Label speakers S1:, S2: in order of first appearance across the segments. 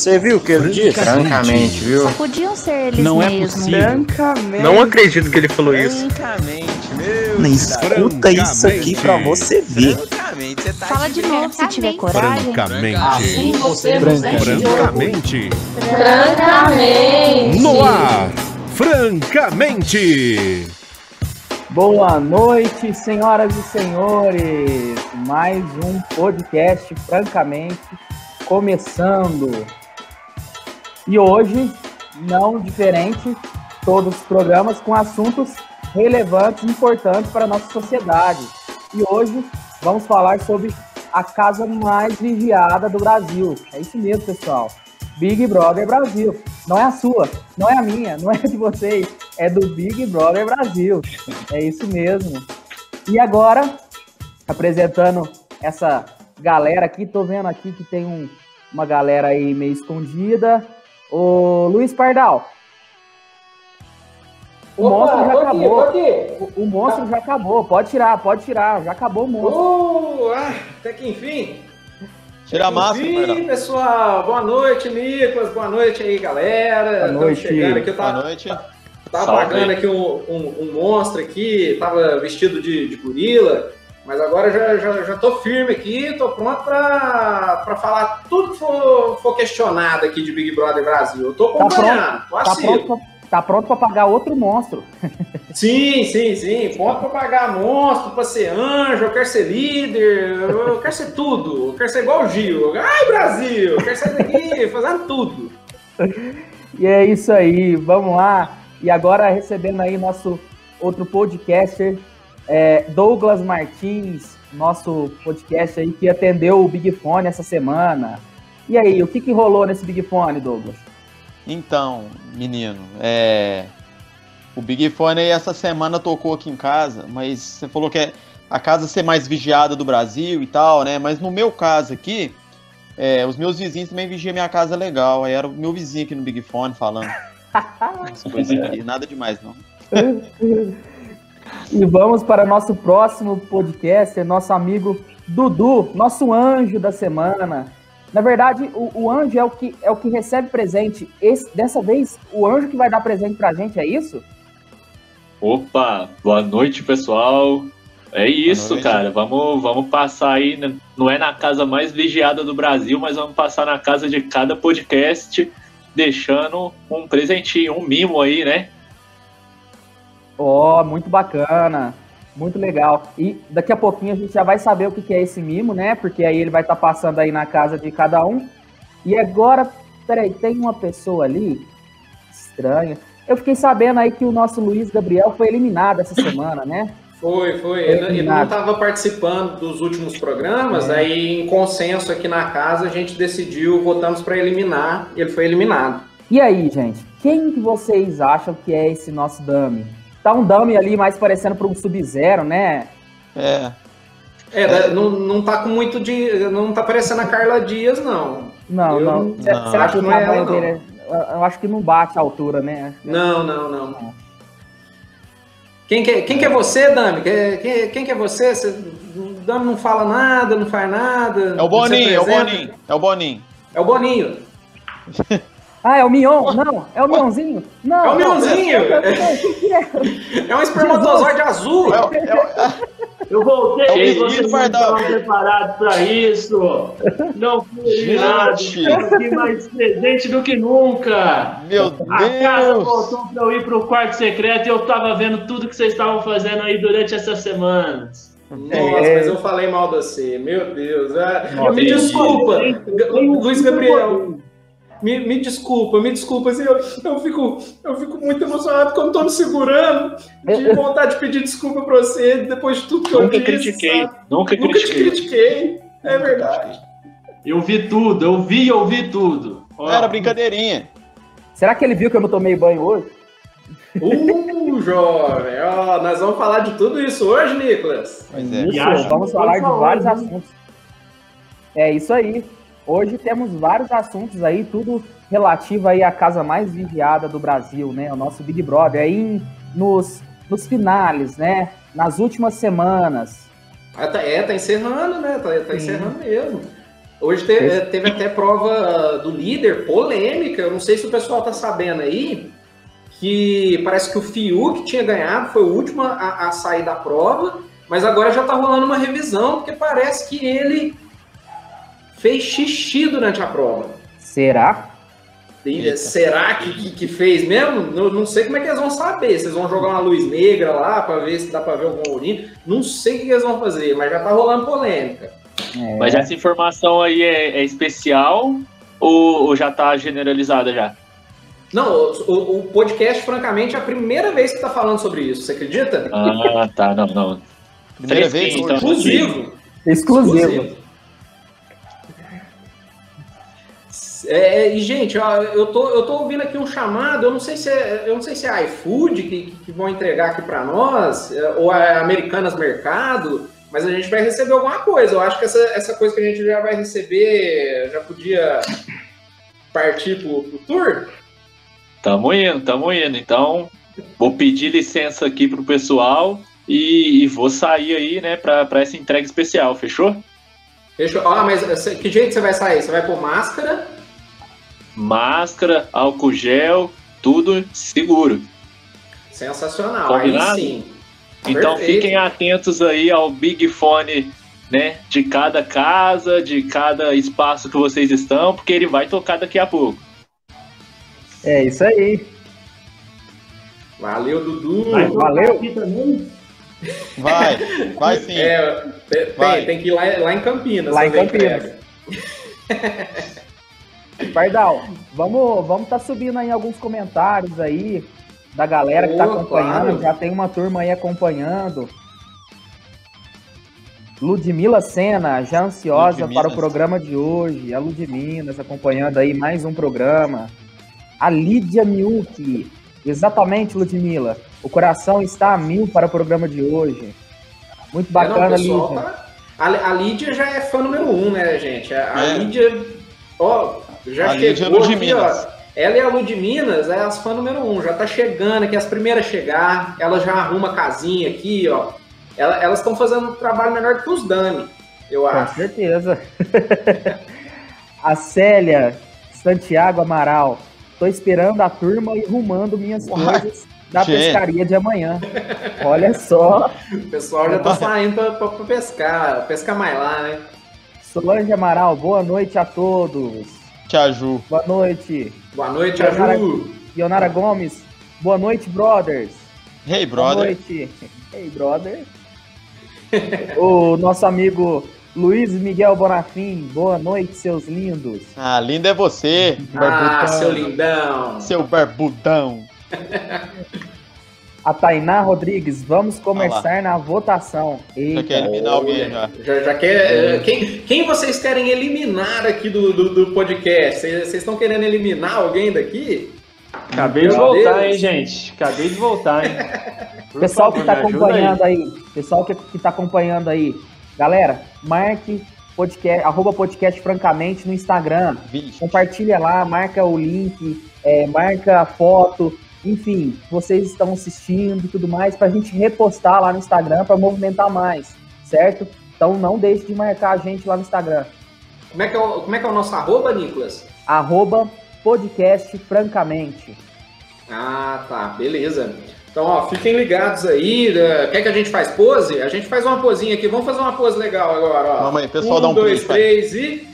S1: Você viu o que ele disse? Francamente, viu?
S2: Só podiam ser eles
S3: Não é
S2: mesmo.
S3: possível.
S4: Francamente.
S5: Não acredito que ele falou isso.
S1: Francamente, meu.
S6: Não escuta isso aqui pra você ver.
S1: Francamente, você tá
S2: Fala de novo se tiver coragem.
S3: Francamente.
S2: você
S3: Francamente.
S7: Francamente.
S3: No ar. Francamente.
S4: Boa noite, senhoras e senhores. Mais um podcast, francamente, começando. E hoje, não diferente, todos os programas com assuntos relevantes, importantes para a nossa sociedade. E hoje vamos falar sobre a casa mais vigiada do Brasil. É isso mesmo, pessoal. Big Brother Brasil. Não é a sua, não é a minha, não é de vocês, é do Big Brother Brasil. É isso mesmo. E agora, apresentando essa galera aqui, tô vendo aqui que tem um- uma galera aí meio escondida. Ô Luiz Pardal. O monstro já acabou. O, o monstro já acabou. Pode tirar, pode tirar. Já acabou o monstro.
S8: Uh, ah, até que enfim.
S1: Tira a máscara,
S8: Enfim, pessoal. Boa noite, Nicolas. Boa noite aí, galera.
S4: Boa
S8: Estamos
S4: noite.
S8: chegando aqui. Eu
S1: Boa
S8: tava,
S1: noite.
S8: tava
S5: Salve.
S8: pagando aqui um, um- um monstro aqui. Tava vestido de, de gorila. Mas agora já, já, já tô firme aqui. Tô pronto pra, pra falar tudo que for, for questionado aqui de Big Brother Brasil. Eu tô
S4: Tá
S8: acompanhando. tô
S4: Tá pronto, tá pronto pra pagar outro monstro.
S8: Sim, sim, sim. Ponto pra pagar monstro, pra ser anjo, eu quero ser líder, eu quero ser tudo. Eu quero ser igual o Gil. Ai, Brasil! Eu quero sair daqui fazendo tudo.
S4: E é isso aí, vamos lá. E agora recebendo aí nosso outro podcaster, é, Douglas Martins, nosso podcast aí que atendeu o Big Fone essa semana. E aí, o que, que rolou nesse Big Fone, Douglas?
S1: Então, menino, é. O Big Fone essa semana tocou aqui em casa, mas você falou que é a casa ser mais vigiada do Brasil e tal, né? Mas no meu caso aqui, é, os meus vizinhos também vigiam minha casa legal. Aí era o meu vizinho aqui no Big Fone falando. Coisas aqui, nada demais, não.
S4: E vamos para nosso próximo podcaster, nosso amigo Dudu, nosso anjo da semana. Na verdade, o, o anjo é o que é o que recebe presente. Esse- dessa vez, o anjo que vai dar presente pra gente, é isso?
S7: Opa, boa noite, pessoal. É isso, cara. Vamos, vamos passar aí. né? Não é na casa mais vigiada do Brasil, mas vamos passar na casa de cada podcast, deixando um presentinho, um mimo aí, né?
S4: Ó, muito bacana. Muito legal. E daqui a pouquinho a gente já vai saber o que é esse mimo, né? Porque aí ele vai estar passando aí na casa de cada um. E agora, peraí, tem uma pessoa ali estranha. Eu fiquei sabendo aí que o nosso Luiz Gabriel foi eliminado essa semana, né?
S8: Foi, foi. Ele, ele não estava participando dos últimos programas,
S4: É.
S8: daí em consenso aqui na casa a gente decidiu, votamos para eliminar, e ele foi eliminado.
S4: E aí, gente, quem que vocês acham que é esse nosso dummy? Tá um dummy ali mais parecendo para um Sub-Zero, né?
S1: É.
S8: É, da- Não, não tá com muito de. Não tá parecendo a Carla Dias, não.
S4: Não,
S8: Eu
S4: não.
S8: não-
S4: Cê-
S1: não,
S4: Será
S8: acho
S4: que
S8: não é ela, não.
S4: dele é- eu- acho que não bate a altura, né?
S8: Não, não, não. Quem que, é- quem que é você, Dami? Quem, quem, que é você? você o Dami não fala nada, não faz nada.
S1: É o
S8: não
S1: Boninho, é o. Boninho. É o Boninho.
S8: É o Boninho.
S4: Ah, é o Mion? Não, é o Mionzinho? Não.
S8: É o
S4: não,
S8: Mionzinho.
S4: é- é- é- o que que é?
S8: É um espermatozoide azul.
S1: É é o-
S9: Eu voltei,
S1: É o
S9: vocês não estavam preparados para isso. Não fui. Estou aqui mais presente do que nunca.
S1: Meu
S9: A casa
S1: Deus!
S9: voltou para eu ir para o quarto secreto e eu estava vendo tudo que vocês estavam fazendo aí durante essas semanas.
S8: Nossa,
S4: É.
S8: mas eu falei mal de você. Meu Deus. Ah,
S4: Nossa,
S8: me desculpa, Luiz Gabriel. Me, me desculpa, me desculpa. Assim, eu, eu, fico, eu fico muito emocionado quando tô me segurando. De vontade de pedir desculpa pra você depois de tudo que eu
S7: Nunca
S8: disse.
S7: critiquei.
S8: sabe?
S7: Nunca
S8: Nunca te
S7: critiquei.
S8: critiquei. É verdade.
S9: Eu vi tudo, eu vi e ouvi tudo. Ó,
S1: Era brincadeirinha.
S4: Será que ele viu que eu não tomei banho hoje?
S8: Uh, jovem. Ó, nós vamos falar de tudo isso hoje, Nicolas.
S1: Pois é.
S4: Isso, vamos falar de vários assuntos. É isso aí. Hoje temos vários assuntos aí, tudo relativo aí à casa mais vigiada do Brasil, né? O nosso Big Brother. Aí nos, nos finales, né? Nas últimas semanas.
S8: Ah, tá- É, tá encerrando, né? Tá, tá encerrando mesmo. Hoje teve, eh, teve até prova do líder, polêmica. Eu não sei se o pessoal tá sabendo aí, que parece que o Fiuk tinha ganhado, foi o último a, a sair da prova, mas agora já tá rolando uma revisão, porque parece que ele fez xixi durante a prova.
S4: Será?
S8: E, será que, que, que fez mesmo? Eu não sei como é que eles vão saber. Vocês vão jogar uma luz negra lá para ver se dá para ver algum urino. Não sei o que eles vão fazer, mas já tá rolando polêmica.
S7: É. Mas essa informação aí é, é especial ou, ou, já tá generalizada já?
S8: Não, o, o, podcast, francamente, é a primeira vez que tá falando sobre isso. Você acredita?
S7: Ah, tá. Não, não.
S1: Primeira vez?
S8: Então, exclusivo.
S4: Exclusivo. exclusivo.
S8: É, é, e, gente, ó, eu, tô, eu tô ouvindo aqui um chamado, eu não sei se é, eu não sei se é iFood que, que vão entregar aqui para nós, é, ou é Americanas Mercado, mas a gente vai receber alguma coisa. Eu acho que essa, essa coisa que a gente já vai receber já podia partir pro, pro tour.
S7: Tamo indo, tamo indo. Então, vou pedir licença aqui pro pessoal e, e vou sair aí, né, pra, pra essa entrega especial, fechou?
S8: Fechou. Ah, mas que jeito você vai sair? Você vai pôr máscara?
S7: Máscara, álcool gel, tudo seguro.
S8: Sensacional.
S7: Combinado?
S8: Aí sim.
S7: Então Perfeito. fiquem atentos aí ao Big Fone, né, de cada casa, de cada espaço que vocês estão, porque ele vai tocar daqui a pouco.
S4: É isso aí.
S8: Valeu, Dudu.
S4: Vai, valeu.
S1: Vai, vai sim.
S8: É, tem, vai. tem, que ir lá, lá em Campinas.
S4: Lá em Campinas. Pardal, vamos vamos tá subindo aí alguns comentários aí da galera que tá acompanhando. Claro. Já tem uma turma aí acompanhando. Ludmila Sena, já ansiosa para o programa de hoje. A Ludmilas acompanhando aí mais um programa. A Lídia Miuki. Exatamente, Ludmila. O coração está a mil para o programa de hoje. Muito bacana, é, não, Lídia.
S8: Tá... A, a, Lídia já é fã número um, né, gente? A, a é. Lídia, ó, já a chegou aqui, ó. Ela e a Lu de Minas é as fãs número um, já tá chegando aqui, as primeiras a chegar, ela já arruma a casinha aqui, ó. Ela, elas estão fazendo um trabalho melhor que os Dani, eu acho.
S4: Com certeza. a Célia Santiago Amaral, tô esperando a turma e rumando minhas Uai, coisas da pescaria de amanhã. Olha só.
S8: O pessoal já tá saindo pra, pra, pra pescar, pescar mais lá, né?
S4: Solange Amaral, boa noite a todos.
S1: Tia Ju.
S4: Boa noite.
S8: Boa noite, Tia Ju.
S4: Ionara Gomes. Boa noite, brothers.
S1: Hey, brother.
S4: Boa noite. Hey, brother. o nosso amigo Luiz Miguel Bonafim. Boa noite, seus lindos.
S1: Ah, lindo é você.
S8: Ah, seu lindão.
S1: Seu barbudão.
S4: A Tainá Rodrigues, vamos começar na votação.
S1: Eita. Já quer eliminar alguém já.
S8: Já, já quer. Uh, quem, quem vocês querem eliminar aqui do, do, do podcast? Vocês estão querendo eliminar alguém daqui?
S9: Acabei Meu de voltar, Deus. hein, gente? Acabei de voltar, hein?
S4: Por pessoal favor, que tá acompanhando aí. aí. pessoal que, que tá acompanhando aí, galera, marque podcast, arroba podcast francamente no Instagram. Vixe. Compartilha lá, marca o link, é, marca a foto, enfim, vocês estão assistindo e tudo mais, para a gente repostar lá no Instagram para movimentar mais, certo? Então não deixe de marcar a gente lá no Instagram.
S8: Como é que é o, como é, que é o nosso arroba, Nicolas?
S4: Arroba podcast francamente.
S8: Ah, tá, beleza. Então, ó, fiquem ligados aí. Né? Quer que a gente faz pose? A gente faz uma posinha aqui. Vamos fazer uma pose legal agora, ó.
S1: Vamos aí, pessoal, um, dá um
S8: dois, três e...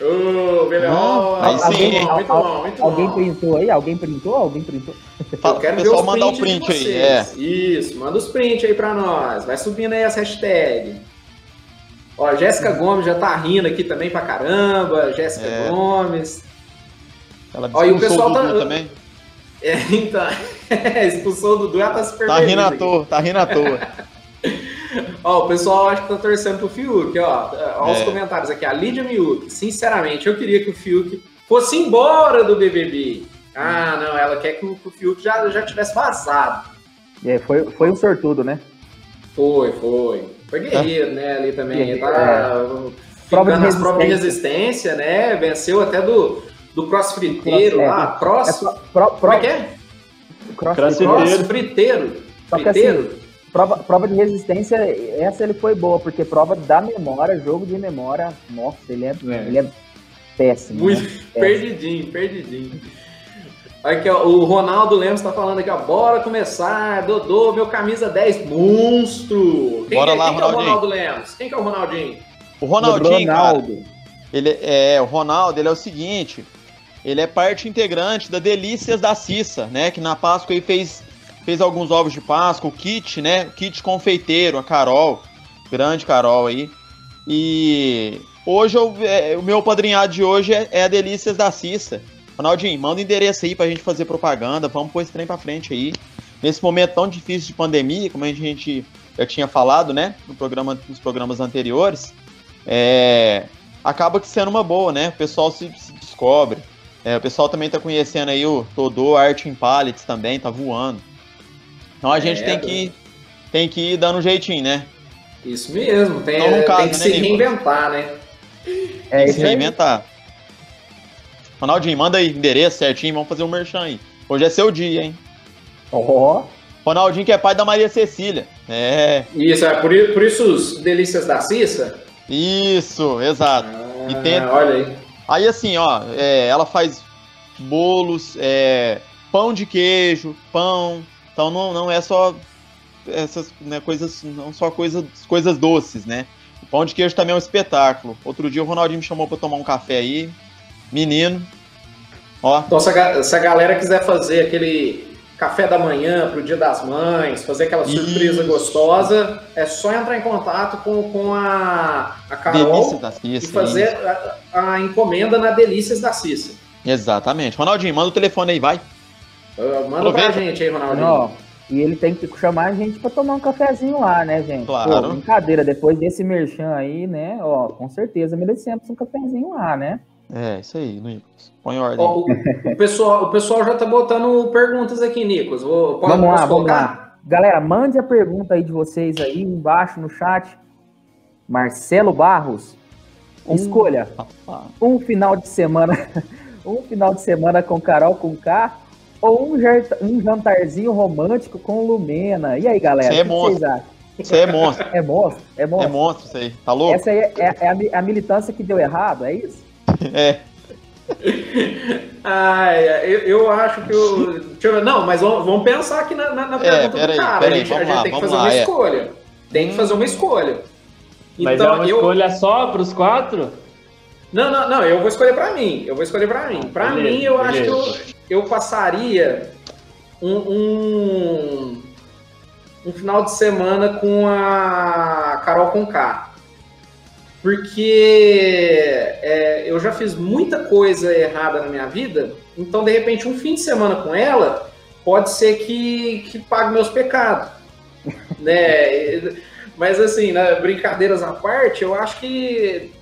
S8: Show, melhor.
S1: Aí sim,
S4: alguém, muito bom, muito alguém bom. printou aí? Alguém printou? Alguém printou?
S1: Fala, Eu quero o pessoal mandar o print aí. É.
S8: Isso, manda os prints aí pra nós. Vai subindo aí as hashtags. Ó, Jéssica Gomes já tá rindo aqui também pra caramba. Jéssica é. Gomes.
S1: Ela Ó, e o pessoal tá. Também.
S8: É, então. expulsou o Dudu, ela tá super
S1: Tá rindo à toa, tá rindo à toa.
S8: ó, o pessoal acho que tá torcendo pro Fiuk, ó. Olha é. os comentários aqui. A Lídia Miuk, sinceramente, eu queria que o Fiuk fosse embora do BBB. Ah, não, ela quer que o, que o Fiuk já, já tivesse vazado.
S4: É, foi, foi um sortudo, né?
S8: Foi, foi. Foi guerreiro, é. né, ali também. Tá é. prova de nas provas de resistência, né? Venceu até do, do crossfriteiro cross, lá. Cross. É, pro, pro,
S4: Como é que
S8: é?
S4: Cross,
S8: crossfriteiro. Friteiro.
S4: Só que assim, Prova, prova de resistência, essa ele foi boa, porque prova da memória, jogo de memória, nossa, ele é,
S8: É.
S4: Ele é péssimo.
S8: Muito
S4: né?
S8: Perdidinho, perdidinho. Aqui, ó, o Ronaldo Lemos tá falando aqui, ó. Bora começar, Dodô, meu camisa 10, monstro! Quem,
S1: Bora
S8: que-
S1: lá,
S8: quem que é o
S1: Ronaldinho.
S8: Ronaldo Lemos? Quem que é o Ronaldinho?
S1: O Ronaldinho, cara,
S4: Ronaldo.
S1: ele é, o Ronaldo, ele é o seguinte, ele é parte integrante da Delícias da Cissa, né, que na Páscoa aí fez, fez alguns ovos de Páscoa, o kit, né, o kit confeiteiro, a Carol, grande Carol aí, e hoje eu, é, o meu padrinhado de hoje é, é a Delícias da Cissa. Ronaldinho, manda o endereço aí pra gente fazer propaganda, vamos pôr esse trem pra frente aí. Nesse momento tão difícil de pandemia, como a gente já tinha falado, né, no programa, nos programas anteriores, é, acaba que sendo uma boa, né? O pessoal se, se descobre. É, o pessoal também tá conhecendo aí o Todô Art in Pallets também, tá voando. Então a gente
S8: É,
S1: tem que, tem que ir dando um jeitinho, né?
S8: Isso mesmo, tem,
S1: Então, no caso,
S8: tem que
S1: né,
S8: se
S1: Nicolas?
S8: reinventar, né?
S4: É
S1: Tem que
S4: isso
S1: se reinventar. Ronaldinho, manda aí endereço certinho, vamos fazer um merchan aí. Hoje é seu dia, hein?
S4: Ó,
S1: Ronaldinho que é pai da Maria Cecília. É,
S8: Isso, é por, por isso os delícias da Cissa.
S1: isso, exato. E tem-
S8: Ah, olha aí.
S1: Aí assim, ó, é, ela faz bolos, é, pão de queijo, pão. Então não, não é só essas né, coisas, não só coisas, coisas doces, né? O pão de queijo também é um espetáculo. Outro dia o Ronaldinho me chamou pra tomar um café aí. Menino. Ó,
S8: Então, se a, se a galera quiser fazer aquele café da manhã pro Dia das Mães, fazer aquela surpresa
S1: Isso.
S8: gostosa, é só entrar em contato com, com a, a Carol
S1: da
S8: e fazer a, a encomenda na Delícias da Cissa.
S1: Exatamente. Ronaldinho, manda o telefone aí, vai.
S8: Manda pra gente aí, Ronaldinho.
S4: ó, e ele tem que chamar a gente pra tomar um cafezinho lá, né, gente?
S1: Claro.
S4: Pô, brincadeira, depois desse merchan aí, né, ó, com certeza merecemos um cafezinho lá, né?
S1: É, isso aí, Nicolas. Põe em ordem.
S8: Ó, o, o pessoal, o pessoal já tá botando perguntas aqui, Nicolas. Vou, pode,
S4: vamos lá, vamos lá. Galera, mande a pergunta aí de vocês aí embaixo no chat. Marcelo Barros, escolha
S1: Rapaz.
S4: um final de semana, um final de semana com Carol com K ou um, um jantarzinho romântico com Lumena. E aí, galera,
S1: Você é
S4: o que
S1: monstro.
S4: vocês acham?
S1: Você é monstro.
S4: É monstro? É
S1: É
S4: monstro?
S1: monstro isso aí. Tá louco?
S4: Essa aí é, é- é a, mi- a militância que deu errado, é isso?
S1: É.
S8: Ai, eu, eu acho que o. Deixa eu ver. Não, mas vamos, vamos pensar aqui na, na, na
S1: É,
S8: pergunta
S1: peraí,
S8: do cara.
S1: peraí,
S8: a gente, a gente
S1: lá,
S8: tem que fazer
S1: lá,
S8: uma
S1: é.
S8: escolha. Tem que fazer uma escolha.
S9: Mas é
S8: Então,
S9: uma
S8: eu.
S9: escolha só pros quatro?
S8: Não, não, não, eu vou escolher pra mim. Eu vou escolher pra mim. Pra
S9: Beleza,
S8: mim, eu acho que
S9: beleza.
S8: eu, eu passaria um, um, um final de semana com a Carol Conká. Porque é, eu já fiz muita coisa errada na minha vida, então de repente um fim de semana com ela pode ser que, que pague meus pecados. né? Mas assim, né, brincadeiras à parte, eu acho que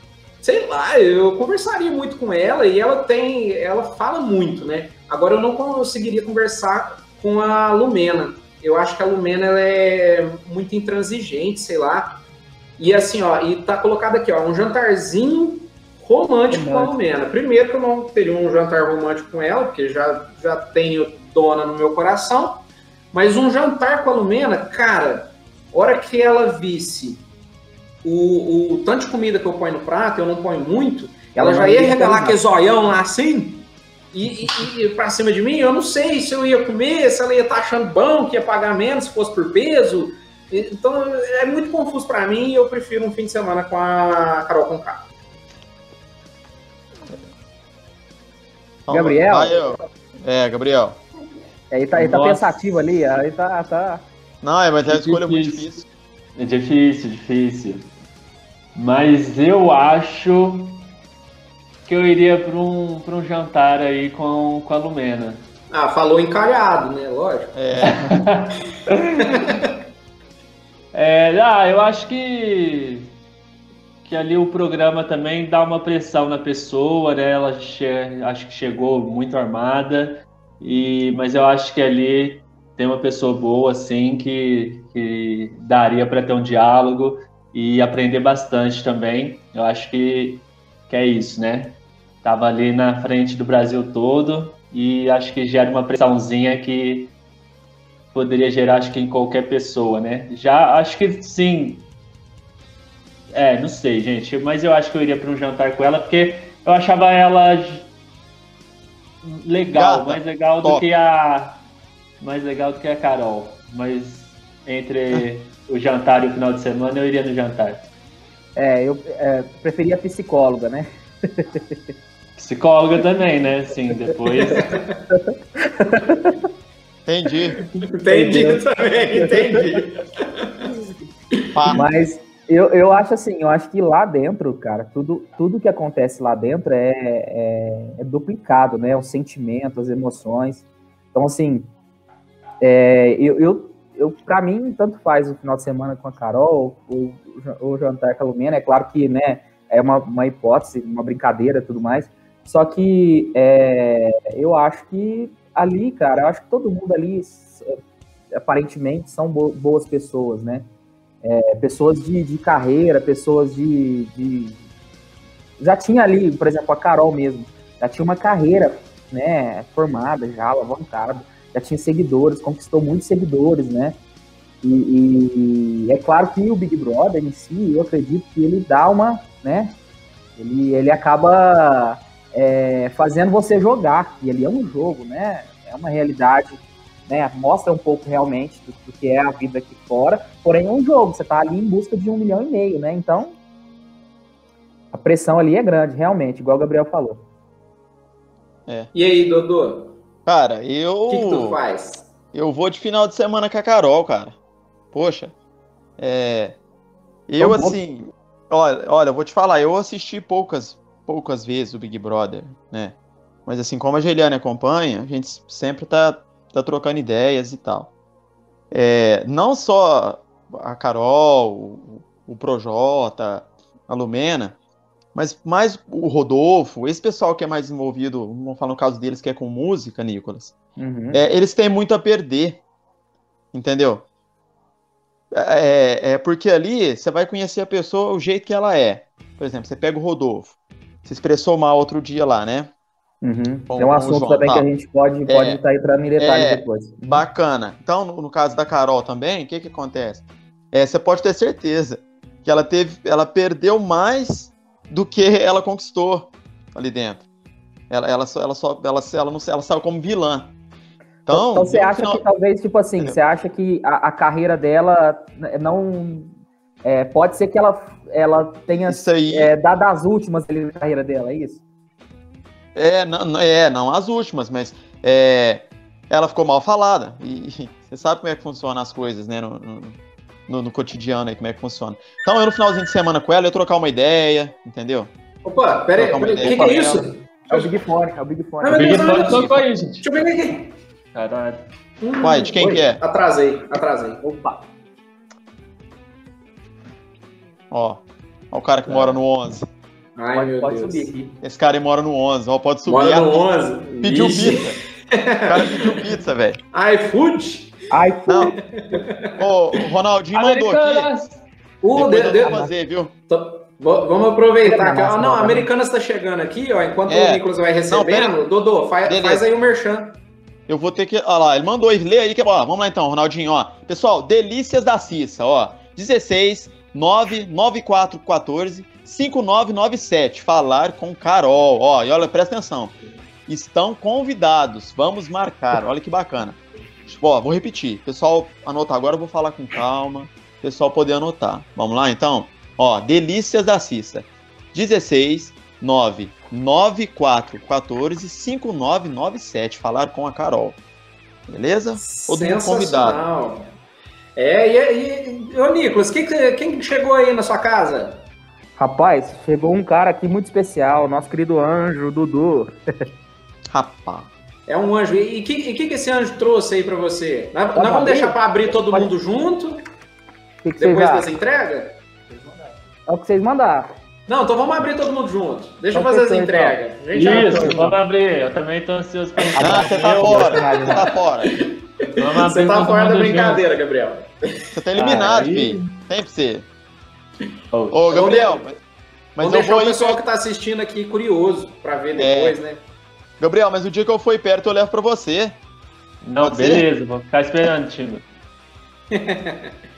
S8: sei lá, eu conversaria muito com ela e ela tem, ela fala muito, né? Agora eu não conseguiria conversar com a Lumena. Eu acho que a Lumena ela é muito intransigente, sei lá. E assim, ó, e tá colocado aqui, ó, um jantarzinho romântico com a. Lumena. Primeiro que eu não teria um jantar romântico com ela, porque já, já tenho dona no meu coração. Mas um jantar com a Lumena, cara, hora que ela visse o, o tanto de comida que eu ponho no prato, eu não ponho muito, ela já ia regalar aquele zoião lá assim, e, e, e pra cima de mim, eu não sei se eu ia comer, se ela ia estar achando bom, que ia pagar menos se fosse por peso. Então é muito confuso pra mim e eu prefiro um fim de semana com a Carol Conká.
S1: Então,
S4: Gabriel?
S1: vai eu. É, Gabriel.
S4: Aí tá, ele tá
S9: Nossa.
S4: pensativo ali, aí tá, tá.
S1: Não, é, mas é uma
S9: Que
S1: escolha muito
S9: difícil.
S1: difícil.
S9: É difícil, difícil. Mas eu acho que eu iria para um, pra um jantar aí com, com a Lumena.
S8: Ah, falou encalhado, né? Lógico.
S1: É,
S9: É, ah, eu acho que que ali o programa também dá uma pressão na pessoa, né? Ela che- acho que chegou muito armada, e mas eu acho que ali tem uma pessoa boa, assim, que, que daria para ter um diálogo e aprender bastante também. Eu acho que, que é isso, né? Tava ali na frente do Brasil todo e acho que gera uma pressãozinha que poderia gerar, acho que em qualquer pessoa, né? Já acho que sim. É, não sei, gente, mas eu acho que eu iria para um jantar com ela porque eu achava ela legal,
S1: Gata,
S9: mais legal do
S1: top.
S9: que a mais legal do que a Carol. Mas entre o jantar e o final de semana eu iria no jantar.
S4: É, eu é, preferia psicóloga, né?
S9: Psicóloga também, né? Sim, depois.
S1: Entendi.
S8: Entendi também, entendi.
S1: Pá.
S4: Mas eu, eu acho assim, eu acho que lá dentro, cara, tudo, tudo que acontece lá dentro é, é, é duplicado, né? O sentimento, as emoções. Então, assim, é, eu, eu, eu, pra mim, tanto faz o final de semana com a Carol, o, o jantar com a Lumena, é claro que, né, é uma, uma hipótese, uma brincadeira tudo mais. Só que é, eu acho que ali, cara, eu acho que todo mundo ali, s- aparentemente, são bo- boas pessoas, né? É, pessoas de, de carreira, pessoas de, de. Já tinha ali, por exemplo, a Carol mesmo, já tinha uma carreira né, formada, já alavancada, já tinha seguidores, conquistou muitos seguidores, né? E, e é claro que o Big Brother em si, eu acredito que ele dá uma, né? Ele, ele acaba é, fazendo você jogar, e ele é um jogo, né? É uma realidade, né? Mostra um pouco realmente do, do que é a vida aqui fora, porém é um jogo, você tá ali em busca de um milhão e meio, né? Então, a pressão ali é grande, realmente, igual o Gabriel falou.
S8: E aí, Dodô?
S1: Cara, eu.
S8: O que, que tu faz?
S1: Eu vou de final de semana com a Carol, cara. Poxa. É. Eu, assim. Olha, olha, eu vou te falar, eu assisti poucas, poucas vezes o Big Brother, né? Mas assim, como a Geliane acompanha, a gente sempre tá, tá trocando ideias e tal. É, não só a Carol, o, o Projota, a Lumena, mas mais o Rodolfo, esse pessoal que é mais envolvido, vamos falar no caso deles que é com música, Nicolas.
S4: Uhum.
S1: É, eles têm muito a perder, entendeu? É, é porque ali você vai conhecer a pessoa o jeito que ela é. Por exemplo, você pega o Rodolfo, se expressou mal outro dia lá, né?
S4: Uhum.
S1: Com-
S4: é um assunto
S1: João,
S4: também
S1: tá.
S4: que a gente pode estar pode tá entrando em detalhes
S1: É.
S4: depois.
S1: Bacana. Então, no, no caso da Carol também, o que que acontece? É, você pode ter certeza que ela teve, ela perdeu mais do que ela conquistou ali dentro. Ela, ela, só, ela, só, ela, ela, não, ela saiu como vilã. Então,
S4: Então você acha
S1: final-
S4: que talvez, tipo assim,
S1: Entendeu?
S4: você acha que a, a carreira dela não. é, pode ser que ela, ela tenha
S1: isso aí
S4: é, dado as últimas ali na carreira dela, é isso?
S1: É, não, é, não as últimas, mas é, ela ficou mal falada. E, você sabe como é que funcionam as coisas, né? No, no, no- no cotidiano aí, como é que funciona. Então, eu no finalzinho de semana com ela, eu trocar uma ideia, entendeu?
S8: Opa, pera aí,
S1: Trocar uma
S8: pera aí, o que, que é
S1: ela.
S8: isso?
S4: É o Big Fone, é o Big Fone.
S8: Ah, meu
S9: Big
S8: Deus,
S9: Fone tocou aí, gente.
S8: Deixa eu ver aqui.
S9: Caralho.
S8: Hum,
S1: Uai, de quem
S8: oi.
S1: que é?
S8: Atrasei, atrasei.
S4: Opa,
S1: Ó, ó o cara que mora no 11.
S8: Ai,
S4: pode,
S8: meu
S4: pode
S8: Deus.
S4: subir aqui.
S1: Esse cara aí mora no 11, ó, pode subir.
S8: Mora no
S1: Ah,
S8: 11.
S1: Pediu
S8: Vixe.
S1: pizza. O cara pediu pizza, velho.
S8: iFood?
S4: Ai,
S1: Não. Ô, o Ronaldinho mandou aqui.
S8: Uh,
S1: Depois
S8: de-
S1: eu
S8: de-
S1: vou fazer, viu?
S8: Tô- Vamos aproveitar que, ó,
S4: Massa,
S8: não, a. Americanas está chegando aqui, ó. Enquanto
S1: É.
S8: o Nicolas vai recebendo,
S1: pera-
S8: Dodô, faz,
S1: Beleza.
S8: faz aí o merchan.
S1: Eu vou ter que. Olha lá, ele mandou lê aí que ó, Vamos lá então, Ronaldinho, ó. Pessoal, Delícias da Cissa, ó. 16 99414 5997. Falar com Carol. Ó, e olha, presta atenção. Estão convidados. Vamos marcar. Olha que bacana. Ó, vou repetir. Pessoal, anota agora, eu vou falar com calma. Pessoal poder anotar. Vamos lá então? Ó, Delícias da Cissa. 16 99414 5997. Falar com a Carol. Beleza? Todo mundo convidado.
S8: É, e, e ô Nicolas, que que- quem que chegou aí na sua casa?
S4: Rapaz, chegou um cara aqui muito especial, nosso querido anjo, Dudu.
S1: Rapaz.
S8: É um anjo. E o que, e que que esse anjo trouxe aí pra você? Nós, nós
S4: Pode
S8: vamos
S4: abrir?
S8: deixar pra abrir todo
S4: Pode-
S8: mundo junto,
S4: O que, que
S8: depois dessa entrega?
S4: É o que vocês mandaram.
S8: Não, então vamos abrir todo mundo junto. Deixa eu fazer as
S4: então.
S8: entregas.
S9: Isso, vamos abrir. Eu também tô ansioso pra
S1: Ah, você tá fora. Você tá fora.
S9: Vamos
S8: Você tá fora da brincadeira, Gabriel.
S1: Você tá eliminado,
S9: Aí-
S1: filho. Sempre você.
S9: junto. Oh,
S1: Ô, Gabriel, mas, mas
S8: Vamos
S1: eu
S8: deixar
S1: vou
S8: o pessoal que tá assistindo aqui curioso pra ver
S1: É.
S8: depois, né?
S1: Gabriel, mas o dia que eu for perto eu levo pra você.
S9: Não,
S1: Pode ser?
S9: beleza, vou ficar esperando, time.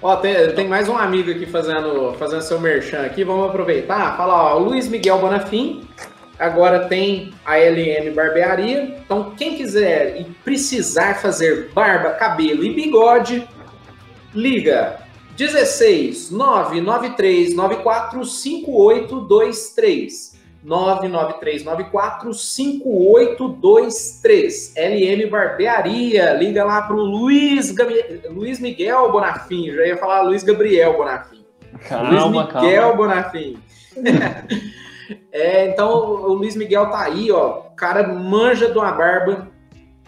S8: Ó, tem, tem mais um amigo aqui fazendo, fazendo seu merchan aqui, vamos aproveitar. Fala, ó, Luiz Miguel Bonafim, agora tem a LM Barbearia. Então, quem quiser e precisar fazer barba, cabelo e bigode, liga 16 993 94 5823. 99394 5823. LM Barbearia. Liga lá pro Luiz. Luiz Miguel Bonafim. Já ia falar Luiz Gabriel Bonafim.
S9: Calma,
S8: Luiz Miguel
S9: calma.
S8: Bonafim. é, então o Luiz Miguel tá aí, ó. O cara manja de uma barba.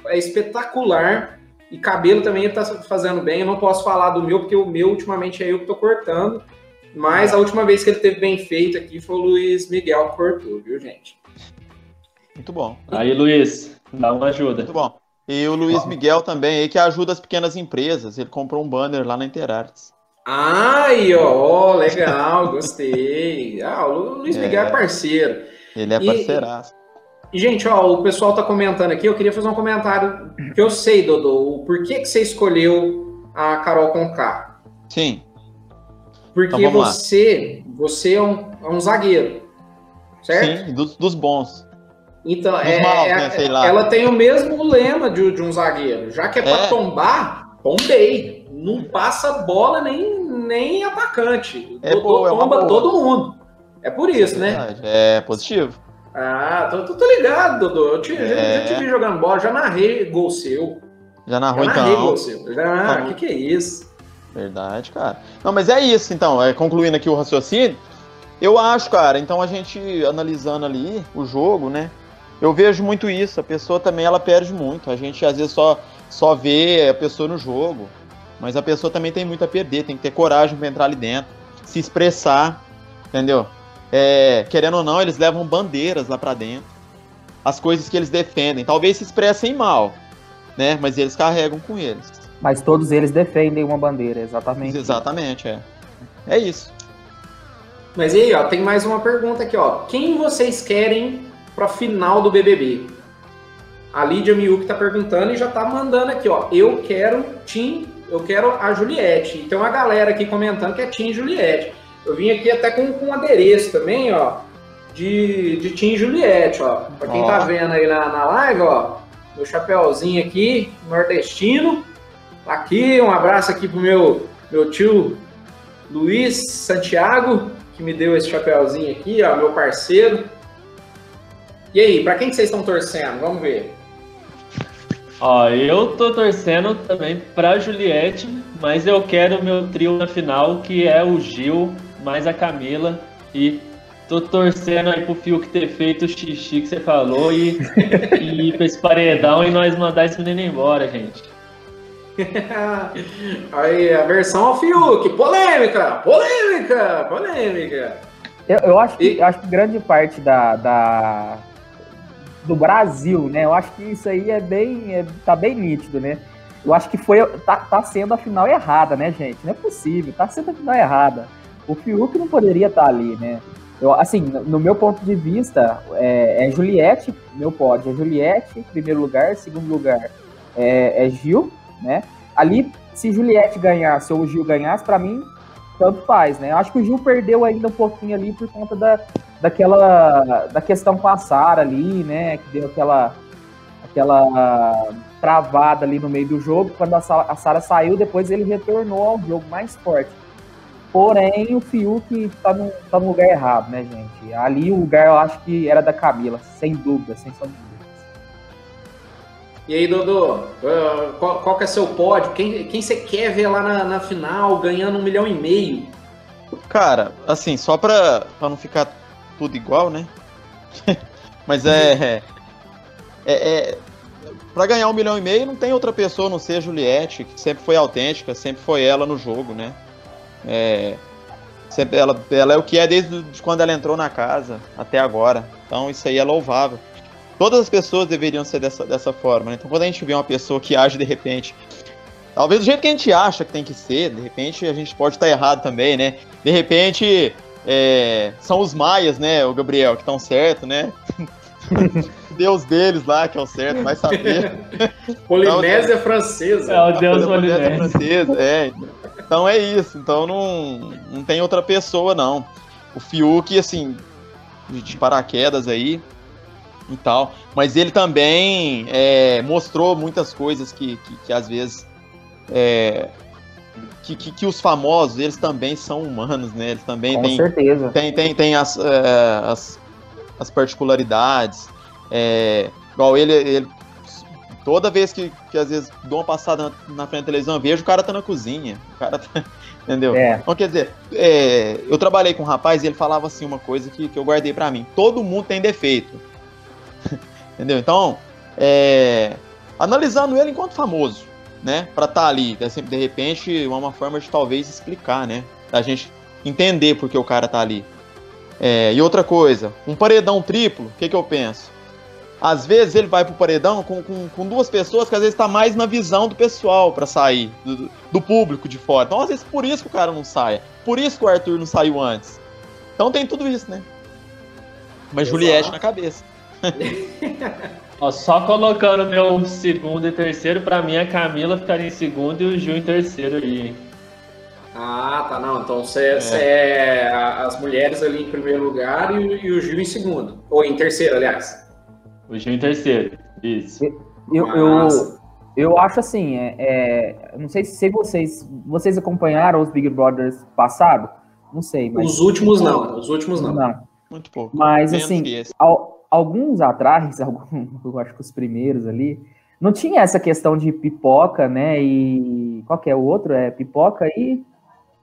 S8: É espetacular. E cabelo também tá fazendo bem. Eu não posso falar do meu, porque o meu ultimamente é eu que tô cortando. Mas a última vez que ele teve bem feito aqui foi o Luiz Miguel que cortou, viu, gente?
S1: Muito bom.
S9: Aí, Luiz, dá uma ajuda.
S1: Muito bom. E o Luiz Miguel também, aí que ajuda as pequenas empresas. Ele comprou um banner lá na Interartes.
S8: Ai, ó, legal, gostei. Ah, o Luiz
S1: É.
S8: Miguel é parceiro.
S1: Ele é
S8: E-
S1: parceiraço.
S8: E, gente, ó, o pessoal tá comentando aqui, eu queria fazer um comentário que eu sei, Dodô, o porquê que você escolheu a Carol Conká.
S1: Sim,
S8: Porque
S1: Então, lá.
S8: você, você é um, é um zagueiro, certo?
S1: sim, dos, dos bons.
S8: Então,
S1: Dos
S8: é,
S1: maus,
S8: é-
S1: né, sei lá.
S8: ela tem o mesmo lema de, de um zagueiro. Já que é pra
S1: É.
S8: tombar, tombei. Não passa bola nem, nem atacante.
S1: É
S8: Dodô
S1: boa, é
S8: tomba
S1: boa.
S8: todo mundo. É por isso, né?
S1: É positivo.
S8: Ah, tô, tô, tô ligado, Dodô. Eu te, já-
S1: É.
S8: já te vi jogando bola, já narrei gol seu.
S1: Já narrou
S8: Já narrei
S1: então.
S8: gol seu. Já,
S1: Então.
S8: que que é isso?
S1: Verdade, cara. Não, mas é isso, então. É, concluindo aqui o raciocínio, eu acho, cara, então a gente analisando ali o jogo, né? Eu vejo muito isso. A pessoa também ela perde muito. A gente às vezes só, só vê a pessoa no jogo, mas a pessoa também tem muito a perder. Tem que ter coragem pra entrar ali dentro, se expressar, entendeu? É, querendo ou não, eles levam bandeiras lá pra dentro. As coisas que eles defendem. Talvez se expressem mal, né? Mas eles carregam com eles.
S4: Mas todos eles defendem uma bandeira, exatamente.
S1: Exatamente, é. É isso.
S8: Mas e aí, ó, tem mais uma pergunta aqui, ó. Quem vocês querem pra final do BBB? A Lídia Miuk tá perguntando e já tá mandando aqui, ó. Eu quero Tim, eu quero a Juliette. E tem uma galera aqui comentando que é Tim Juliette. Eu vim aqui até com, com um adereço também, ó, de, de Tim Juliette, ó. Pra quem
S1: Ó.
S8: tá vendo aí na, na live, ó, meu chapéuzinho aqui, nordestino. Tá Aqui, um abraço aqui pro meu, meu tio Luiz Santiago, que me deu esse chapéuzinho aqui, ó, meu parceiro. E aí, pra quem que vocês estão torcendo? Vamos ver.
S9: Ó, eu tô torcendo também pra Juliette, mas eu quero o meu trio na final, que é o Gil, mais a Camila. E tô torcendo aí pro Fiuk ter feito o xixi que você falou e, e ir pra esse paredão e nós mandar esse menino embora, gente.
S8: aí, a versão ao Fiuk. Polêmica! Polêmica! Polêmica!
S4: Eu, eu acho que,
S8: E-
S4: acho que grande parte da, da- do Brasil, né? Eu acho que isso aí é bem, é- tá bem nítido, né? Eu acho que foi, tá, tá sendo a final errada, né, gente? Não é possível, tá sendo a final errada. O Fiuk não poderia estar ali, né? Eu, assim, no, no meu ponto de vista, é, é Juliette, meu pódio é Juliette, primeiro lugar, segundo lugar é, é Gil, né? Ali, se Juliette ganhasse ou o Gil ganhasse, pra mim, tanto faz, né? Acho que o Gil perdeu ainda um pouquinho ali por conta da, daquela da questão com a Sara ali, né? Que deu aquela aquela travada ali no meio do jogo. Quando a Sa- a Sara saiu, depois ele retornou ao jogo mais forte. Porém, o Fiuk tá no, tá no lugar errado, né, gente? Ali o lugar eu acho que era da Camila, sem dúvida, sem dúvidas.
S8: E aí, Dodô, ah, qual, qual que é seu pódio? Quem, quem você quer ver lá na, na final ganhando um milhão e meio?
S1: Cara, assim, só pra, pra não ficar tudo igual, né? Mas é, é, é. Pra ganhar um milhão e meio não tem outra pessoa não ser a Juliette, que sempre foi autêntica, sempre foi ela no jogo, né? É, sempre, ela, ela é o que é desde de quando ela entrou na casa até agora. Então isso aí é louvável. Todas as pessoas deveriam ser dessa, dessa forma, né? Então quando a gente vê uma pessoa que age de repente, talvez do jeito que a gente acha que tem que ser, de repente a gente pode estar errado também, né? De repente é, são os maias, né, o Gabriel, que estão certo, né? Deus deles lá, que é o certo, vai saber.
S8: Polinésia francesa.
S9: É o Deus
S1: Polinésia
S9: Polinésia.
S1: francesa, é. Então é isso. Então não, não tem outra pessoa, não. O Fiuk, assim, de de paraquedas aí e tal. Mas ele também é, mostrou muitas coisas que, que, que às vezes. é, que, que, que os famosos, eles também são humanos, né? Eles também
S4: Com
S1: têm,
S4: certeza.
S1: tem, tem, tem as, é, as, as particularidades. É, igual ele, ele. Toda vez que, que às vezes dou uma passada na, na frente da televisão, vejo o cara tá na cozinha. O cara tá. Entendeu?
S4: É.
S1: Então, quer dizer, é, eu trabalhei com um rapaz e ele falava assim uma coisa que, que eu guardei pra mim. Todo mundo tem defeito. Entendeu? Então, é, analisando ele enquanto famoso, né? Pra estar ali, assim, de repente, é uma forma de talvez explicar, né? Da gente entender por que o cara tá ali. É, e outra coisa, um paredão triplo, o que, que eu penso? Às vezes ele vai pro paredão com, com, com duas pessoas que às vezes tá mais na visão do pessoal pra sair, do, do público de fora. Então, às vezes, por isso que o cara não sai. Por isso que o Arthur não saiu antes. Então tem tudo isso, né? Mas
S8: Exato.
S1: Juliette na cabeça.
S9: Ó, só colocando meu segundo e terceiro, pra mim a Camila ficaria em segundo e o Gil em terceiro aí, hein?
S8: Ah, tá, não. Então você é. a- as mulheres ali em primeiro lugar e, o- e o Gil em segundo. Ou em terceiro, aliás.
S9: O Gil em terceiro. Isso.
S4: Eu, eu, eu acho assim, é, é, não sei se vocês vocês acompanharam os Big Brothers passado, não sei, mas
S8: Os últimos não. Os últimos não.
S4: não.
S1: Muito pouco.
S4: Mas
S1: Menos
S4: assim, al- alguns atrás, algum, eu acho que os primeiros ali, não tinha essa questão de pipoca, né? E qual que é o outro? É pipoca e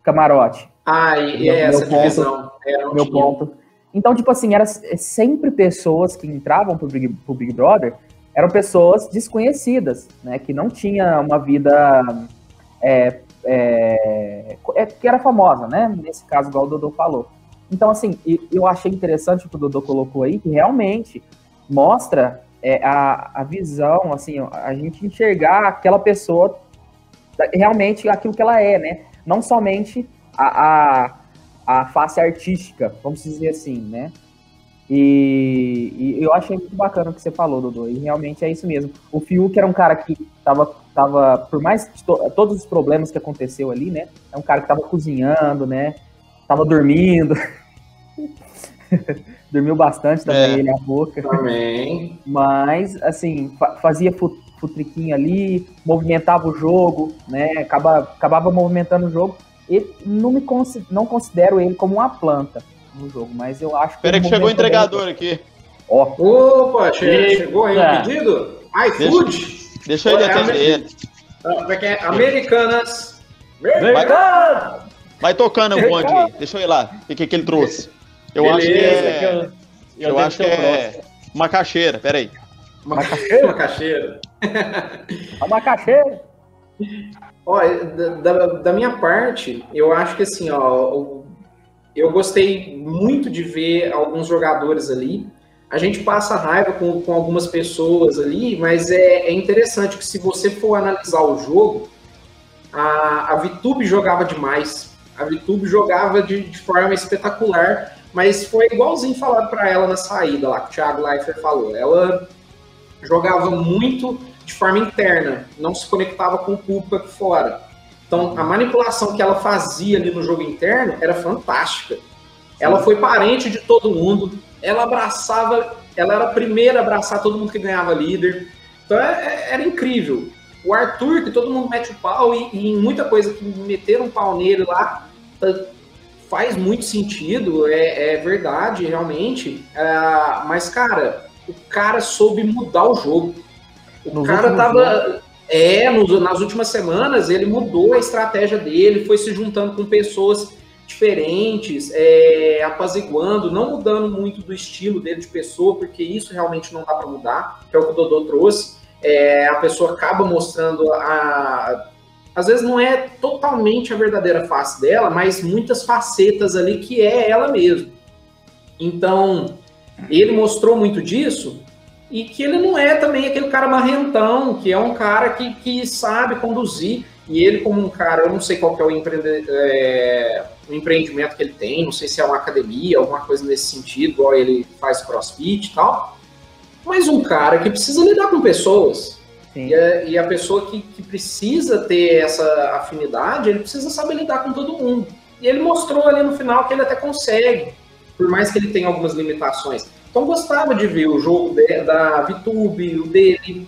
S4: camarote.
S8: Ah, e,
S4: Meu-
S8: essa
S4: ponto-
S8: divisão. É,
S4: meu
S8: tinha.
S4: ponto. Então, tipo assim, era s- sempre pessoas que entravam pro Big, pro Big Brother, eram pessoas desconhecidas, né? Que não tinha uma vida é, é, é, que era famosa, né? Nesse caso, igual o Dodô falou. Então, assim, eu achei interessante o que o Dodô colocou aí, que realmente mostra é, a, a visão, assim, a gente enxergar aquela pessoa realmente aquilo que ela é, né? Não somente a, a, a face artística, vamos dizer assim, né? E, e eu achei muito bacana o que você falou, Dodô, e realmente é isso mesmo. O Fiuk era um cara que tava, tava por mais to- todos os problemas que aconteceu ali, né? É um cara que tava cozinhando, né? Tava dormindo. Dormiu bastante também,
S1: É.
S4: ele a boca.
S8: Também.
S4: Mas, assim, fa- fazia fu- futriquinho ali, movimentava o jogo, né? Acaba, acabava movimentando o jogo. Ele, não me consi- não considero ele como uma planta no jogo, mas eu acho que.
S1: Pera
S4: ele
S1: que chegou o entregador aqui.
S4: Ó,
S8: Opa, che- chegou aí o pedido? iFood?
S1: Deixa ele
S8: Olha,
S1: atender.
S8: Ah, Como é que é? Americanas.
S1: Vai, tocando o bonde aí. Deixa eu ir lá. O que, que ele trouxe? Eu acho que
S8: Beleza,
S9: Esse aqui
S1: é.
S9: eu,
S1: Eu,
S9: devo
S1: acho que é
S9: próximo.
S1: macaxeira. Pera aí.
S8: Uma caixeira.
S4: a macaxeira.
S8: Olha, da, da- da minha parte, eu acho que assim, ó, eu gostei muito de ver alguns jogadores ali. A gente passa raiva com, com algumas pessoas ali, mas é, é interessante que se você for analisar o jogo, a, a Vitube jogava demais. A Vitube jogava de, de forma espetacular, mas foi igualzinho falado para ela na saída lá, que o Thiago Leifert falou. Ela jogava muito de forma interna, não se conectava com o público aqui fora. Então, a manipulação que ela fazia ali no jogo interno era fantástica. Ela foi parente de todo mundo, ela abraçava, ela era a primeira a abraçar todo mundo que ganhava líder. Então, é- é- era incrível. O Arthur, que todo mundo mete o pau, e, e muita coisa que meteram um pau nele lá, tá- faz muito sentido, é, é verdade, realmente. Ah, mas, cara, o cara soube mudar o jogo. O
S4: Nos
S8: cara tava. É, nos- nas últimas semanas ele mudou a estratégia dele, foi se juntando com pessoas diferentes, é, apaziguando, não mudando muito do estilo dele de pessoa, porque isso realmente não dá para mudar, que é o que o Dodô trouxe. É, a pessoa acaba mostrando a. Às vezes não é totalmente a verdadeira face dela, mas muitas facetas ali que é ela mesma. Então, ele mostrou muito disso, e que ele não é também aquele cara marrentão, que é um cara que, que sabe conduzir, e ele como um cara, eu não sei qual que é o, é, o empreendimento que ele tem, não sei se é uma academia, alguma coisa nesse sentido, igual ele faz crossfit e tal, mas um cara que precisa lidar com pessoas. E a, e a pessoa que, que precisa ter essa afinidade, ele precisa saber lidar com todo mundo. E ele mostrou ali no final que ele até consegue, por mais que ele tenha algumas limitações. Então gostava de ver o jogo de- da VTube, o dele,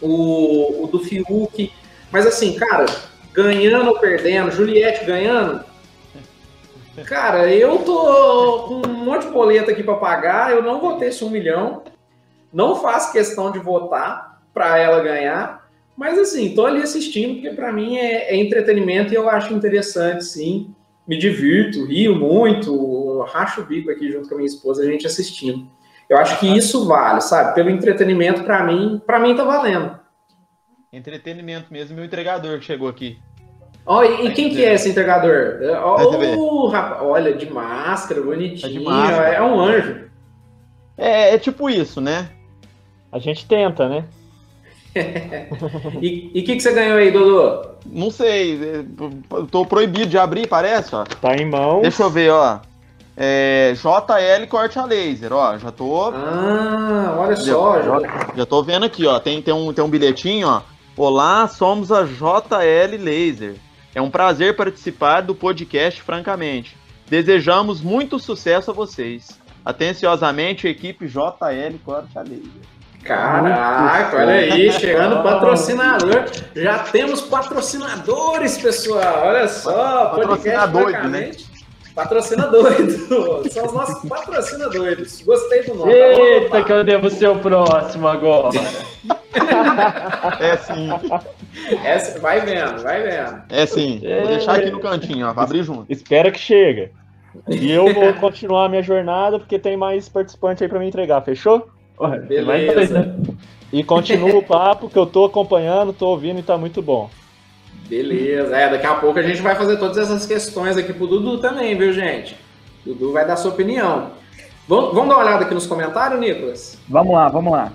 S8: o, o do Fiuk. Mas assim, cara, ganhando ou perdendo, Juliette ganhando. Cara, eu tô com um monte de boleto aqui para pagar, eu não vou ter esse um milhão. Não faço questão de votar para ela ganhar. Mas assim, tô ali assistindo, porque para mim é, é entretenimento e eu acho interessante, sim. Me divirto, rio muito, racho o bico aqui junto com a minha esposa, a gente assistindo. Eu acho que isso vale, sabe? Pelo entretenimento, para mim, para mim tá valendo.
S1: Entretenimento mesmo, meu entregador que chegou aqui.
S8: Ó, e, e quem que é esse entregador? O rapaz, olha, de máscara, bonitinho,
S1: Tá de máscara.
S8: é um anjo.
S1: É, é tipo isso, né?
S5: A gente tenta, né?
S8: E o que, que você ganhou aí, Dodô?
S1: Não sei, tô proibido de abrir, parece, ó.
S5: Tá em mão.
S1: Deixa eu ver, ó. É, JL corte a laser, ó. Já tô,
S8: Ah, olha só, já,
S1: já tô vendo aqui, ó. Tem, tem, um, tem um bilhetinho, ó. Olá, somos a JL Laser. É um prazer participar do podcast, francamente. Desejamos muito sucesso a vocês. Atenciosamente, equipe JL Corte a Laser.
S8: Caraca, olha aí, chegando patrocinador. Já temos patrocinadores, pessoal. Olha só, podcast
S1: Patrocina doido,
S8: francamente. Patrocina doido. São os nossos patrocinadores. Gostei do nome. tá?
S9: Eita, que eu devo ser o próximo agora.
S1: É sim,
S8: Essa, vai vendo, vai vendo.
S1: é sim. Vou deixar aqui no cantinho, ó. Vai abrir junto.
S5: Espera que chega. E eu vou continuar a minha jornada porque tem mais participante aí pra me entregar, fechou?
S8: Beleza.
S9: né?
S5: E continua o papo que eu tô acompanhando, tô ouvindo e tá muito bom.
S8: Beleza, é, daqui a pouco a gente vai fazer todas essas questões aqui pro Dudu também, viu, gente? Dudu vai dar sua opinião. Vamos, vamos dar uma olhada aqui nos comentários, Nicolas?
S4: Vamos lá, vamos lá.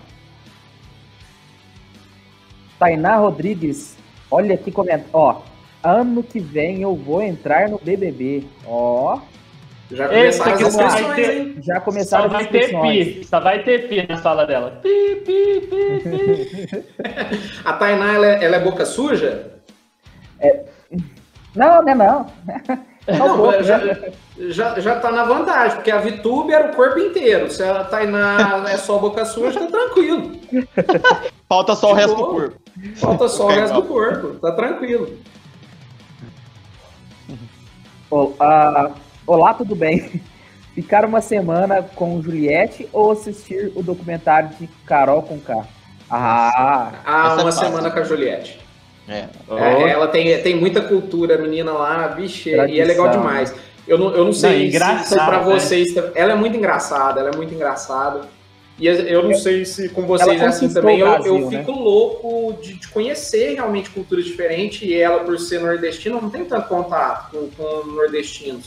S4: Tainá Rodrigues, olha que comentário. Ó, ano que vem eu vou entrar no BBB. Ó,
S8: Já começaram as inscrições,
S9: ter-
S8: hein?
S4: já
S9: Só
S4: começaram as
S9: vai ter pi, só vai ter pi na sala dela. Pi, pi, pi, pi.
S8: A Tainá, ela é, ela é boca suja?
S4: Não, né, não. Só um
S8: Não,
S4: pouco,
S8: já,
S4: né?
S8: já, já tá na vantagem, porque a VTube era o corpo inteiro. Se a Tainá é só boca suja, tá tranquilo.
S1: Falta só o resto do corpo.
S8: Falta só o resto do corpo, tá tranquilo.
S4: Ah, olá, tudo bem? Ficar uma semana com Juliette ou assistir o documentário de Carol com K? Ah,
S8: Ah,
S1: é
S8: uma
S1: fácil.
S8: semana com a Juliette.
S1: É.
S8: É, ela tem, tem muita cultura, a menina lá, vixe, e é legal demais. Eu não, eu não sei
S9: Não,
S8: se, se pra
S9: né?
S8: vocês. Ela é muito engraçada, ela é muito engraçada. E eu não sei se com vocês é assim também. Eu,
S4: Brasil,
S8: eu
S4: né?
S8: fico louco de, de conhecer realmente culturas diferentes. E ela, por ser nordestina, não tem tanto contato com, com nordestinos.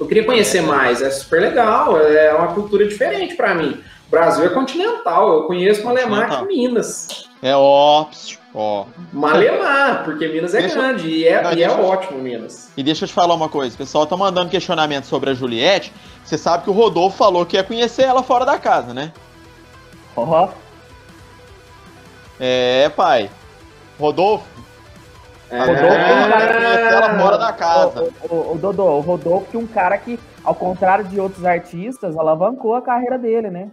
S8: Eu queria conhecer mais, é super legal, é uma cultura diferente pra mim. O Brasil é continental, eu conheço Malemar que Minas.
S1: É ó, ó.
S8: Malemar, porque Minas é
S1: Deixa-
S8: grande e é,
S1: Não,
S8: e é
S1: deixa-
S8: ótimo Minas.
S1: E deixa eu te falar uma coisa, o pessoal tá mandando questionamento sobre a Juliette. Você sabe que o Rodolfo falou que ia conhecer ela fora da casa, né?
S4: ó,
S1: É, pai. Rodolfo,
S8: É,
S1: Rodolfo é um cara que ela fora da casa.
S4: o, o, o Dodô, o Rodolfo que é um cara que, ao contrário de outros artistas, alavancou a carreira dele, né?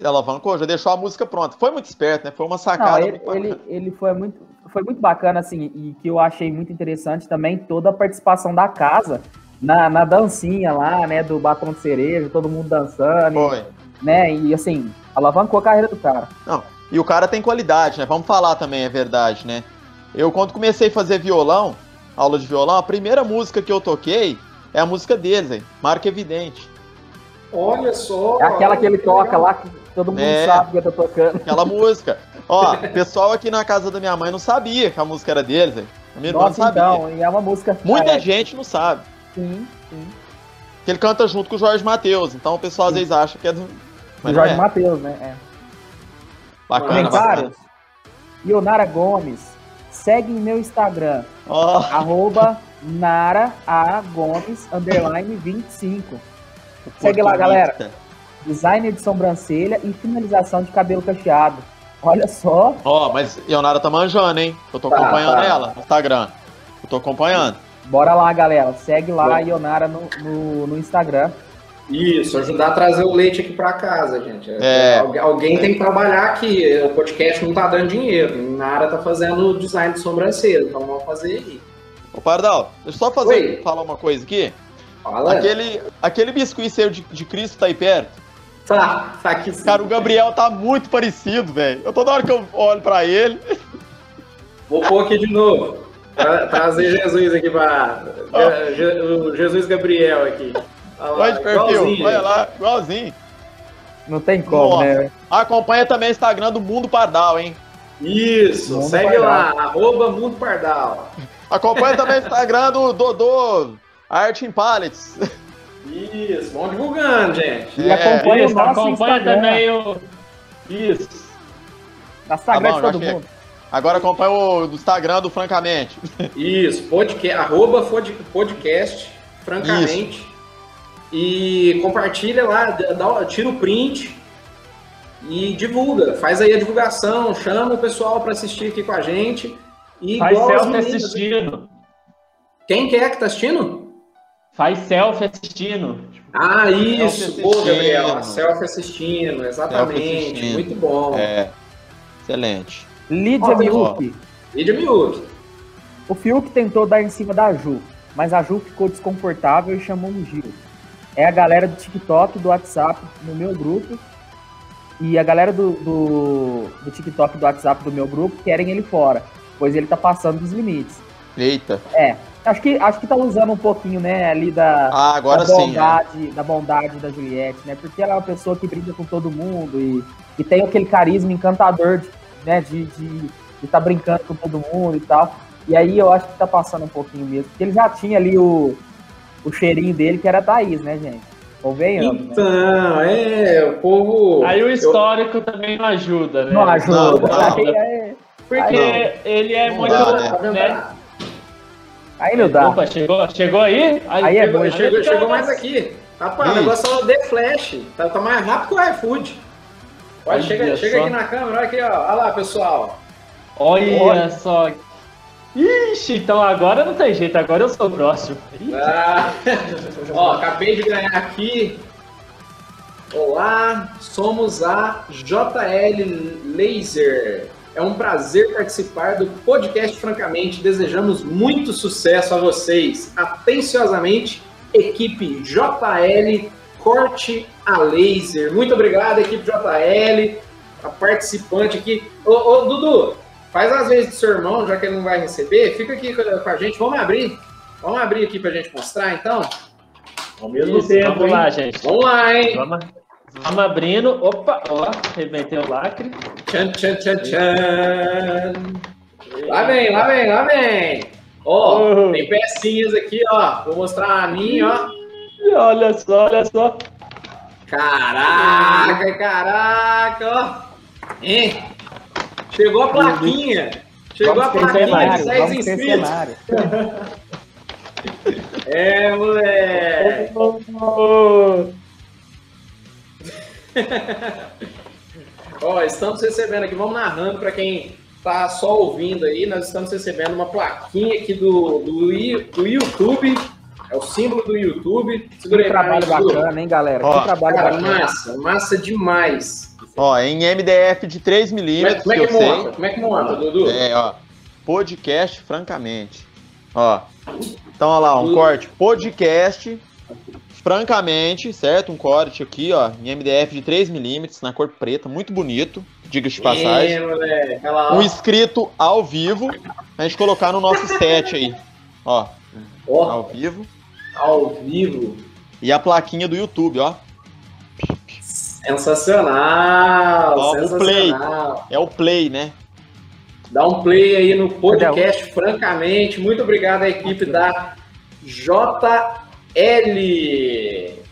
S1: Ela alavancou, já deixou a música pronta. Foi muito esperto, né? Foi uma
S4: Não,
S1: sacada.
S4: ele,
S1: muito bacana.
S4: ele, ele foi, muito, foi muito bacana, assim, e que eu achei muito interessante também toda a participação da casa na, na dancinha lá, né, do batom de cereja, todo mundo dançando,
S1: Foi.
S4: né, e assim, alavancou a carreira do cara.
S1: E o cara tem qualidade, né? Vamos falar também, é verdade, né? Eu, quando comecei a fazer violão, aula de violão, a primeira música que eu toquei é a música deles, hein? Marca Evidente.
S8: Olha só.
S4: É aquela que ele toca
S8: legal.
S4: lá, que todo mundo
S1: É.
S4: sabe que eu tô tocando.
S1: Aquela música. Ó, o pessoal aqui na casa da minha mãe não sabia que a música era deles, hein? A minha irmã não
S4: Nossa,
S1: sabia.
S4: então, e é uma música...
S1: Muita
S4: é,
S1: gente não sabe.
S4: Sim, sim.
S1: Que ele canta junto com o Jorge Matheus. Então o pessoal às vezes acha que é do. Mas
S4: Jorge
S1: é.
S4: Matheus, né, é.
S1: Bacana, bacana.
S4: Comentários. Ionara Gomes. Segue em meu Instagram.
S1: Ó,
S4: arroba Nara A Gomes underline 25. Segue lá, galera. design de sobrancelha e finalização de cabelo cacheado. Olha só.
S1: Ó, mas Ionara tá manjando, hein? Eu tô
S4: Tá,
S1: acompanhando
S4: tá.
S1: ela no Instagram. Eu tô acompanhando.
S4: Bora lá, galera. Segue lá
S8: Bom.
S4: a Ionara no, no, no Instagram.
S8: Isso, ajudar a trazer o leite aqui pra casa, gente.
S1: É.
S8: Algu- Alguém tem que trabalhar aqui. O podcast não tá dando dinheiro. Nara tá fazendo o design de sobrancelha, então vamos fazer aí.
S1: Ô, Pardal, deixa eu só fazer,
S8: Oi.
S1: falar uma coisa aqui.
S8: Fala.
S1: Aquele, aquele biscuit seu de, de Cristo tá aí perto.
S8: Tá, tá aqui sim.
S1: Cara, o Gabriel tá muito parecido, velho. Eu toda hora que eu olho pra ele.
S8: Vou pôr aqui de novo. Tra- trazer Jesus aqui pra. Je- Je- o Jesus Gabriel aqui. Olha lá,
S1: Vai de perfil,
S8: igualzinho.
S1: olha lá, igualzinho.
S4: Não tem como,
S1: Nossa.
S4: né?
S1: Acompanha também o Instagram do Mundo Pardal, hein?
S8: Isso,
S4: Mundo
S8: segue
S4: Pardal.
S8: lá, arroba Mundo Pardal.
S1: Acompanha também o Instagram do Dodô Art in Pallets.
S8: Isso, vamos divulgando, gente.
S4: E
S1: É,
S4: acompanha
S9: Isso,
S4: o nosso
S9: acompanha
S4: Instagram.
S9: também o. Isso.
S4: Na Instagram
S1: Tá bom,
S4: de todo mundo.
S1: Agora acompanha o do Instagram do Francamente.
S8: Isso, podcast, arroba pod- podcast, francamente. E compartilha lá, dá, tira o print e divulga. Faz aí a divulgação, chama o pessoal para assistir aqui com a gente. E
S9: Faz selfie
S8: meninas-
S9: assistindo.
S8: Quem que é que tá assistindo?
S9: Faz selfie assistindo.
S8: Ah, isso,
S1: Selfie
S8: pô. Gabriel, selfie assistindo, exatamente,
S1: Selfie assistindo.
S8: muito bom.
S1: É. Excelente.
S4: Lídia
S8: Ó,
S4: Miuki.
S8: Lídia Miúque.
S4: O Fiuk tentou dar em cima da Ju, mas a Ju ficou desconfortável e chamou o Gil. É a galera do TikTok, do WhatsApp, no meu grupo. E a galera do, do, do TikTok, do WhatsApp do meu grupo querem ele fora, pois ele tá passando dos limites.
S1: Eita.
S4: É, acho que, acho que tá usando um pouquinho, né, ali da,
S1: Ah, agora
S4: da
S1: sim. é.
S4: bondade, da bondade da Juliette, né? Porque ela é uma pessoa que brinca com todo mundo e, e tem aquele carisma encantador, de, né? De estar de, de tá brincando com todo mundo e tal. E aí eu acho que tá passando um pouquinho mesmo. Porque ele já tinha ali o, o cheirinho dele, que era a Thaís, né, gente? Convenhamos, né?
S8: Então, é, o povo.
S9: Aí o histórico também não ajuda, né?
S4: Não ajuda.
S1: Não, não.
S4: Aí, é-
S9: Porque
S1: Não.
S9: ele é
S1: Não
S9: muito.
S1: dá, né?
S9: Né?
S4: aí não dá.
S9: Opa, chegou, chegou aí?
S4: Aí é
S8: Chegou,
S4: bom.
S8: chegou, chegou mais aqui. Rapaz, o negócio é o The Flash. Tá, tá mais rápido que o iFood. Olha, chega, chega aqui na câmera, olha aqui, ó. Olha lá, pessoal.
S9: Olha,
S8: Olha.
S9: só. Ixi, então agora não tem jeito, agora eu sou o próximo.
S8: Ah, ó, acabei de ganhar aqui. Olá, somos a JL Laser. É um prazer participar do podcast Francamente. Desejamos muito sucesso a vocês. Atenciosamente, equipe JL Corte a Laser. Muito obrigado, equipe JL, a participante aqui. Ô, ô, Dudu, faz as vezes do seu irmão, já que ele não vai receber. Fica aqui com a gente. Vamos abrir. Vamos abrir aqui pra gente mostrar, então? Ao mesmo
S9: Isso,
S8: tempo,
S9: vamos
S8: hein?
S9: lá, gente.
S8: Vamos lá, hein?
S9: Vamos, vamos abrindo. Opa, ó, arrebentei o lacre.
S8: Tchan, tchan, tchan, tchan. Lá vem, lá vem, lá vem. Ó,
S9: Oh.
S8: tem pecinhas aqui, ó. Vou mostrar a minha, ó.
S9: Olha só, olha só.
S8: Caraca, caraca, ó. Hein? Chegou a plaquinha. Chegou a
S4: Vamos ter
S8: plaquinha de
S4: cenário,
S8: 10
S4: vamos ter
S8: inscritos.
S4: cenário.
S8: É, moleque. Ó, estamos recebendo aqui, vamos narrando para quem tá só ouvindo aí, nós estamos recebendo uma plaquinha aqui do, do, do YouTube, é o símbolo do YouTube. Segura
S4: Que
S8: aí,
S4: trabalho bacana, hein, galera?
S1: Ó,
S4: que trabalho
S8: Cara,
S4: bacana.
S8: massa, massa demais.
S1: Ó, em MDF de 3
S8: Como é,
S1: milímetros,
S8: como é
S1: que sei.
S8: monta? Como é que monta, Dudu?
S1: É, ó. Podcast, francamente. Ó. Então, ó lá, um
S8: Dudu.
S1: corte. Podcast, francamente, certo? Um corte aqui, ó, em MDF de 3 milímetros, na cor preta, muito bonito, diga-se de passagem.
S8: É.
S1: Um inscrito ao vivo, a gente colocar no nosso set aí. Ó,
S8: Ó,
S1: ao vivo.
S8: Ao vivo.
S1: E a plaquinha do YouTube, ó.
S8: Sensacional,
S1: Ó, o play.
S8: sensacional.
S1: É o play, né?
S8: Dá um play aí no podcast, francamente. Muito obrigado à equipe da JL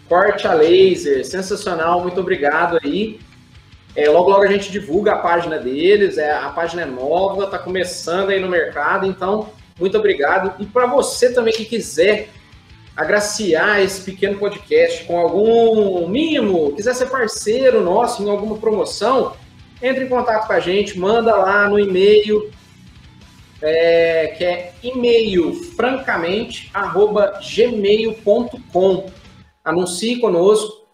S8: Corte a Laser. Sensacional, muito obrigado aí. É, logo, logo a gente divulga a página deles. É, a página é nova, tá começando aí no mercado. Então, muito obrigado. E para você também que quiser agraciar esse pequeno podcast com algum mimo, quiser ser parceiro nosso em alguma promoção, entre em contato com a gente, manda lá no e-mail, é, que é e-mail francamente arroba gmail.com. Anuncie conosco,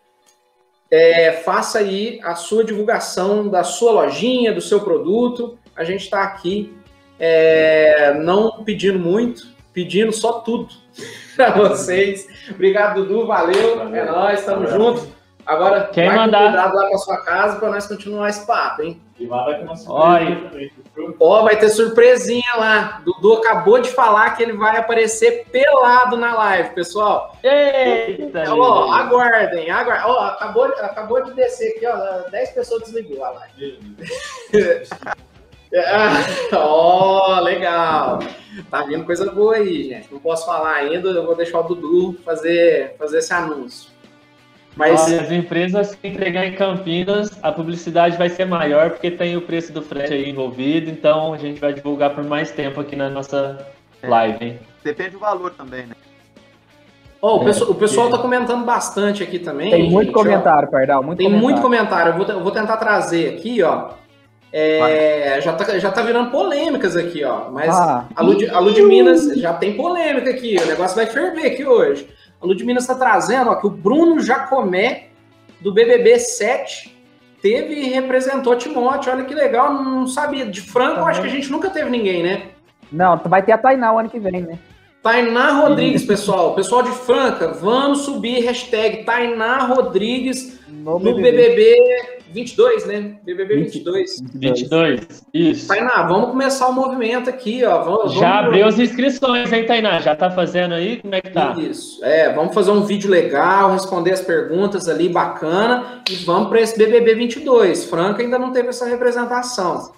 S8: é, faça aí a sua divulgação da sua lojinha, do seu produto. A gente está aqui é, não pedindo muito, pedindo só tudo para vocês. Obrigado, Dudu, valeu, é nóis, estamos juntos. Agora,
S9: Quem
S8: vai
S9: mandar?
S8: cuidado lá com a sua casa para nós continuar esse papo, hein?
S5: E lá vai ter uma
S9: Olha.
S5: surpresa?
S8: Ó, vai ter surpresinha lá. Dudu acabou de falar que ele vai aparecer pelado na live, pessoal.
S9: Eita!
S8: Ó, aguardem, aguardem. Ó, acabou, acabou de descer aqui, ó. 10 pessoas desligou a live. Ó, legal. Tá vindo coisa boa aí, gente. Não posso falar ainda, eu vou deixar o Dudu fazer, fazer esse anúncio. Mas
S9: Olha, as empresas que entregar em Campinas, a publicidade vai ser maior porque tem o preço do frete aí envolvido, então a gente vai divulgar por mais tempo aqui na nossa live, hein?
S1: Depende do valor também, né?
S8: ó, o, pessoal, o pessoal tá comentando bastante aqui também.
S4: Tem muito
S8: gente, ó.
S4: comentário, Pardal. Muito
S8: Tem
S4: comentário.
S8: muito comentário. Eu vou, eu vou tentar trazer aqui, ó. É, já, tá, já tá virando polêmicas aqui, ó. Mas
S4: Ah.
S8: a, Lud, a Ludminas já tem polêmica aqui. O negócio vai ferver aqui hoje. A Ludminas está trazendo ó, que o Bruno Jacomé, do BBB 7, teve e representou Timóteo. Olha que legal, não sabia. De Franco, eu acho que a gente nunca teve ninguém, né?
S4: Não, vai ter a Tainá o ano que vem, né?
S8: Tainá Rodrigues, pessoal. Pessoal de Franca, vamos subir hashtag Tainá Rodrigues
S4: No
S8: no BBB 22, né? BBB 22.
S9: 22, isso.
S8: Tainá, vamos começar o movimento aqui, ó. Vamos,
S9: Já
S8: vamos-
S9: abriu as inscrições, hein, Tainá? Já tá fazendo aí? Como é que tá?
S8: Isso. É, vamos fazer um vídeo legal, responder as perguntas ali, bacana, e vamos para esse BBB 22. Franca ainda não teve essa representação.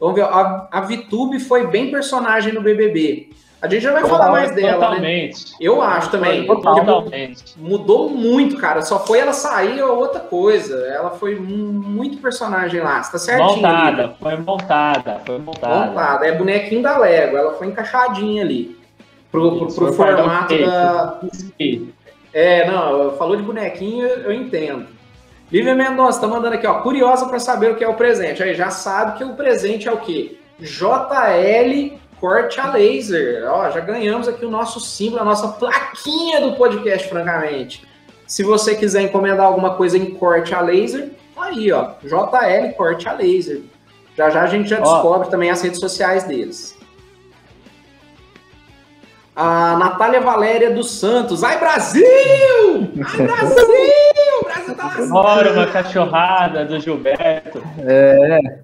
S8: Vamos ver, a, a Vitube foi bem personagem no BBB. A gente já vai falar mais dela, né?
S9: Totalmente.
S8: Eu acho também.
S9: Totalmente.
S8: mudou muito, cara. Só foi ela sair ou outra coisa. Ela foi mu- muito personagem lá. Você tá certinho. ali.
S9: Montada, foi montada, foi montada.
S8: Montada. É bonequinho da Lego. Ela foi encaixadinha ali. Pro, pro, pro formato da. É, não, falou de bonequinho, eu entendo. Lívia Mendonça tá mandando aqui, ó. Curiosa para saber o que é o presente. Aí já sabe que o presente é o quê? JL Corte a Laser. Ó, já ganhamos aqui o nosso símbolo, a nossa plaquinha do podcast, francamente. Se você quiser encomendar alguma coisa em corte a laser, tá aí, ó. JL Corte a Laser. Já já a gente já
S9: Ó.
S8: descobre também as redes sociais deles. A Natália Valéria dos Santos. Ai, Brasil! Ai, Brasil! O Brasil tá.
S9: Fora uma cachorrada do Gilberto.
S4: É,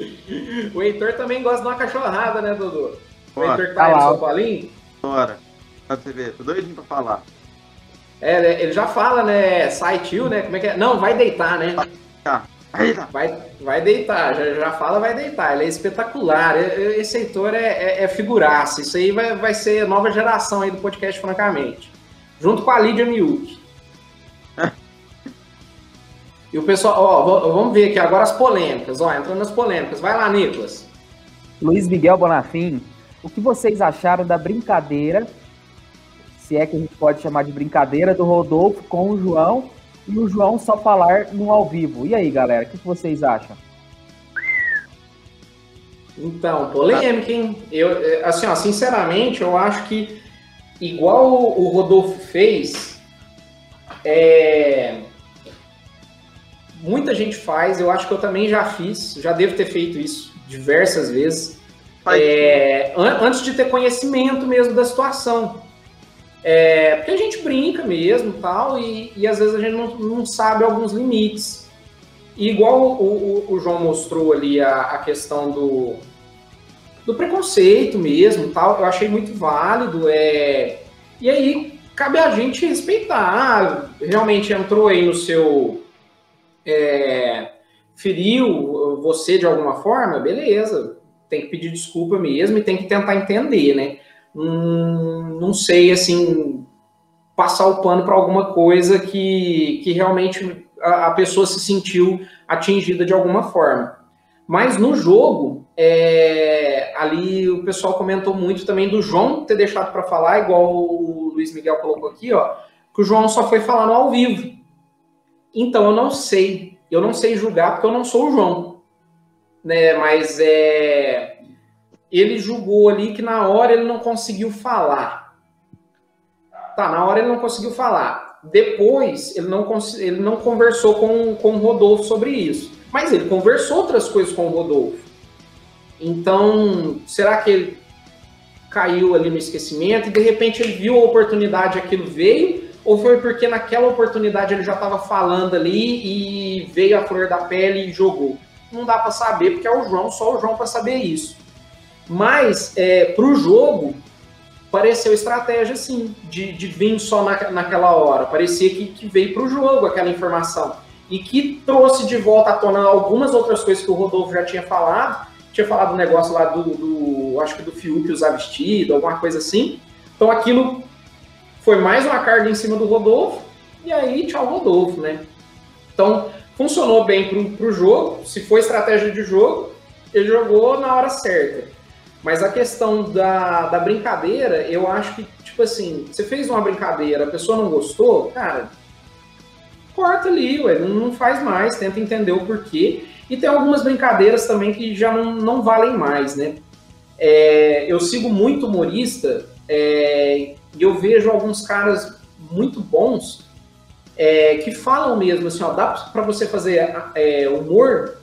S8: O Heitor também gosta de uma cachorrada, né, Dudu? O. Heitor que tá aí no. São Paulinho.
S1: Bora. Pra você ver, tô doidinho pra falar.
S8: É, ele já fala, né? Sai tio, né? Como é que é? Não, vai deitar, né? Vai, vai deitar, já, já fala, vai deitar. Ele é espetacular. Esse Heitor é, é, é figuraça. Isso aí vai, vai ser nova geração aí do podcast, francamente. Junto com a Lídia Miuk. E o pessoal, ó, vamos ver aqui agora as polêmicas, ó, entrando nas polêmicas. Vai lá, Nicolas.
S4: Luiz Miguel Bonafim, o que vocês acharam da brincadeira, se é que a gente pode chamar de brincadeira, do Rodolfo com o João e o João só falar no ao vivo? E aí, galera, o que vocês acham?
S8: Então, polêmica, hein? Eu, eh, assim, ó, sinceramente, eu acho que igual o Rodolfo fez, é, muita gente faz, eu acho que eu também já fiz, já devo ter feito isso diversas vezes, é, an- antes de ter conhecimento mesmo da situação. É, porque a gente brinca mesmo tal, e, e às vezes a gente não, não sabe alguns limites. E igual o, o- o João mostrou ali a, a questão do, do preconceito mesmo, tal, eu achei muito válido. É, e aí cabe a gente respeitar. Realmente entrou aí no seu. É, feriu você de alguma forma, beleza. Tem que pedir desculpa mesmo e tem que tentar entender, né? Hum, não sei, assim, passar o pano para alguma coisa que, que realmente a, a pessoa se sentiu atingida de alguma forma. Mas no jogo, é, ali o pessoal comentou muito também do João ter deixado para falar, igual o Luiz Miguel colocou aqui, ó, que o João só foi falar no ao vivo. Então eu não sei, eu não sei julgar porque eu não sou o João, né? Mas é, ele julgou ali que na hora ele não conseguiu falar. Tá, na hora ele não conseguiu falar. Depois ele não, ele não conversou com, com o Rodolfo sobre isso. Mas ele conversou outras coisas com o Rodolfo. Então, será que ele caiu ali no esquecimento e de repente ele viu a oportunidade, aquilo veio? Ou foi porque naquela oportunidade ele já estava falando ali e veio a flor da pele e jogou? Não dá para saber, porque é o João, só o João para saber isso. Mas, é, para o jogo, pareceu estratégia, sim, de, de vir só na, naquela hora. Parecia que, que veio para o jogo aquela informação e que trouxe de volta à tona algumas outras coisas que o Rodolfo já tinha falado. Tinha falado do negócio lá do, do acho que do Fiuk usar vestido, alguma coisa assim. Então aquilo foi mais uma carga em cima do Rodolfo, e aí tchau Rodolfo, né? Então funcionou bem pro, pro jogo, se foi estratégia de jogo, ele jogou na hora certa. Mas a questão da, da brincadeira, eu acho que, tipo assim, você fez uma brincadeira, a pessoa não gostou, cara, corta ali, ué, não faz mais, tenta entender o porquê. E tem algumas brincadeiras também que já não, não valem mais, né? É, eu sigo muito humorista é, e eu vejo alguns caras muito bons é, que falam mesmo assim, ó, dá para você fazer é, humor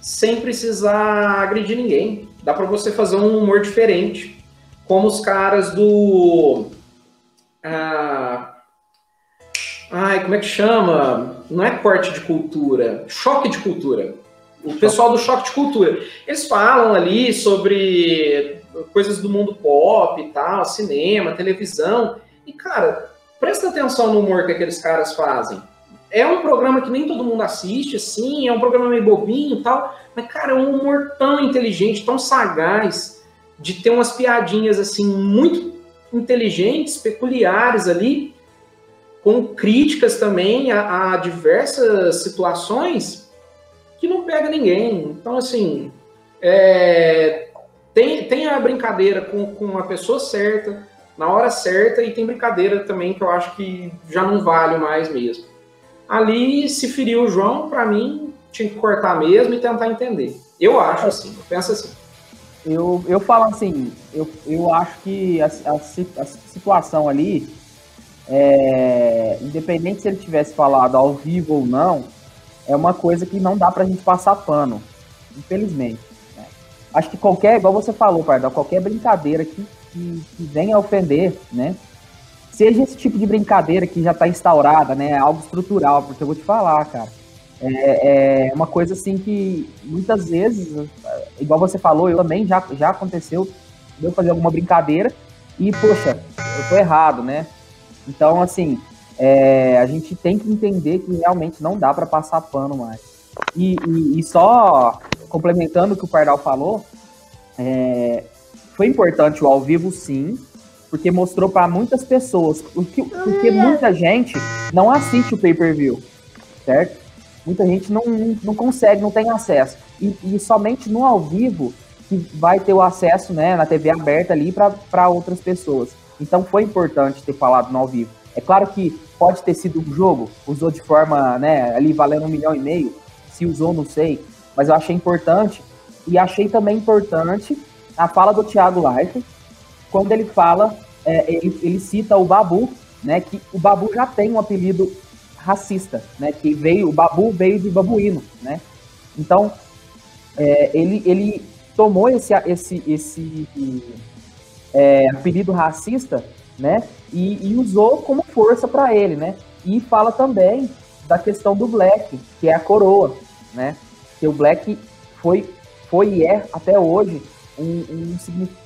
S8: sem precisar agredir ninguém. Dá para você fazer um humor diferente, como os caras do ah, Ai, como é que chama? Não é corte de cultura, choque de cultura. O pessoal do choque de cultura. Eles falam ali sobre coisas do mundo pop e tal, cinema, televisão. E, cara, presta atenção no humor que aqueles caras fazem. É um programa que nem todo mundo assiste, assim, é um programa meio bobinho e tal, mas, cara, é um humor tão inteligente, tão sagaz, de ter umas piadinhas, assim, muito inteligentes, peculiares ali, com críticas também a, a diversas situações que não pega ninguém. Então, assim, é, tem, tem a brincadeira com, com a pessoa certa, na hora certa, e tem brincadeira também que eu acho que já não vale mais mesmo. Ali, se feriu o João, para mim, tinha que cortar mesmo e tentar entender. Eu acho assim, eu penso assim.
S4: Eu, eu falo assim, eu, eu acho que a, a, a situação ali é, independente se ele tivesse falado ao vivo ou não, é uma coisa que não dá pra gente passar pano, infelizmente. Acho que qualquer, igual você falou, Pardal, qualquer brincadeira que, que, que venha ofender, né? Seja esse tipo de brincadeira que já está instaurada, né? Algo estrutural, porque eu vou te falar, cara. É, é, uma coisa assim que muitas vezes, igual você falou, eu também já, já aconteceu eu fazer alguma brincadeira e, poxa, eu tô errado, né? Então, assim, é, a gente tem que entender que realmente não dá para passar pano mais. E, e, e, só complementando o que o Pardal falou, é, foi importante o ao vivo, sim, porque mostrou para muitas pessoas, porque, porque muita gente não assiste o pay-per-view, certo? Muita gente não, não consegue, não tem acesso. E, e somente no ao vivo que vai ter o acesso né, na TV aberta ali para outras pessoas. Então foi importante ter falado no ao vivo. É claro que pode ter sido um jogo, usou de forma, né, ali valendo um milhão e meio, se usou, não sei, mas eu achei importante, e achei também importante a fala do Thiago Leifert, quando ele fala, é, ele, ele cita o Babu, né, que o Babu já tem um apelido racista, né, que veio, o Babu veio de babuíno, né, então é, ele, ele tomou esse, esse, esse é, apelido racista, né? E, e usou como força para ele, né? E fala também da questão do Black, que é a coroa, né? Que o Black foi, foi e é até hoje um, um,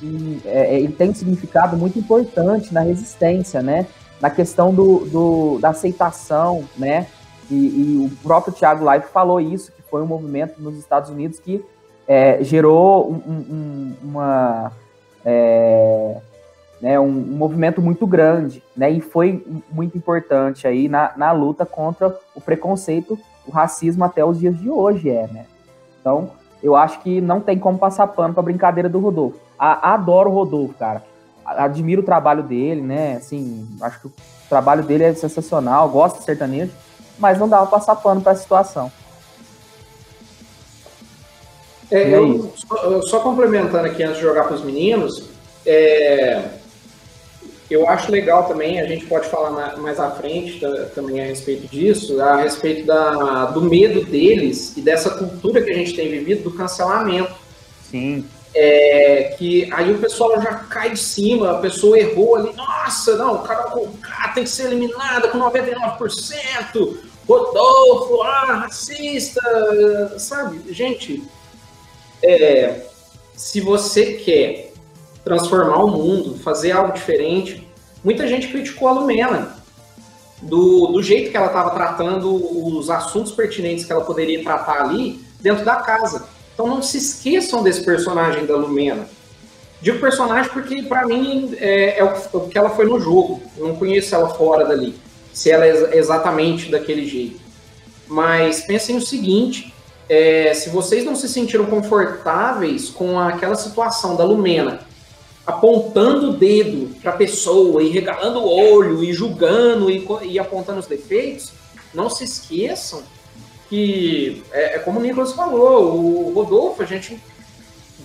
S4: um é, é, ele tem um significado muito importante na resistência, né? Na questão do, do da aceitação, né? E, e, o próprio Thiago Live falou isso, que foi um movimento nos Estados Unidos que é, gerou um, uma é, né, um, um, movimento muito grande, né, e foi muito importante aí na, na luta contra o preconceito, o racismo até os dias de hoje é, né. Então, eu acho que não tem como passar pano pra brincadeira do Rodolfo. A, adoro o Rodolfo, cara. Admiro o trabalho dele, né? Assim, acho que o trabalho dele é sensacional, gosto de sertanejo, mas não dava pra passar pano pra situação.
S8: É, eu, só, só, complementando aqui antes de jogar para os meninos, é, eu acho legal também, a gente pode falar mais à frente também a respeito disso, a respeito da, do medo deles e dessa cultura que a gente tem vivido do cancelamento.
S4: Sim.
S8: É, que aí o pessoal já cai de cima, a pessoa errou ali, nossa, não, o cara, tem que ser eliminada com 99%, Rodolfo, ah, racista, sabe? Gente, é, se você quer transformar o mundo, fazer algo diferente, muita gente criticou a Lumena do, do jeito que ela estava tratando os assuntos pertinentes que ela poderia tratar ali dentro da casa. Então não se esqueçam desse personagem da Lumena. Digo personagem porque, para mim, é, é, o que ela foi no jogo. Eu não conheço ela fora dali, se ela é exatamente daquele jeito. Mas pensem o seguinte: é, se vocês não se sentiram confortáveis com aquela situação da Lumena apontando o dedo para a pessoa e regalando o olho e julgando e, e, apontando os defeitos, não se esqueçam que, é, é como o Nicolas falou, o Rodolfo, a gente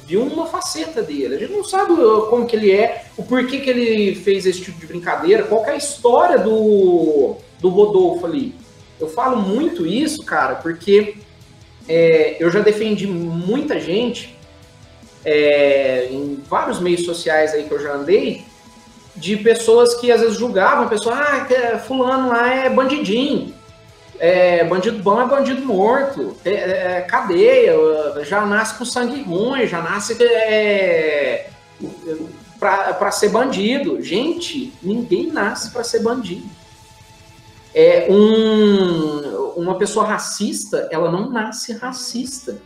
S8: viu uma faceta dele. A gente não sabe como que ele é, o porquê que ele fez esse tipo de brincadeira, qual é a história do, do Rodolfo ali. Eu falo muito isso, cara, porque é, eu já defendi muita gente é, em vários meios sociais aí que eu já andei, de pessoas que às vezes julgavam a pessoa, ah, fulano lá é bandidinho, é, bandido bom é bandido morto, é, é, cadeia, já nasce com sangue ruim, já nasce é, para ser bandido. Gente, ninguém nasce para ser bandido. É um, uma pessoa racista, ela não nasce racista.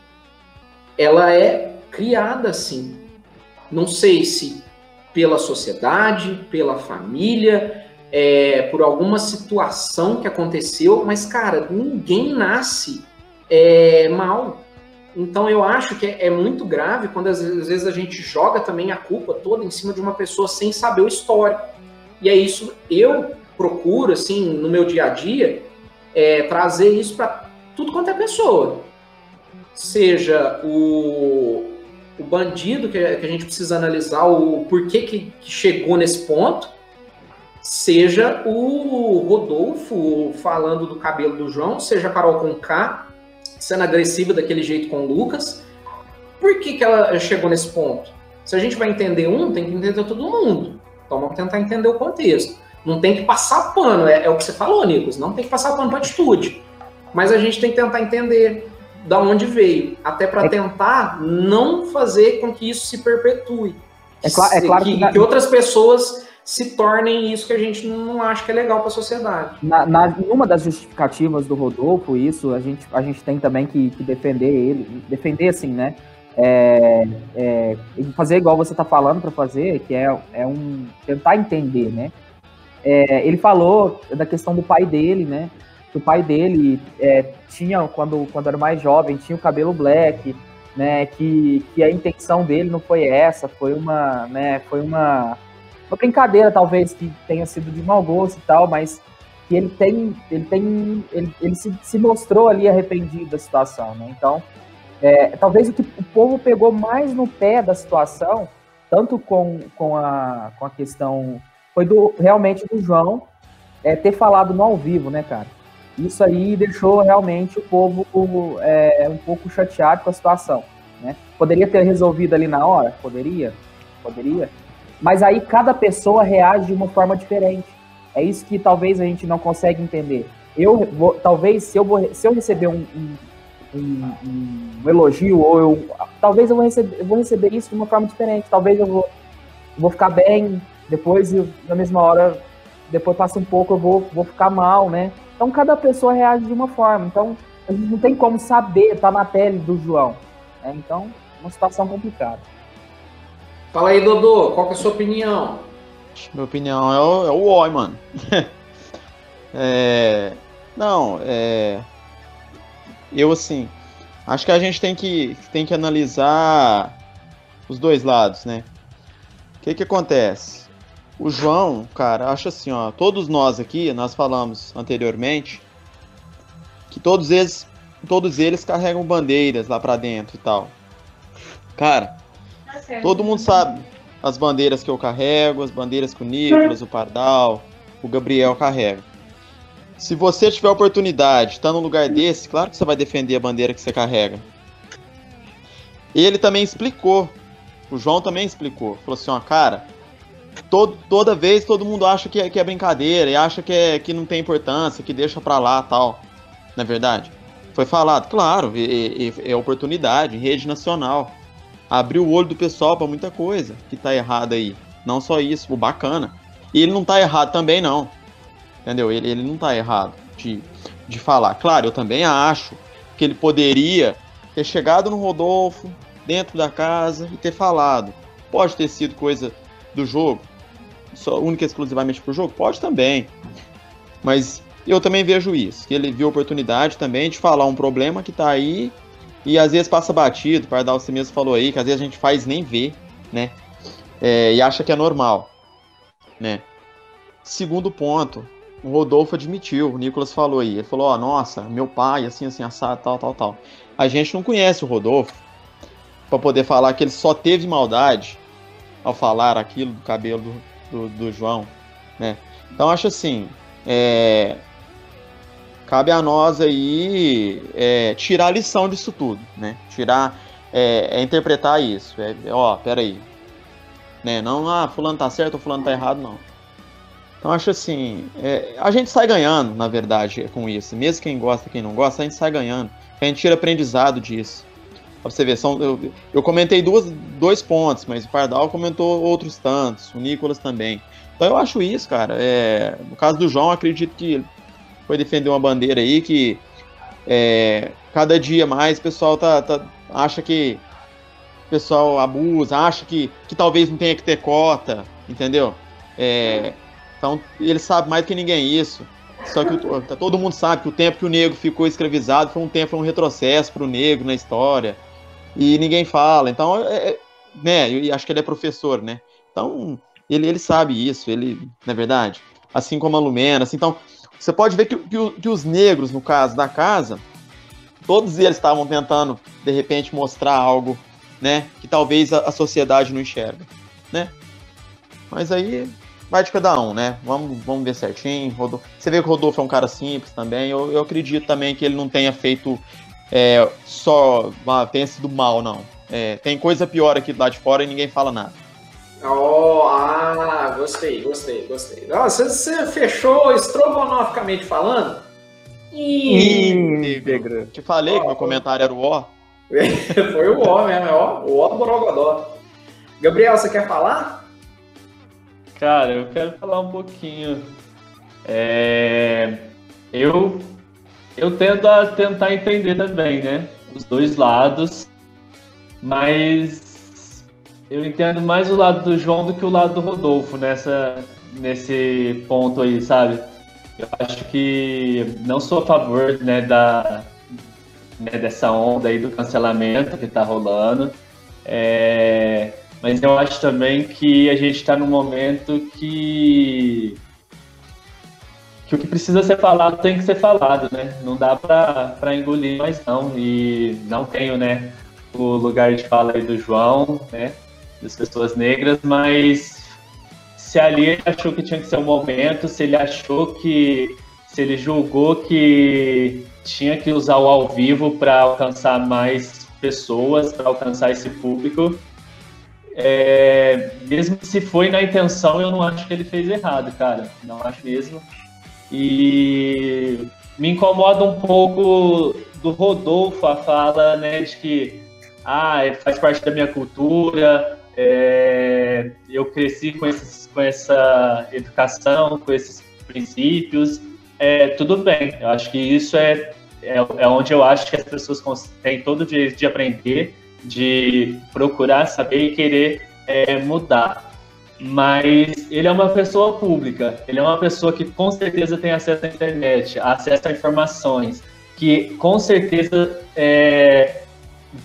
S8: Ela é criada assim. Não sei se pela sociedade, pela família, é, por alguma situação que aconteceu, mas, cara, ninguém nasce é, mal. Então eu acho que é, é muito grave quando às vezes a gente joga também a culpa toda em cima de uma pessoa sem saber o histórico. E é isso, eu procuro, assim, no meu dia a dia, é, trazer isso para tudo quanto é pessoa. Seja o, o bandido, que, a gente precisa analisar o porquê que, que chegou nesse ponto, seja o Rodolfo falando do cabelo do João, seja a Carol com K sendo agressiva daquele jeito com o Lucas. Por que, que ela chegou nesse ponto? Se a gente vai entender um, tem que entender todo mundo. Então vamos tentar entender o contexto. Não tem que passar pano, é, é o que você falou, Nicolas, não tem que passar pano para atitude. Mas a gente tem que tentar entender da onde veio, até para é. tentar não fazer com que isso se perpetue.
S4: É, cl é claro
S8: que, que, que, outras pessoas se tornem isso que a gente não acha que é legal para a sociedade.
S4: Na, na, numa das justificativas do Rodolfo, isso a gente, a gente tem também que, que defender ele, defender assim, né? É, é, fazer igual você está falando para fazer, que é, é um tentar entender, né? É, ele falou da questão do pai dele, né? Que o pai dele é, tinha, quando, quando era mais jovem, tinha o cabelo black, né? Que, que a intenção dele não foi essa, foi uma, né? Foi uma, uma brincadeira, talvez, que tenha sido de mau gosto e tal, mas que ele tem, ele tem, ele, ele se, se mostrou ali arrependido da situação, né? Então, é, talvez o que o povo pegou mais no pé da situação, tanto com, com, a, com a questão foi do realmente do João é, ter falado no ao vivo, né, cara? Isso aí deixou realmente o povo é, um pouco chateado com a situação, né? Poderia ter resolvido ali na hora? Poderia, poderia. Mas aí cada pessoa reage de uma forma diferente. É isso que talvez a gente não consegue entender. Eu vou, talvez se eu, vou, se eu receber um, um, um, um elogio ou eu, talvez eu vou receber, eu vou receber isso de uma forma diferente. Talvez eu vou, vou ficar bem, depois, na mesma hora, depois passa um pouco, eu vou, vou ficar mal, né? Então, cada pessoa reage de uma forma. Então, a gente não tem como saber, tá na pele do João. Né? Então, uma situação complicada.
S8: Fala aí, Dodô, qual é a sua opinião?
S1: Minha opinião é o, é o Oi, mano. é, não, é. Eu, assim, acho que a gente tem que, tem que analisar os dois lados, né? O que que acontece? O João, cara, acho assim, ó, todos nós aqui, nós falamos anteriormente que todos eles, todos eles carregam bandeiras lá pra dentro e tal. Cara, todo mundo sabe as bandeiras que eu carrego, as bandeiras que o Nicolas, o Pardal, o Gabriel carregam. Se você tiver oportunidade, tá num lugar desse, claro que você vai defender a bandeira que você carrega. Ele também explicou, o João também explicou, falou assim, ó, cara, todo, toda vez todo mundo acha que é, que é brincadeira e acha que, é, que não tem importância, que deixa pra lá tal. Não é verdade? Foi falado, claro, é, é oportunidade, rede nacional abriu o olho do pessoal para muita coisa que tá errada aí. Não só isso, o bacana. E ele não tá errado também, não. Entendeu? Ele, ele não tá errado de, de falar. Claro, eu também acho que ele poderia ter chegado no Rodolfo, dentro da casa, e ter falado. Pode ter sido coisa do jogo, só única e exclusivamente pro jogo? Pode também. Mas eu também vejo isso, que ele viu a oportunidade também de falar um problema que tá aí e às vezes passa batido, o Pardal você mesmo falou aí, que às vezes a gente faz nem ver, né? É, e acha que é normal, né? Segundo ponto, o Rodolfo admitiu, o Nicolas falou aí, ele falou, ó, oh, nossa, meu pai, assim, assim, assado, tal, tal, tal. A gente não conhece o Rodolfo para poder falar que ele só teve maldade ao falar aquilo do cabelo do, do, do João, né? Então acho assim, é, cabe a nós aí é, tirar a lição disso tudo, né? Tirar, é, é interpretar isso. É, ó, peraí. Né? Não, ah, fulano tá certo ou fulano tá errado, não. Então acho assim, é, a gente sai ganhando, na verdade, com isso. Mesmo quem gosta, quem não gosta, a gente sai ganhando. A gente tira aprendizado disso. Pra você ver, são, eu, eu comentei duas, dois pontos, mas o Pardal comentou outros tantos, o Nicolas também. Então eu acho isso, cara. É, no caso do João, acredito que foi defender uma bandeira aí que é, cada dia mais o pessoal tá, tá, acha que o pessoal abusa, acha que, que talvez não tenha que ter cota, entendeu? É, então ele sabe mais do que ninguém isso. Só que tá, todo mundo sabe que o tempo que o negro ficou escravizado foi um tempo, foi um retrocesso para o negro na história. E ninguém fala. Então, é, é né, eu acho que ele é professor, né? Então, ele, ele sabe isso, ele, na é verdade, assim como a Lumena, assim, então, você pode ver que, que, que os negros, no caso da casa, todos eles estavam tentando, de repente, mostrar algo, né? Que talvez a, a sociedade não enxerga, né? Mas aí vai de cada um, né? Vamos, vamos ver certinho. Rodolfo. Você vê que o Rodolfo é um cara simples também. Eu, eu acredito também que ele não tenha feito é, só. Ah, tenha sido mal, não. É, tem coisa pior aqui lá de fora e ninguém fala nada.
S8: Oh, ah, gostei, gostei, gostei. Nossa, você fechou estrogonoficamente falando?
S1: Íntegro. Te falei oh, que meu comentário era o ó.
S8: Foi o ó mesmo, é ó, o ó do Borogodó. Gabriel, você quer falar?
S9: Cara, eu quero falar um pouquinho. É... Eu, eu tento a tentar entender também, né? Os dois lados, mas eu entendo mais o lado do João do que o lado do Rodolfo nessa, nesse ponto aí, sabe? Eu acho que não sou a favor né, da, né, dessa onda aí do cancelamento que está rolando. É, mas eu acho também que a gente está num momento que que o que precisa ser falado tem que ser falado, né? Não dá para engolir mais não. E não tenho, né, o lugar de fala aí do João, né? das pessoas negras, mas se ali ele achou que tinha que ser um momento, se ele achou que, se ele julgou que tinha que usar o ao vivo para alcançar mais pessoas, para alcançar esse público, é, mesmo se foi na intenção, eu não acho que ele fez errado, cara. Não acho mesmo. E me incomoda um pouco do Rodolfo a fala, né, de que ah, faz parte da minha cultura, é, eu cresci com, esses, com essa educação, com esses princípios. É, tudo bem, eu acho que isso é, é, é onde eu acho que as pessoas têm todo o direito de aprender, de procurar saber e querer é, mudar. Mas ele é uma pessoa pública, ele é uma pessoa que com certeza tem acesso à internet, acesso a informações, que com certeza é,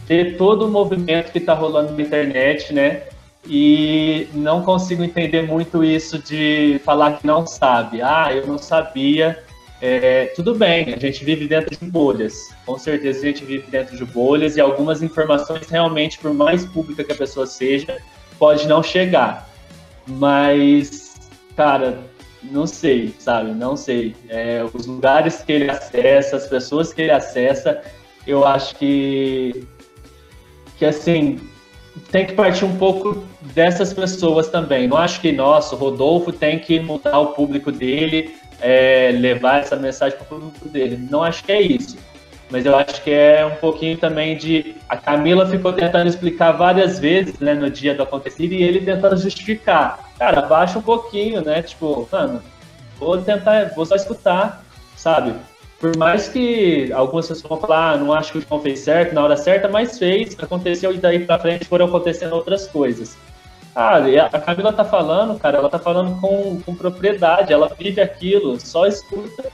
S9: vê todo o movimento que está rolando na internet, né? E não consigo entender muito isso de falar que não sabe. Ah, eu não sabia. É, tudo bem, a gente vive dentro de bolhas. Com certeza a gente vive dentro de bolhas e algumas informações realmente, por mais pública que a pessoa seja, pode não chegar. Mas, cara, não sei, sabe? Não sei. É, os lugares que ele acessa, as pessoas que ele acessa, eu acho que, que assim, tem que partir um pouco dessas pessoas também. Não acho que, nossa, o Rodolfo tem que mudar o público dele, é, levar essa mensagem para o público dele. Não acho que é isso. Mas eu acho que é um pouquinho também de. A Camila ficou tentando explicar várias vezes né, no dia do acontecido e ele tentando justificar. Cara, baixa um pouquinho, né? Tipo, mano, vou tentar, vou só escutar, sabe? Por mais que algumas pessoas vão falar, ah, não acho que o João fez certo na hora certa, mas fez, aconteceu e daí pra frente foram acontecendo outras coisas. Ah, a Camila tá falando, cara, ela tá falando com, com propriedade, ela vive aquilo, só escuta,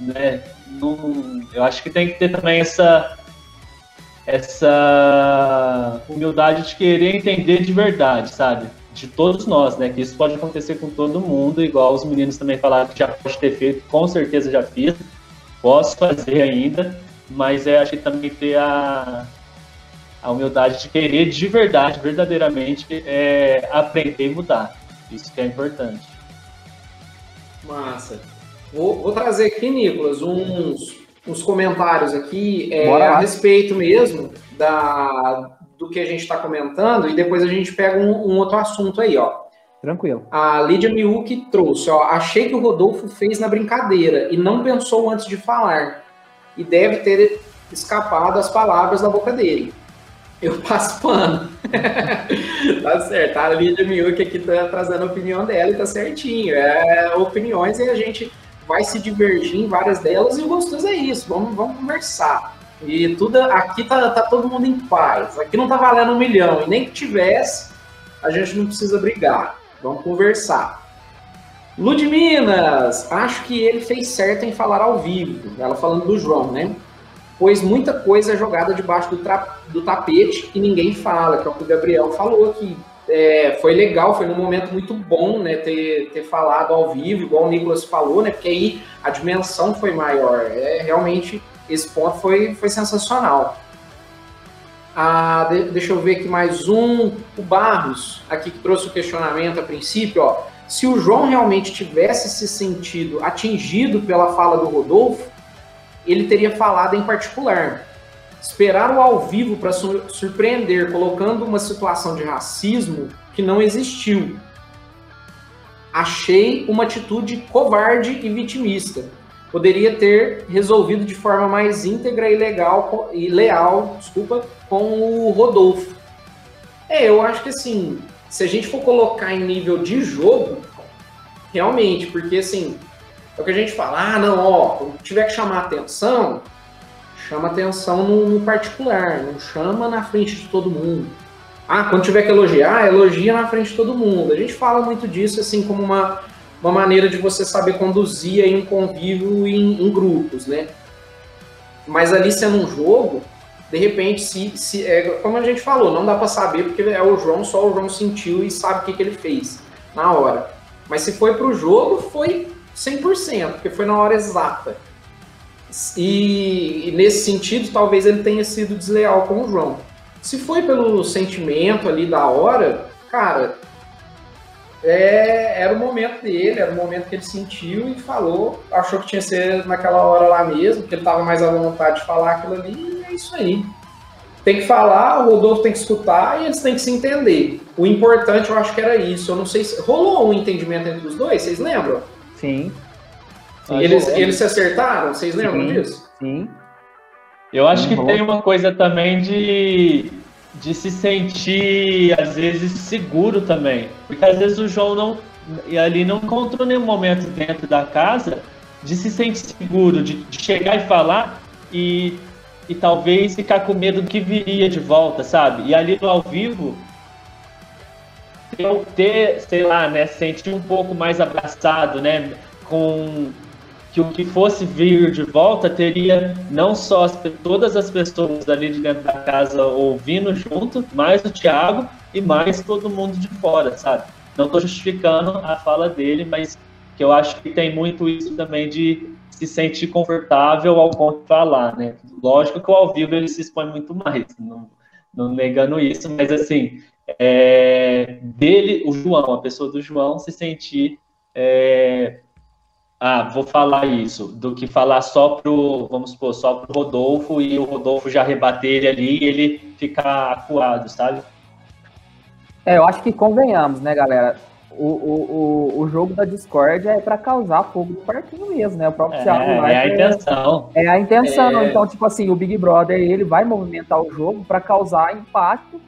S9: né? Não, eu acho que tem que ter também essa essa humildade de querer entender de verdade, sabe? De todos nós, né? Que isso pode acontecer com todo mundo, igual os meninos também falaram que já pode ter feito, com certeza já fiz, posso fazer ainda, mas é acho que também ter a, a humildade de querer de verdade, verdadeiramente, é, aprender e mudar. Isso que é importante.
S8: Massa. Vou, vou trazer aqui, Nicolas, uns, uns comentários aqui é, a respeito mesmo da, do que a gente está comentando e depois a gente pega um, um, outro assunto aí, ó.
S4: Tranquilo.
S8: A Lídia Miuk trouxe, ó. Achei que o Rodolfo fez na brincadeira e não pensou antes de falar. E deve ter escapado as palavras da boca dele. Eu passo pano. tá certo. A Lídia Miuk aqui tá trazendo a opinião dela e tá certinho. É opiniões e a gente vai se divergir em várias delas e o gostoso é isso, vamos, vamos conversar. E tudo aqui tá, tá todo mundo em paz. Aqui não tá valendo um milhão, e nem que tivesse, a gente não precisa brigar. Vamos conversar. Ludminas, acho que ele fez certo em falar ao vivo. Ela falando do João, né? Pois muita coisa é jogada debaixo do, do tapete e ninguém fala, que é o que o Gabriel falou aqui é, foi legal, foi num momento muito bom, né, ter, ter falado ao vivo, igual o Nicolas falou, né, porque aí a dimensão foi maior. É, realmente, esse ponto foi, foi sensacional. Ah, de, deixa eu ver aqui mais um. O Barros, aqui que trouxe o questionamento a princípio, ó. Se o João realmente tivesse se sentido atingido pela fala do Rodolfo, ele teria falado em particular. Esperar o ao vivo para surpreender, colocando uma situação de racismo que não existiu. Achei uma atitude covarde e vitimista. Poderia ter resolvido de forma mais íntegra e legal e leal, desculpa, com o Rodolfo. É, eu acho que assim, se a gente for colocar em nível de jogo, realmente, porque assim, é o que a gente fala, ah, não, ó, tiver que chamar atenção, chama atenção no, no, particular, não chama na frente de todo mundo. Ah, quando tiver que elogiar, elogia na frente de todo mundo. A gente fala muito disso assim como uma, uma maneira de você saber conduzir aí um convívio em, em grupos, né? Mas ali sendo um jogo, de repente, se, se é, como a gente falou, não dá para saber porque é o João, só o João sentiu e sabe o que, que ele fez na hora. Mas se foi para o jogo, foi 100%, porque foi na hora exata. E, e, nesse sentido, talvez ele tenha sido desleal com o João. Se foi pelo sentimento ali da hora, cara, é, era o momento dele, era o momento que ele sentiu e falou, achou que tinha que ser naquela hora lá mesmo, que ele estava mais à vontade de falar aquilo ali, e é isso aí. Tem que falar, o Rodolfo tem que escutar e eles têm que se entender. O importante eu acho que era isso. Eu não sei se. Rolou um entendimento entre os dois, vocês lembram?
S4: Sim.
S8: Eles, eles se acertaram? Vocês lembram
S4: sim,
S8: disso?
S4: Sim.
S9: Eu acho que tem uma coisa também de, de se sentir, às vezes, seguro também. Porque às vezes o João não, ali não encontrou nenhum momento dentro da casa de se sentir seguro, de, de chegar e falar e, e talvez ficar com medo do que viria de volta, sabe? E ali no ao vivo, ter, sei lá, né, sentir um pouco mais abraçado, né, com que o que fosse vir de volta teria não só as, todas as pessoas ali de dentro da casa ouvindo junto, mais o Thiago e mais todo mundo de fora, sabe? Não estou justificando a fala dele, mas que eu acho que tem muito isso também de se sentir confortável ao ponto de falar, né? Lógico que o ao vivo ele se expõe muito mais, não, não negando isso, mas assim, é, dele, o João, a pessoa do João, se sentir é, ah, vou falar isso, do que falar só pro, vamos supor, só pro Rodolfo e o Rodolfo já rebater ele ali e ele ficar acuado, sabe?
S4: É, eu acho que convenhamos, né, galera? O, o, o, o jogo da Discord é para causar fogo no parquinho mesmo, né? O próprio
S9: é,
S4: Thiago
S9: É a intenção.
S4: É, é a intenção.
S9: É...
S4: Então, tipo assim, o Big Brother ele vai movimentar o jogo para causar impacto,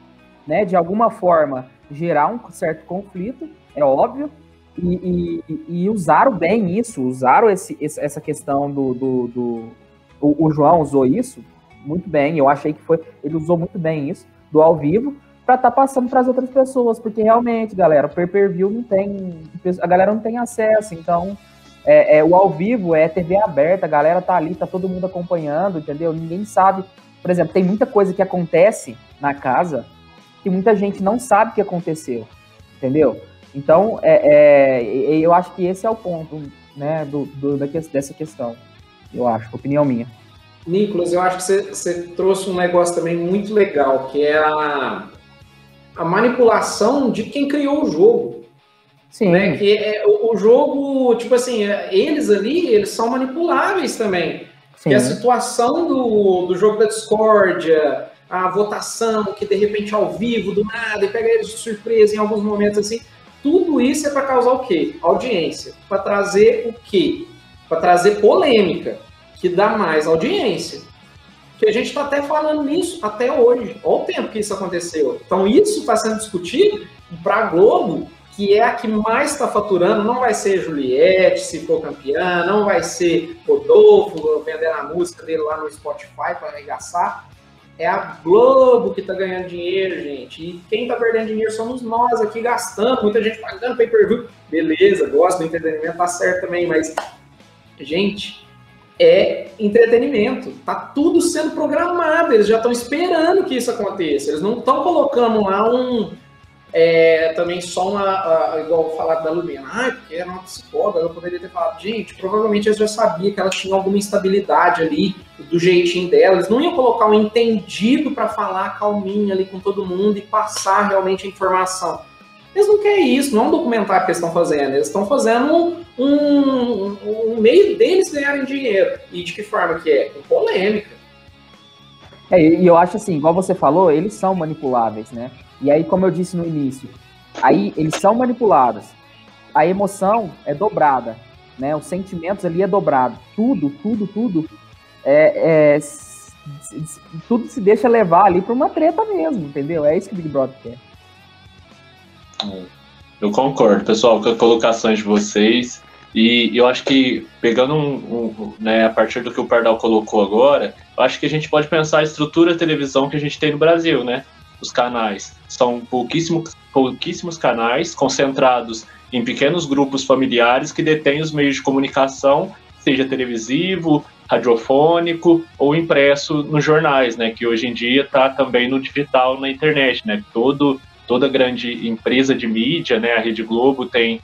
S4: né? De alguma forma gerar um certo conflito, é óbvio, e, e, e, usaram bem isso, usaram esse, essa questão do. do, do o, o, João usou isso muito bem, eu achei que foi. Ele usou muito bem isso, do ao vivo, para estar tá passando para as outras pessoas, porque realmente, galera, o per view não tem. A galera não tem acesso, então. É, é, o ao vivo é TV aberta, a galera tá ali, tá todo mundo acompanhando, entendeu? Ninguém sabe. Por exemplo, tem muita coisa que acontece na casa que muita gente não sabe que aconteceu, entendeu? Então, é, é, eu acho que esse é o ponto né, do, do, dessa questão, eu acho, opinião minha.
S8: Nicolas, eu acho que você, você trouxe um negócio também muito legal, que é a, a manipulação de quem criou o jogo.
S4: Sim.
S8: Né? Que é, o, o, jogo, tipo assim, é, eles ali, eles são manipuláveis também. Sim. Que a situação do, do jogo da discórdia, a votação, que de repente ao vivo, do nada, e pega eles de surpresa em alguns momentos assim, tudo isso é para causar o quê? Audiência. Para trazer o quê? Para trazer polêmica, que dá mais audiência. Que a gente está até falando nisso até hoje. Olha o tempo que isso aconteceu. Então, isso está sendo discutido para a Globo, que é a que mais está faturando. Não vai ser Juliette, se for campeã, não vai ser Rodolfo vendendo a música dele lá no Spotify para arregaçar. É a Globo que está ganhando dinheiro, gente. E quem está perdendo dinheiro somos nós aqui gastando, muita gente pagando pay per view. Beleza, gosto do entretenimento, tá certo também, mas, gente, é entretenimento. Tá tudo sendo programado, eles já estão esperando que isso aconteça. Eles não estão colocando lá um, é, também só uma, igual falar da Lumena, ah, porque era uma psicóloga, ela poderia ter falado, gente, provavelmente eles já sabiam que ela tinha alguma instabilidade ali, do jeitinho dela, eles não iam colocar um entendido para falar calminho ali com todo mundo e passar realmente a informação. Eles não querem isso, não é um documentário que eles estão fazendo, eles estão fazendo um, um, um, meio deles ganharem dinheiro. E de que forma que é? Com polêmica.
S4: É, e eu acho assim, igual você falou, eles são manipuláveis, né? E aí, como eu disse no início, aí eles são manipulados. A emoção é dobrada, né? Os sentimentos ali é dobrado. Tudo, tudo, tudo é, é tudo se deixa levar ali para uma treta mesmo, entendeu? É isso que o Big Brother quer.
S7: Eu concordo, pessoal, com as colocações de vocês. E eu acho que, pegando um, um, né, a partir do que o Pardal colocou agora, eu acho que a gente pode pensar a estrutura de televisão que a gente tem no Brasil, né? Os canais. São pouquíssimos, pouquíssimos canais concentrados em pequenos grupos familiares que detêm os meios de comunicação, seja televisivo, radiofônico ou impresso nos jornais, né? Que hoje em dia está também no digital, na internet, né? Todo, toda grande empresa de mídia, né? A Rede Globo tem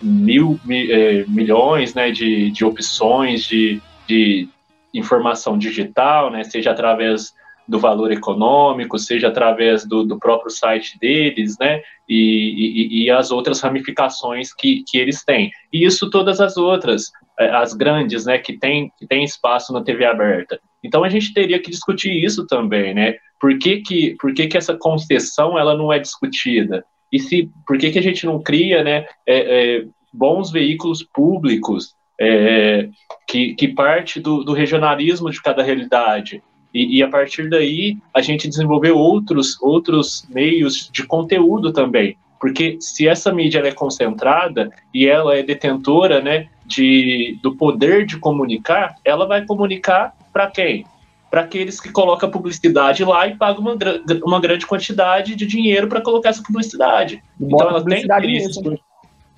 S7: mil mi, é, milhões, né? De, de opções de, de informação digital, né? Seja através do valor econômico, seja através do, do próprio site deles, né, e, e, e, as outras ramificações que, que eles têm. E isso todas as outras, é, as grandes, né, que tem, que tem espaço na TV aberta. Então a gente teria que discutir isso também, né, por que que, por que, que essa concessão ela não é discutida? E se, por que que a gente não cria, né, é, é, bons veículos públicos é, que, que parte do, do regionalismo de cada realidade, e, e, a partir daí a gente desenvolver outros, outros meios de conteúdo também. Porque se essa mídia é concentrada e ela é detentora né, de, do poder de comunicar, ela vai comunicar para quem? Para aqueles que colocam publicidade lá e pagam uma, uma grande quantidade de dinheiro para colocar essa publicidade. então ela tem interesses por,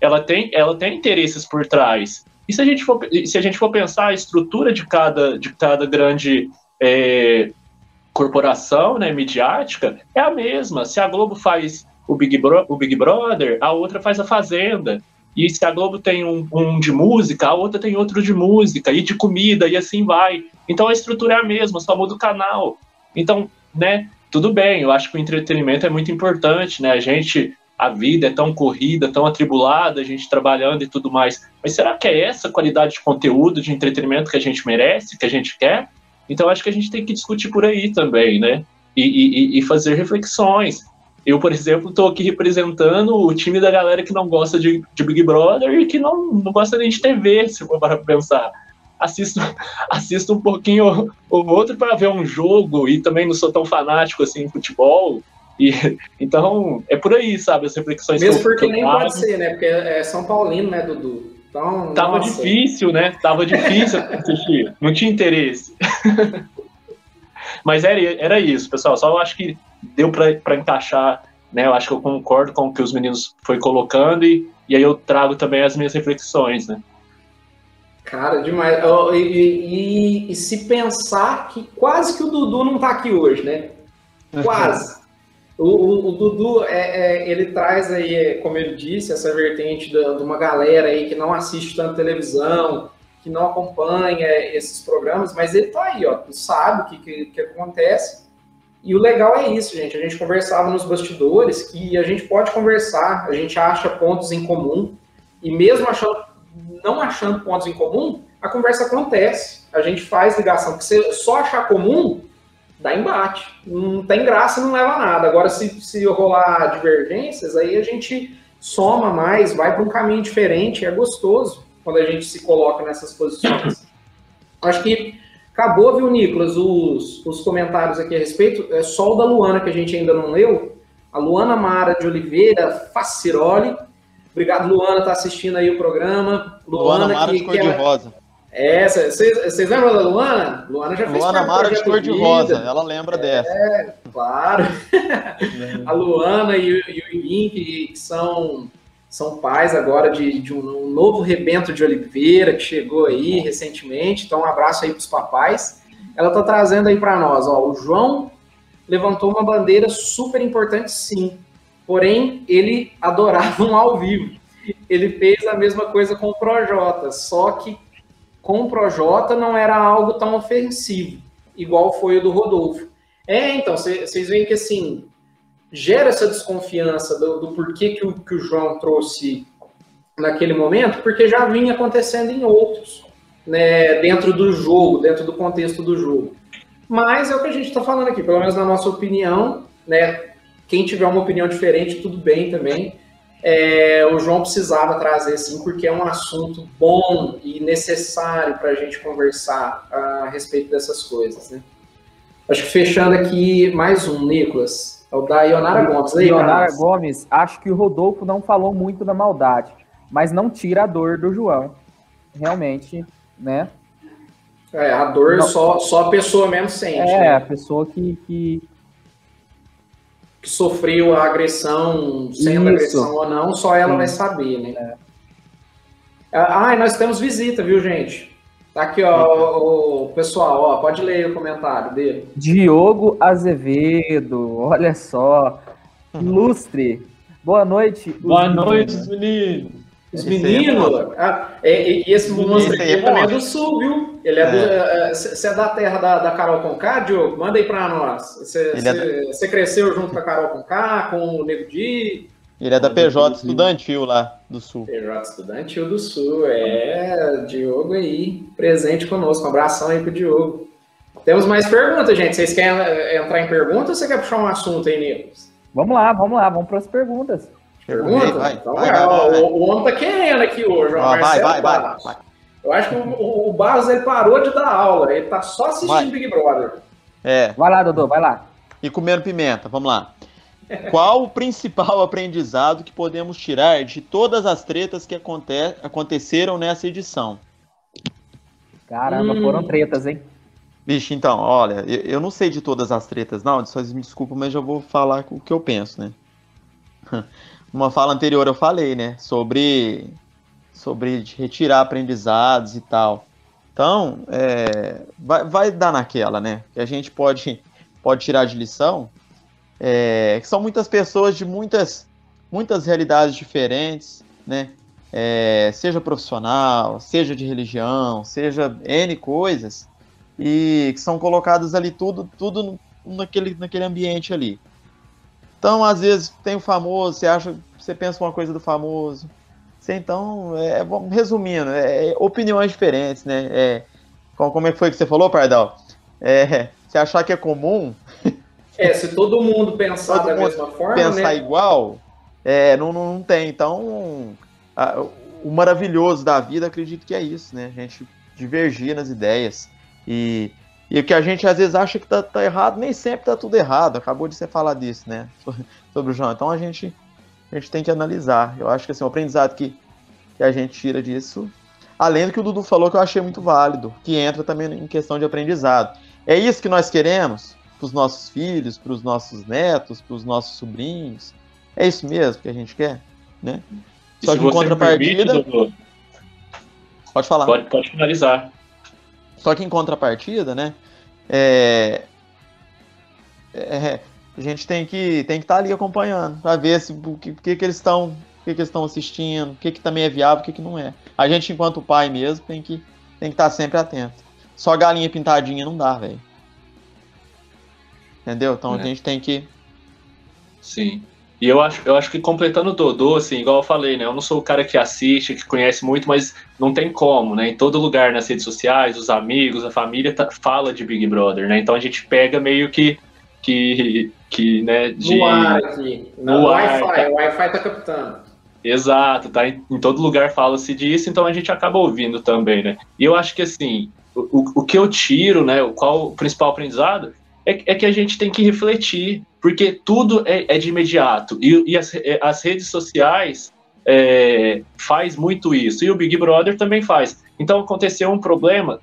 S7: ela tem, ela tem interesses por trás. E se a gente for, se a gente for pensar a estrutura de cada, de cada grande é, corporação né, midiática, é a mesma. Se a Globo faz o Big, Bro, o Big Brother, a outra faz a Fazenda. E se a Globo tem um, um, de música, a outra tem outro de música, e de comida, e assim vai. Então a estrutura é a mesma, só muda o canal. Então, né, tudo bem, eu acho que o entretenimento é muito importante, né? A gente, a vida é tão corrida, tão atribulada, a gente trabalhando e tudo mais. Mas será que é essa qualidade de conteúdo, de entretenimento que a gente merece, que a gente quer? Então acho que a gente tem que discutir por aí também, né? E, e, e fazer reflexões. Eu, por exemplo, estou aqui representando o time da galera que não gosta de, de Big Brother e que não, não gosta nem de TV, se for para pensar. Assisto, assisto um pouquinho o outro para ver um jogo e também não sou tão fanático assim em futebol. E, então, é por aí, sabe? As reflexões
S8: Mesmo que eu, porque que nem pode ser, né? Porque é São Paulino, né, Dudu? Então,
S7: Tava nossa. difícil, né? Tava difícil assistir. Não tinha interesse. Mas era, era isso, pessoal. Só eu acho que deu para encaixar, né? Eu acho que eu concordo com o que os meninos foi colocando e, e aí eu trago também as minhas reflexões, né?
S8: Cara, demais. E, e, e, se pensar que quase que o Dudu não tá aqui hoje, né? Quase. O, o, o, Dudu, é, é, ele traz aí, como ele disse, essa vertente de, uma galera aí que não assiste tanto televisão, que não acompanha esses programas, mas ele tá aí, ó, sabe o que, que, que acontece e o legal é isso, gente. A gente conversava nos bastidores que a gente pode conversar, a gente acha pontos em comum, e mesmo achando, não achando pontos em comum, a conversa acontece. A gente faz ligação, porque se só achar comum, dá embate. Não tem graça, não leva a nada. Agora, se, se rolar divergências, aí a gente soma mais, vai para um caminho diferente, é gostoso quando a gente se coloca nessas posições. Acho que Acabou, viu, Nicolas, os, os comentários aqui a respeito. É só o da Luana que a gente ainda não leu. A Luana Mara de Oliveira Faciroli. Obrigado, Luana, tá assistindo aí o programa.
S1: Luana, Luana Mara que, de cor de rosa.
S8: É, vocês lembram da Luana? Luana já fez
S1: Luana Mara de cor de rosa, ela lembra
S8: é,
S1: dessa.
S8: É, claro. a Luana e, e o Iguim, que, que são são pais agora de, de um, um, novo rebento de Oliveira que chegou aí recentemente. Então, um abraço aí para os papais. Ela está trazendo aí para nós, ó, o João levantou uma bandeira super importante, sim. Porém, ele adorava um ao vivo. Ele fez a mesma coisa com o Projota, só que com o Projota não era algo tão ofensivo, igual foi o do Rodolfo. É, então, vocês veem que assim, gera essa desconfiança do, do porquê que o, que o João trouxe naquele momento, porque já vinha acontecendo em outros, né, dentro do jogo, dentro do contexto do jogo. Mas é o que a gente está falando aqui, pelo menos na nossa opinião, né? Quem tiver uma opinião diferente, tudo bem também. É, o João precisava trazer sim, porque é um assunto bom e necessário para a gente conversar a respeito dessas coisas. Né? Acho que fechando aqui mais um, Nicolas. É o da Ionara Gomes.
S4: Aí, Ionara Gomes, acho que o Rodolfo não falou muito da maldade, mas não tira a dor do João. Realmente, né?
S8: É, a dor só, só a pessoa mesmo sente. É,
S4: né? a pessoa que, que...
S8: que sofreu a agressão, sendo Isso. agressão ou não, só ela Sim. vai saber, né? É. Ah, e nós temos visita, viu, gente? Tá aqui, ó, o, pessoal, ó, pode ler o comentário dele.
S4: Diogo Azevedo, olha só. Ilustre. Boa noite.
S9: Boa noite, meninos.
S8: Os meninos, ah, e, e, esse monstro aqui é também é do sul, viu? Ele é, é. do. Você é da terra da, da Carol Conká, Diogo? Manda aí pra nós. Você é cresceu junto com a Carol Conká, com o Nego Di?
S1: Ele é da PJ Estudantil lá do Sul.
S8: PJ Estudantil do Sul, é. Diogo aí, presente conosco. Um abração aí pro Diogo. Temos mais perguntas, gente. Vocês querem entrar em perguntas ou você quer puxar um assunto aí, Nicolas?
S4: Vamos lá, vamos lá, vamos para as perguntas.
S8: Pergunta? Vai, então, vai, vai, vai, O, o homem tá querendo aqui hoje, ó.
S1: Ah, vai, vai, vai, vai,
S8: Eu acho que o, o Barros ele parou de dar aula, ele tá só assistindo Big Brother.
S1: É.
S4: Vai lá, Dodô, vai lá.
S1: E comendo pimenta, vamos lá. Qual o principal aprendizado que podemos tirar de todas as tretas que aconte aconteceram nessa edição?
S4: Caramba, hum. foram tretas, hein?
S1: Bicho, então, olha, eu, eu, não sei de todas as tretas, não, só me desculpa, mas já vou falar o que eu penso, né? Uma fala anterior eu falei, né, sobre sobre retirar aprendizados e tal. Então, é, vai, vai dar naquela, né? Que a gente pode, pode tirar de lição. É, que são muitas pessoas de muitas, muitas realidades diferentes, né? É, seja profissional, seja de religião, seja N coisas, e que são colocadas ali tudo, tudo naquele, naquele ambiente ali. Então, às vezes, tem o famoso, você acha, você pensa uma coisa do famoso. Você, então, é, resumindo, é, é, opiniões diferentes, né? É, como é que foi que você falou, Pardal? É, você achar que é comum.
S8: É, se todo mundo pensar todo da mundo mesma forma.
S1: Pensar
S8: né?
S1: igual, é, não, não tem. Então, a, o maravilhoso da vida, acredito que é isso, né? A gente divergir nas ideias. E, e o que a gente às vezes acha que tá, tá, errado, nem sempre tá tudo errado. Acabou de você falar disso, né? Sobre o João. Então a gente, a gente tem que analisar. Eu acho que assim, o aprendizado que, que a gente tira disso. Além do que o Dudu falou que eu achei muito válido, que entra também em questão de aprendizado. É isso que nós queremos para os nossos filhos, para os nossos netos, para os nossos sobrinhos. É isso mesmo que a gente quer, né?
S7: Só que em contrapartida. Permite,
S1: pode falar.
S7: Pode, pode finalizar.
S1: Só que em contrapartida, né? É, é, a gente tem que tem que estar tá ali acompanhando para ver se o que, que, que eles estão que, que eles estão assistindo, o que, que também é viável, o que, que não é. A gente, enquanto pai mesmo, tem que tem que estar tá sempre atento. Só galinha pintadinha não dá, velho. Entendeu? Então é. a gente tem que.
S7: Sim. E eu acho, eu acho que completando o Dodô, assim, igual eu falei, né? Eu não sou o cara que assiste, que conhece muito, mas não tem como, né? Em todo lugar nas redes sociais, os amigos, a família tá, fala de Big Brother, né? Então a gente pega meio que. que, que né, de,
S8: no ar aqui. No, no Wi-Fi, o Wi-Fi tá captando.
S7: Exato, tá? Em, em todo lugar fala-se disso, então a gente acaba ouvindo também, né? E eu acho que assim, o, o que eu tiro, né? Qual o principal aprendizado é, é que a gente tem que refletir porque tudo é, é de imediato e, e as, é, as, redes sociais é, faz muito isso e o Big Brother também faz. Então aconteceu um problema,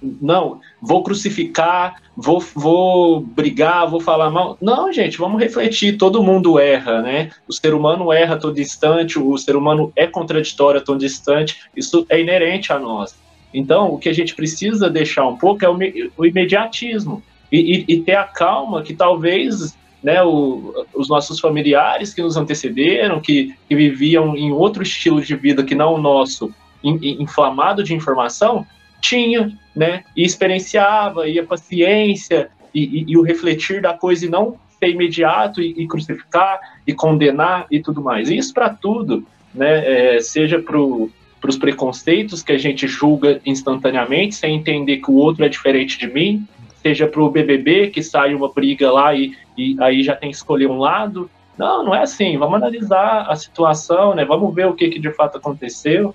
S7: não, vou crucificar, vou, vou brigar, vou falar mal. Não, gente, vamos refletir. Todo mundo erra, né? O ser humano erra todo instante, o ser humano é contraditório todo instante. Isso é inerente a nós. Então, o que a gente precisa deixar um pouco é o, o imediatismo e, e, e ter a calma que talvez né, o, os nossos familiares que nos antecederam, que, que, viviam em outro estilo de vida que não o nosso, in, inflamado de informação, tinha, né, e experienciava, e a paciência, e, e, e o refletir da coisa e não ser imediato e, e crucificar, e condenar e tudo mais. Isso para tudo, né, é, seja para os preconceitos que a gente julga instantaneamente, sem entender que o outro é diferente de mim, seja para o BBB, que sai uma briga lá e, e aí já tem que escolher um lado. Não, não é assim. Vamos analisar a situação, né? Vamos ver o que, que de fato aconteceu.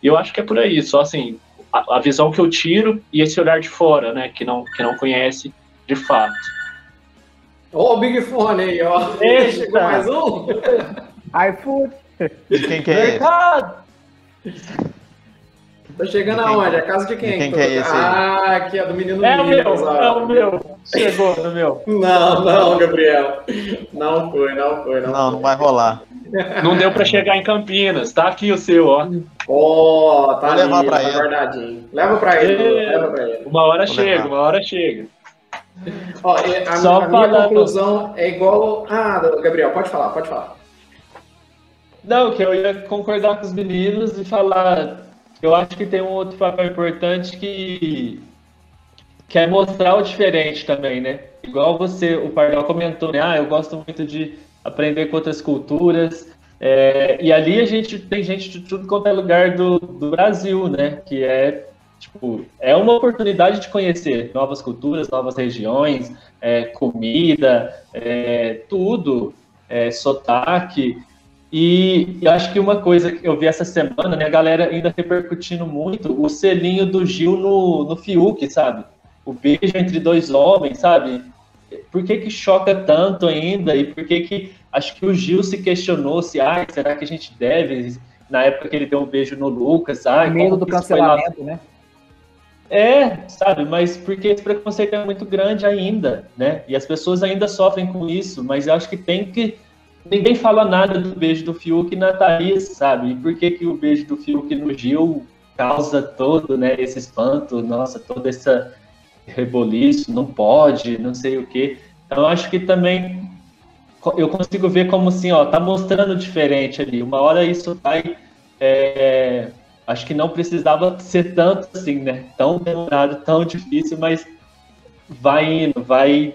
S7: E eu acho que é por aí. Só assim, a, a, visão que eu tiro e esse olhar de fora, né? Que não, que não conhece de fato.
S8: Ó, o Big Fone aí, ó. Chegou mais um?
S4: iFood.
S1: De quem que é
S8: Tá chegando aonde? A casa de quem?
S1: De quem que é esse aí?
S8: Ah, aqui é do menino
S9: É o meu, é o meu. Chegou no meu.
S8: Não, não, Gabriel. Não foi, não foi. Não,
S1: não, não vai rolar.
S7: Não deu pra chegar em Campinas. Tá aqui o seu, ó.
S8: Ó, oh, tá
S1: Vou levar
S8: ali,
S1: pra
S8: tá
S1: ele.
S8: guardadinho. Leva pra ele, é... leva pra ele.
S7: Uma hora Vou chega, levar. uma hora chega.
S8: Ó, a, Só a minha conclusão é igual... Ah, Gabriel, pode falar, pode falar.
S9: Não, que eu ia concordar com os meninos e falar eu acho que tem um outro papel importante que, que é mostrar o diferente também, né? Igual você, o Pardal comentou, né? Ah, eu gosto muito de aprender com outras culturas. É, e ali a gente tem gente de tudo quanto é lugar do, do Brasil, né? Que é tipo, é uma oportunidade de conhecer novas culturas, novas regiões, é, comida, é, tudo, é, sotaque. E eu acho que uma coisa que eu vi essa semana, né, a galera ainda repercutindo muito o selinho do Gil no, no Fiuk, sabe? O beijo entre dois homens, sabe? Por que que choca tanto ainda? E por que que acho que o Gil se questionou se, ah, será que a gente deve, na época que ele deu um beijo no Lucas, ah,
S4: medo do cancelamento, né?
S9: É, sabe, mas porque esse preconceito é muito grande ainda, né? E as pessoas ainda sofrem com isso, mas eu acho que tem que ninguém fala nada do beijo do Fiuk na Thaís, sabe? E por que, que o beijo do Fiuk no Gil causa todo, né, esse espanto, nossa, toda essa reboliço, não pode, não sei o quê. Então, acho que também eu consigo ver como assim, ó, tá mostrando diferente ali. Uma hora isso vai. É, acho que não precisava ser tanto assim, né? Tão demorado, tão difícil, mas vai indo, vai.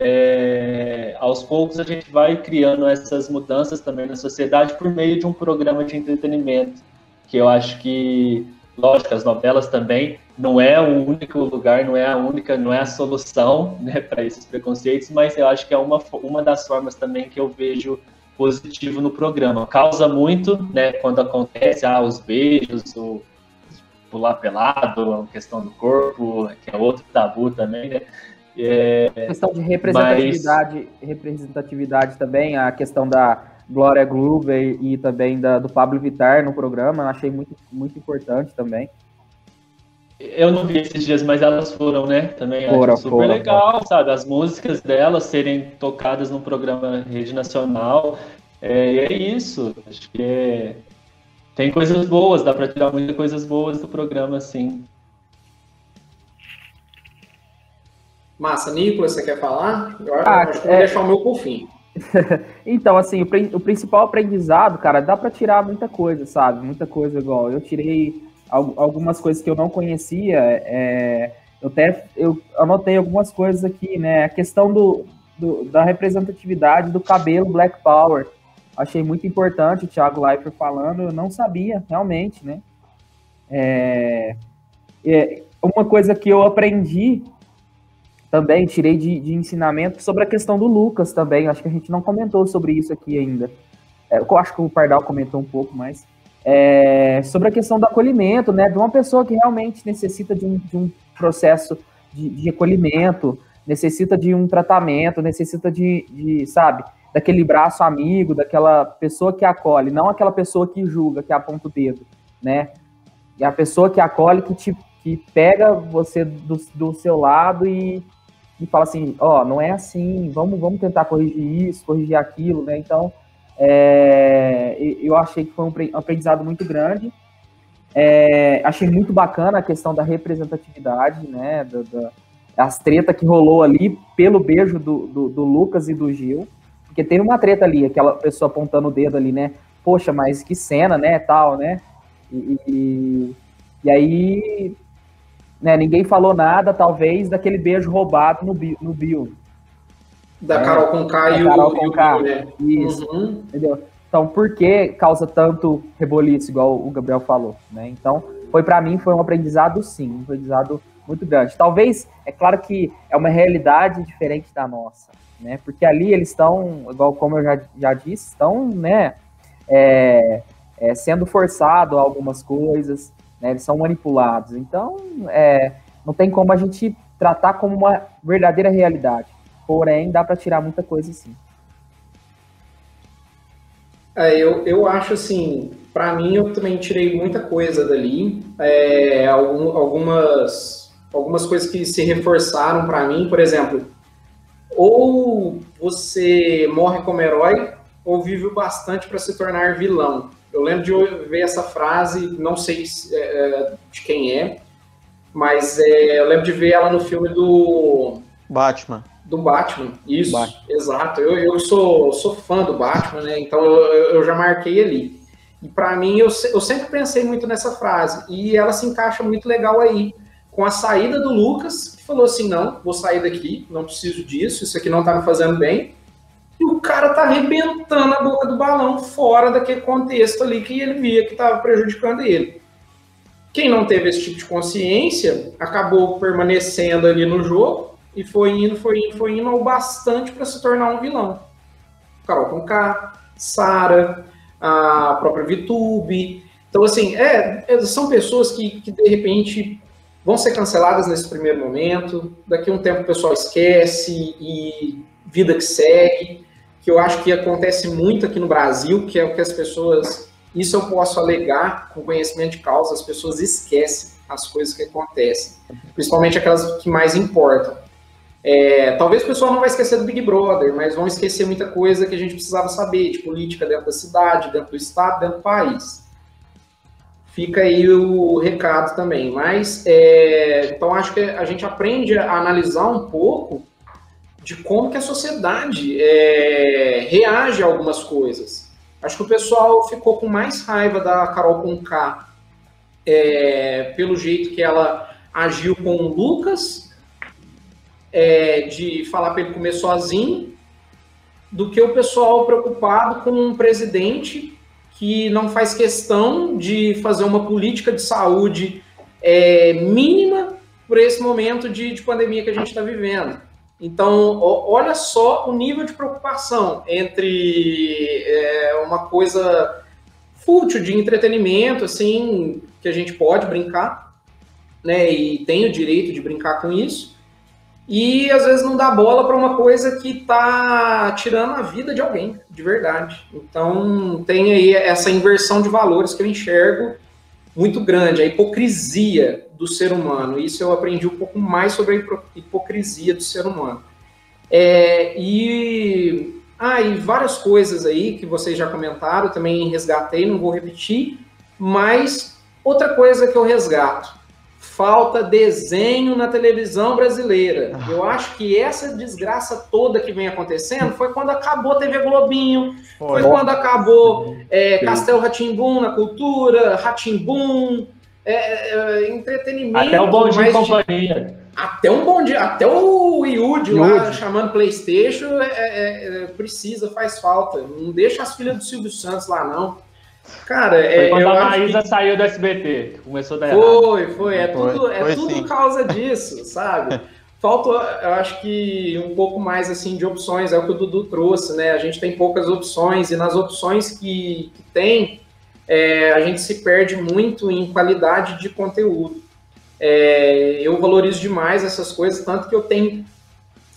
S9: É, aos poucos a gente vai criando essas mudanças também na sociedade por meio de um programa de entretenimento, que eu acho que lógico, as novelas também não é o único lugar, não é a única, não é a solução né, para esses preconceitos, mas eu acho que é uma, uma das formas também que eu vejo positivo no programa. Causa muito, né, quando acontece ah, os beijos, o pular pelado, a questão do corpo, que é outro tabu também, né?
S4: É, a questão de representatividade, mas... representatividade também, a questão da Glória Glover e também da, do Pablo Vittar no programa, eu achei muito, muito importante também.
S9: Eu não vi esses dias, mas elas foram, né? Também
S4: foram,
S9: super
S4: foram,
S9: legal, foram. sabe? As músicas delas serem tocadas no programa Rede Nacional. É, é isso. Acho que é... tem coisas boas, dá para tirar muitas coisas boas do programa, sim.
S8: Massa, Nicolas, você quer falar? Eu ah, acho que vou é... deixar o meu por fim.
S4: então, assim, o, o, principal aprendizado, cara, dá para tirar muita coisa, sabe? Muita coisa igual. Eu tirei algumas coisas que eu não conhecia. É, eu até eu anotei algumas coisas aqui, né? A questão do, do, da representatividade do cabelo Black Power. Achei muito importante o Thiago Leifert falando, eu não sabia, realmente, né? É, é, uma coisa que eu aprendi também, tirei de, de, ensinamento sobre a questão do Lucas também. Acho que a gente não comentou sobre isso aqui ainda. É, eu acho que o Pardal comentou um pouco mais é, sobre a questão do acolhimento, né, de uma pessoa que realmente necessita de um, de um processo de, de, acolhimento, necessita de um tratamento, necessita de, de, sabe, daquele braço amigo, daquela pessoa que acolhe, não aquela pessoa que julga, que aponta o dedo, né? E a pessoa que acolhe, que te que pega você do, do seu lado e, e fala assim, ó, oh, não é assim, vamos, vamos tentar corrigir isso, corrigir aquilo, né? Então, é, eu achei que foi um aprendizado muito grande. É, achei muito bacana a questão da representatividade, né? Da, da, as tretas que rolou ali pelo beijo do, do, do, Lucas e do Gil. Porque teve uma treta ali, aquela pessoa apontando o dedo ali, né? Poxa, mas que cena, né? Tal, né? E, e, e aí, né, ninguém falou nada, talvez, daquele beijo roubado no, no Bill.
S8: Da é, Carol com K e o,
S4: Carol com K. Né? Isso. Uhum. Entendeu? Então, por que causa tanto reboliço, igual o Gabriel falou, né? Então, foi para mim foi um aprendizado sim, um aprendizado muito grande. Talvez, é claro que é uma realidade diferente da nossa, né? Porque ali eles estão, igual como eu já, já disse, estão, né, é, é, sendo forçado a algumas coisas, né? Eles são manipulados. Então, é, não tem como a gente tratar como uma verdadeira realidade. Porém, dá para tirar muita coisa sim.
S8: É, eu, eu acho assim, para mim eu também tirei muita coisa dali. É, algum, algumas, algumas coisas que se reforçaram para mim, por exemplo, ou você morre como herói, ou vive bastante para se tornar vilão. Eu lembro de ver essa frase, não sei é, de quem é, mas é, eu lembro de ver ela no filme do
S1: Batman.
S8: Do Batman, isso, Batman. exato. Eu, eu sou, sou fã do Batman, né? Então eu, eu já marquei ali. E para mim, eu, eu sempre pensei muito nessa frase. E ela se encaixa muito legal aí. Com a saída do Lucas, que falou assim: não, vou sair daqui, não preciso disso, isso aqui não tá me fazendo bem. E o cara tá arrebentando a boca do balão fora daquele contexto ali que ele via que estava prejudicando ele. Quem não teve esse tipo de consciência acabou permanecendo ali no jogo e foi indo, foi indo, foi indo ao bastante para se tornar um vilão. Carol Conká, Sara, a própria Vitube. Então, assim, é, é, são pessoas que, que de repente vão ser canceladas nesse primeiro momento, daqui a um tempo o pessoal esquece e vida que segue, que eu acho que acontece muito aqui no Brasil, que é o que as pessoas, isso eu posso alegar com conhecimento de causa, as pessoas esquecem as coisas que acontecem, principalmente aquelas que mais importam. É, talvez o pessoal não vai esquecer do Big Brother, mas vão esquecer muita coisa que a gente precisava saber, de política dentro da cidade, dentro do estado, dentro do país. Fica aí o recado também. Mas, é, então, acho que a gente aprende a analisar um pouco de como que a sociedade é, reage a algumas coisas. Acho que o pessoal ficou com mais raiva da Carol Conká é, pelo jeito que ela agiu com o Lucas é, de falar para ele comer sozinho, do que o pessoal preocupado com um presidente que não faz questão de fazer uma política de saúde é, mínima por esse momento de, de pandemia que a gente está vivendo. Então, olha só o nível de preocupação entre é, uma coisa fútil de entretenimento, assim, que a gente pode brincar, né, e tem o direito de brincar com isso, e às vezes não dá bola para uma coisa que está tirando a vida de alguém, de verdade. Então tem aí essa inversão de valores que eu enxergo muito grande, a hipocrisia do ser humano. Isso eu aprendi um pouco mais sobre a hipocrisia do ser humano. É, e, ah, e várias coisas aí que vocês já comentaram, também resgatei, não vou repetir, mas outra coisa que eu resgato falta desenho na televisão brasileira. Ah. Eu acho que essa desgraça toda que vem acontecendo foi quando acabou a TV Globinho, foi, foi quando acabou é, Castelo Ratimbum na cultura, Ratimbum, é, é, entretenimento.
S9: Até o Bom Dia Companhia.
S8: Até um bom dia, até o Yudi lá chamando Playstation é, é, é, precisa, faz falta. Não deixa as filhas do Silvio Santos lá, não. Cara,
S9: foi é, quando a Maísa que... saiu do SBT, começou a dar
S8: Foi, errado. foi, é foi, tudo, é foi tudo causa disso, sabe? Falta, eu acho que um pouco mais assim de opções, é o que o Dudu trouxe, né? A gente tem poucas opções e nas opções que, que tem, é, a gente se perde muito em qualidade de conteúdo. É, eu valorizo demais essas coisas, tanto que eu tenho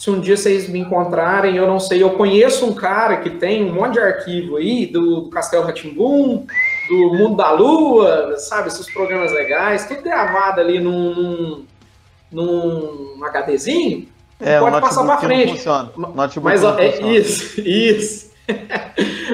S8: se um dia vocês me encontrarem, eu não sei, eu conheço um cara que tem um monte de arquivo aí do, do Castelo Ratimbum, do Mundo da Lua, sabe, esses programas legais, tudo gravado ali num, num, num HDzinho,
S1: é, pode passar para frente. Funciona.
S8: Mas ó, é isso, isso.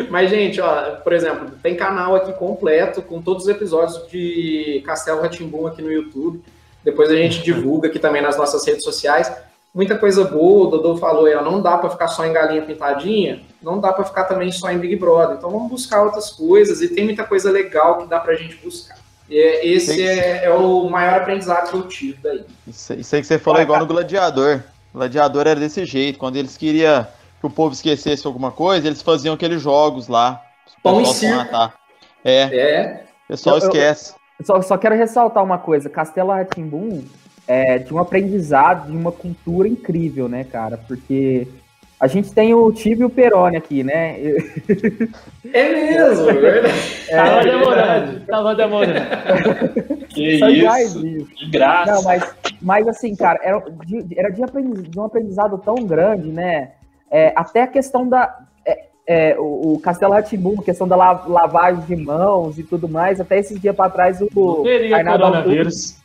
S8: Mas, gente, ó, por exemplo, tem canal aqui completo com todos os episódios de Castelo Ratimbum aqui no YouTube. Depois a gente divulga aqui também nas nossas redes sociais muita coisa boa, o Dodô falou, é, não dá para ficar só em galinha pintadinha, não dá para ficar também só em Big Brother. Então vamos buscar outras coisas e tem muita coisa legal que dá para a gente buscar. E é, esse é, é, o maior aprendizado que eu tive daí.
S1: Isso, isso aí que você falou é igual no Gladiador. O Gladiador era desse jeito, quando eles queriam que o povo esquecesse alguma coisa, eles faziam aqueles jogos lá.
S8: Pão e circo.
S1: É. é. O pessoal eu, esquece.
S4: Eu, só, só quero ressaltar uma coisa, Castelo Ratimbum é, de um aprendizado, de uma cultura incrível, né, cara? Porque a gente tem o Tibi e o Peroni aqui, né?
S8: É mesmo, é verdade.
S9: É, tava demorando, tava demorando.
S7: Que isso, que graça.
S4: Não, mas, mas assim, cara, era de, era de, aprendiz, de um aprendizado tão grande, né? É, até a questão da... É, é, o, o Castelo Ratimbum, questão da lavagem de mãos e tudo mais, até esses dias para trás o...
S9: Não teria Arnaldo coronavírus.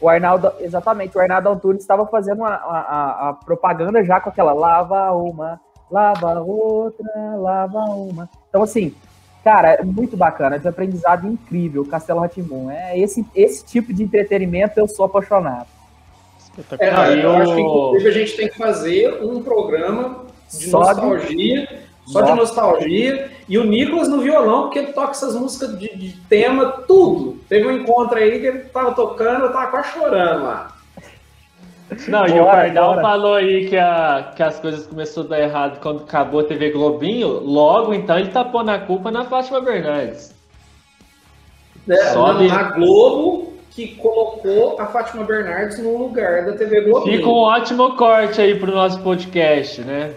S4: O Arnaldo, exatamente, o Arnaldo Antunes estava fazendo a, a, a, propaganda já com aquela lava uma, lava outra, lava uma. Então, assim, cara, é muito bacana, de aprendizado incrível, Castelo Ratimbun. É esse, esse tipo de entretenimento eu sou apaixonado.
S8: É, eu acho que inclusive a gente tem que fazer um programa de Só nostalgia. De só Nossa. de nostalgia. E o Nicolas no violão, porque ele toca essas músicas de, de tema, tudo. Teve um encontro aí que ele tava tocando, eu tava quase chorando lá.
S9: Não, e o Pardal falou aí que, a, que as coisas começaram a dar errado quando acabou a TV Globinho, logo então ele tá pondo a culpa na Fátima Bernardes.
S8: É, Sobe... Na Globo, que colocou a Fátima Bernardes no lugar da TV Globinho.
S9: Fica um ótimo corte aí pro nosso podcast, né?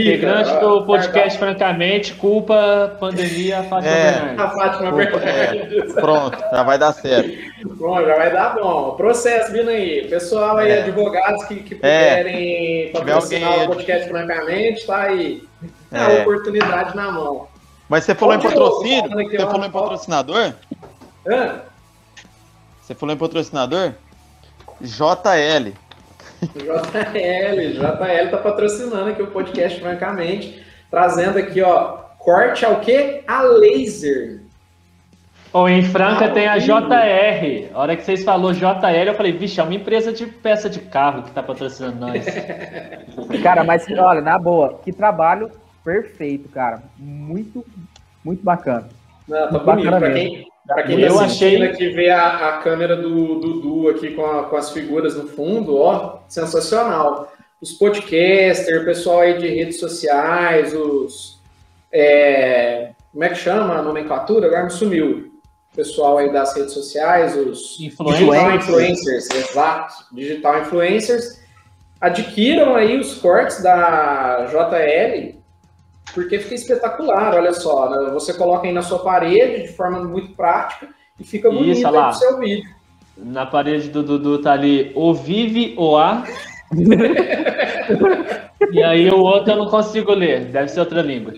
S9: Integrante do podcast, francamente, culpa pandemia Fátima é, Bernardes.
S8: A Fátima Bernardes.
S1: É, pronto, já vai dar certo.
S8: Pronto, já vai dar bom. Processo vindo aí. Pessoal aí, é. advogados que, que é. puderem é. patrocinar o podcast, francamente, tá aí. É. A oportunidade na mão.
S1: Mas você falou Onde em patrocínio? Você falou em patrocinador?
S8: Hã?
S1: Você falou em patrocinador? JL.
S8: JL, JL tá patrocinando aqui o podcast, francamente, trazendo aqui, ó, corte ao quê? A laser.
S9: Ou em Franca tem a JR. A hora que vocês falou JR, eu falei, vixe, é uma empresa de peça de carro que tá patrocinando nós.
S4: Cara, mas olha, na boa, que trabalho perfeito, cara. Muito, muito bacana.
S8: Não, tá
S4: Muito
S8: bonito.
S4: bacana
S8: Pra quem, pra quem
S9: Eu
S8: tá
S9: achei-
S8: aqui, ver a, a câmera do Dudu aqui com, a- com as figuras no fundo, ó, sensacional. Os podcasters, o pessoal aí de redes sociais, os... é, como é que chama a nomenclatura? Agora me sumiu. O pessoal aí das redes sociais, os
S9: Influencers.
S8: digital influencers, exato, digital influencers, adquiram aí os cortes da JL, porque fica espetacular, olha só, né? você coloca aí na sua parede de forma muito prática e fica bonito
S9: Isso, lá.
S8: seu vídeo.
S9: Na parede do Dudu tá ali o Vive o A. e aí o outro eu não consigo ler, deve ser outra língua.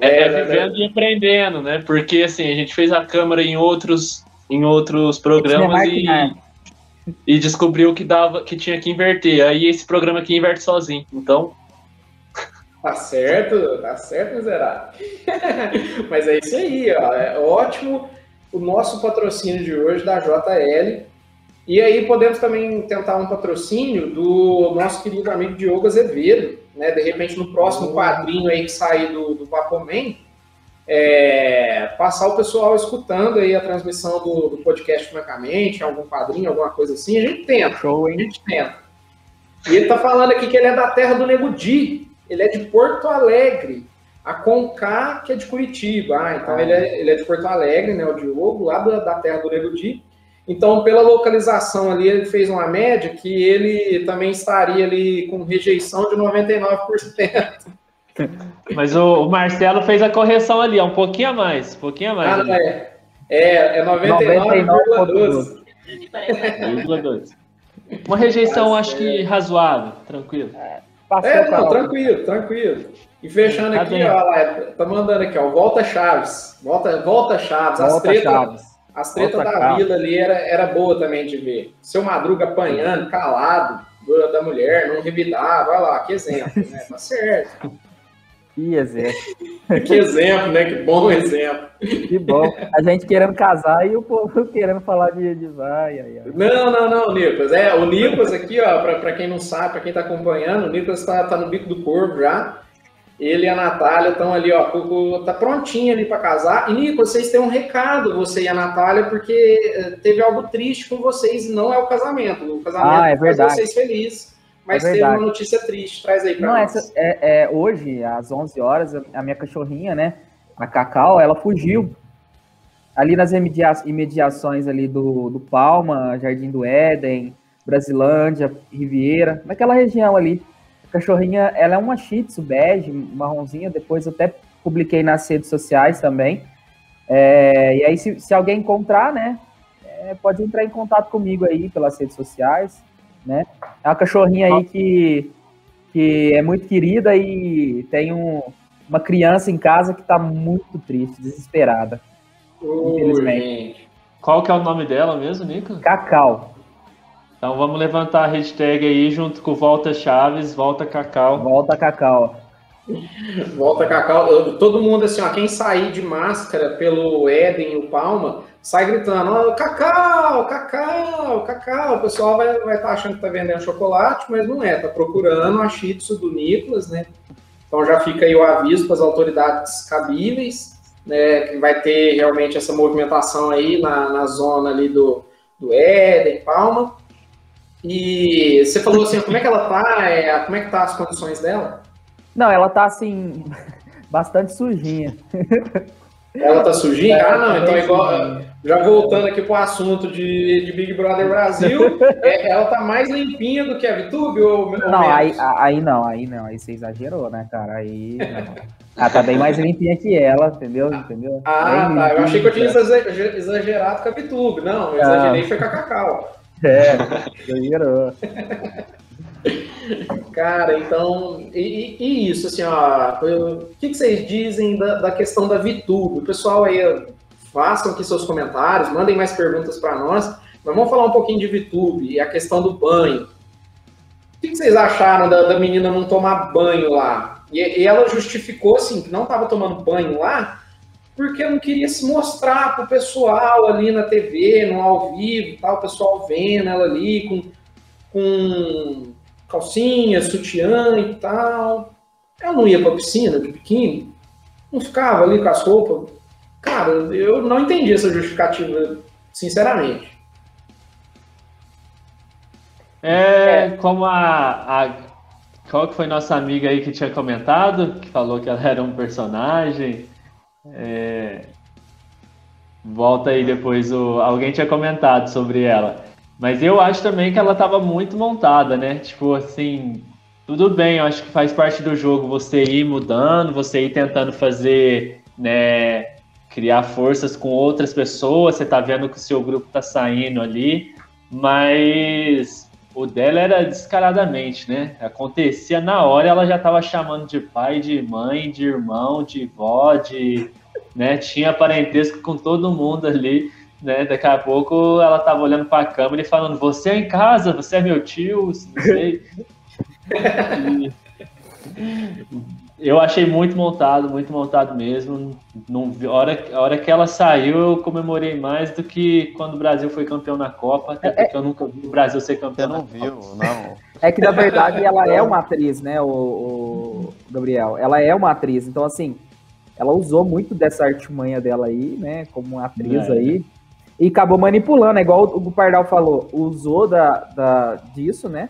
S7: É,
S8: É, né,
S7: vivendo e aprendendo, né? Porque assim, a gente fez a câmera em outros, em outros programas e, e descobriu que dava, que tinha que inverter. Aí esse programa aqui inverte sozinho. Então,
S8: Tá certo, tá certo, miserável. Mas é isso aí, ó. É ótimo o nosso patrocínio de hoje da JL. E aí podemos também tentar um patrocínio do nosso querido amigo Diogo Azevedo, né? De repente no próximo quadrinho aí que sair do, do Vapoman, é, passar o pessoal escutando aí a transmissão do, do podcast francamente, algum quadrinho, alguma coisa assim, a gente tenta.
S4: Show,
S8: A
S4: hein?
S8: gente tenta. E ele tá falando aqui que ele é da terra do Nego Di. Ele é de Porto Alegre. A Conká, que é de Curitiba. Ah, então ele, é, ele é de Porto Alegre, né? O Diogo, lá da, da terra do Nego Di. Então, pela localização ali, ele fez uma média que ele também estaria ali com rejeição de 99%.
S9: Mas o, o Marcelo fez a correção ali, ó, um pouquinho a mais, um pouquinho a mais.
S8: Ah, é. É, é 99,12.
S9: 1,2. Uma rejeição, acho que razoável, tranquilo.
S4: Passou,
S8: É, não, tranquilo, tranquilo. E fechando
S9: Tá
S8: aqui,
S9: bem.
S8: ó, lá, tá mandando aqui, ó, volta Chaves. Volta, volta Chaves. As
S4: Volta,
S8: tretas
S4: Chaves.
S8: as tretas
S4: Volta,
S8: da
S4: Chaves.
S8: vila ali era, era boa também de ver. Seu Madruga apanhando, calado, do- da mulher, não revidar, vai lá, que exemplo, né? Tá certo.
S4: Que exemplo.
S8: Que exemplo, né? Que bom exemplo.
S4: Que bom. A gente querendo casar e o povo querendo falar de, de vai, ai, ai.
S8: Não, não, não, Nicolas. É, o Nicolas aqui, ó, pra, pra quem não sabe, pra quem tá acompanhando, o Nicolas tá, tá no bico do corvo já. Ele e a Natália estão ali, ó, tá prontinha ali pra casar. E, Nicolas, vocês têm um recado, você e a Natália, porque eh, teve algo triste com vocês e não é o casamento. O casamento
S4: Ah, é verdade.
S8: vocês felizes. Mas
S4: É
S8: teve uma notícia triste. Traz aí pra
S4: Não,
S8: nós.
S4: essa, é, é, hoje, às 11 horas, a minha cachorrinha, né, a Cacau, ela fugiu. Ali nas imedia- imediações ali do, do Palma, Jardim do Éden, Brasilândia, Riviera, naquela região ali. A cachorrinha, ela é uma shih tzu bege, marronzinha, depois eu até publiquei nas redes sociais também. É, e aí, se, se alguém encontrar, né, é, pode entrar em contato comigo aí pelas redes sociais, né. É uma cachorrinha aí que que é muito querida e tem um- uma criança em casa que tá muito triste, desesperada. Infelizmente.
S8: gente.
S9: Qual que é o nome dela mesmo, Nico?
S4: Cacau,
S9: Então vamos levantar a hashtag aí junto com Volta Chaves, Volta Cacau.
S4: volta Cacau.
S8: Volta Cacau. Todo mundo, assim, ó, quem sair de máscara pelo Éden e o Palma, sai gritando, ó, Cacau, Cacau, Cacau. O pessoal vai estar vai tá achando que tá vendendo chocolate, mas não é, tá procurando a shih do Nicolas, né? Então já fica aí o aviso para as autoridades cabíveis, né, que vai ter realmente essa movimentação aí na, na zona ali do, do Éden, Palma. E você falou assim, como é que ela tá? É, como é que tá as condições dela?
S4: Não, ela tá assim, bastante sujinha.
S8: Ela tá sujinha? Ah, não, então
S4: Bem
S8: igual. Já voltando aqui pro assunto de, de Big Brother Brasil, é, ela tá mais limpinha do que a VTube ou, ou
S4: Não, aí, aí não, aí não, aí você exagerou, né, cara? Aí não. Ela tá bem mais limpinha que ela, entendeu? entendeu?
S8: Ah,
S4: Bem
S8: tá. Eu achei que eu tinha
S4: limpinha.
S8: exager- exagerado com a VTube. Não, eu exagerei foi com a Cacau.
S4: É, exagerou.
S8: Cara, então. E, e- isso, assim, ó. O que, que vocês dizem da, da questão da VTube? O pessoal aí, façam aqui seus comentários, mandem mais perguntas para nós. Mas vamos falar um pouquinho de VTube e a questão do banho. que, que vocês acharam da, da, menina não tomar banho lá? E, e ela justificou assim que não estava tomando banho lá porque não queria se mostrar pro pessoal ali na TV, no ao vivo, tal, o pessoal vendo ela ali com, com calcinha, sutiã e tal. Ela não ia pra piscina de biquíni, não ficava ali com as roupas. Cara, eu não entendi essa justificativa, sinceramente.
S9: É, como a, a. Qual que foi nossa amiga aí que tinha comentado? Que falou que ela era um personagem. É, volta aí depois. O, alguém tinha comentado sobre ela. Mas eu acho também que ela estava muito montada, né? Tipo assim, tudo bem, eu acho que faz parte do jogo você ir mudando, você ir tentando fazer, né? Criar forças com outras pessoas, você tá vendo que o seu grupo tá saindo ali, mas o dela era descaradamente, né? Acontecia na hora, ela já estava chamando de pai, de mãe, de irmão, de vó, de, né? Tinha parentesco com todo mundo ali, né? Daqui a pouco ela estava olhando para a câmera e falando: "Você é em casa, você é meu tio", não sei. Eu achei muito montado, muito montado mesmo. Não, a, hora, a hora que ela saiu, eu comemorei mais do que quando o Brasil foi campeão na Copa, até porque eu nunca vi o Brasil ser campeão.
S1: Você não viu, não.
S4: É que na verdade ela é uma atriz, né, o, o, Gabriel? Ela é uma atriz, então assim, ela usou muito dessa artimanha dela aí, né, como uma atriz é. aí, e acabou manipulando, é igual o Pardal falou, usou da, da, disso, né,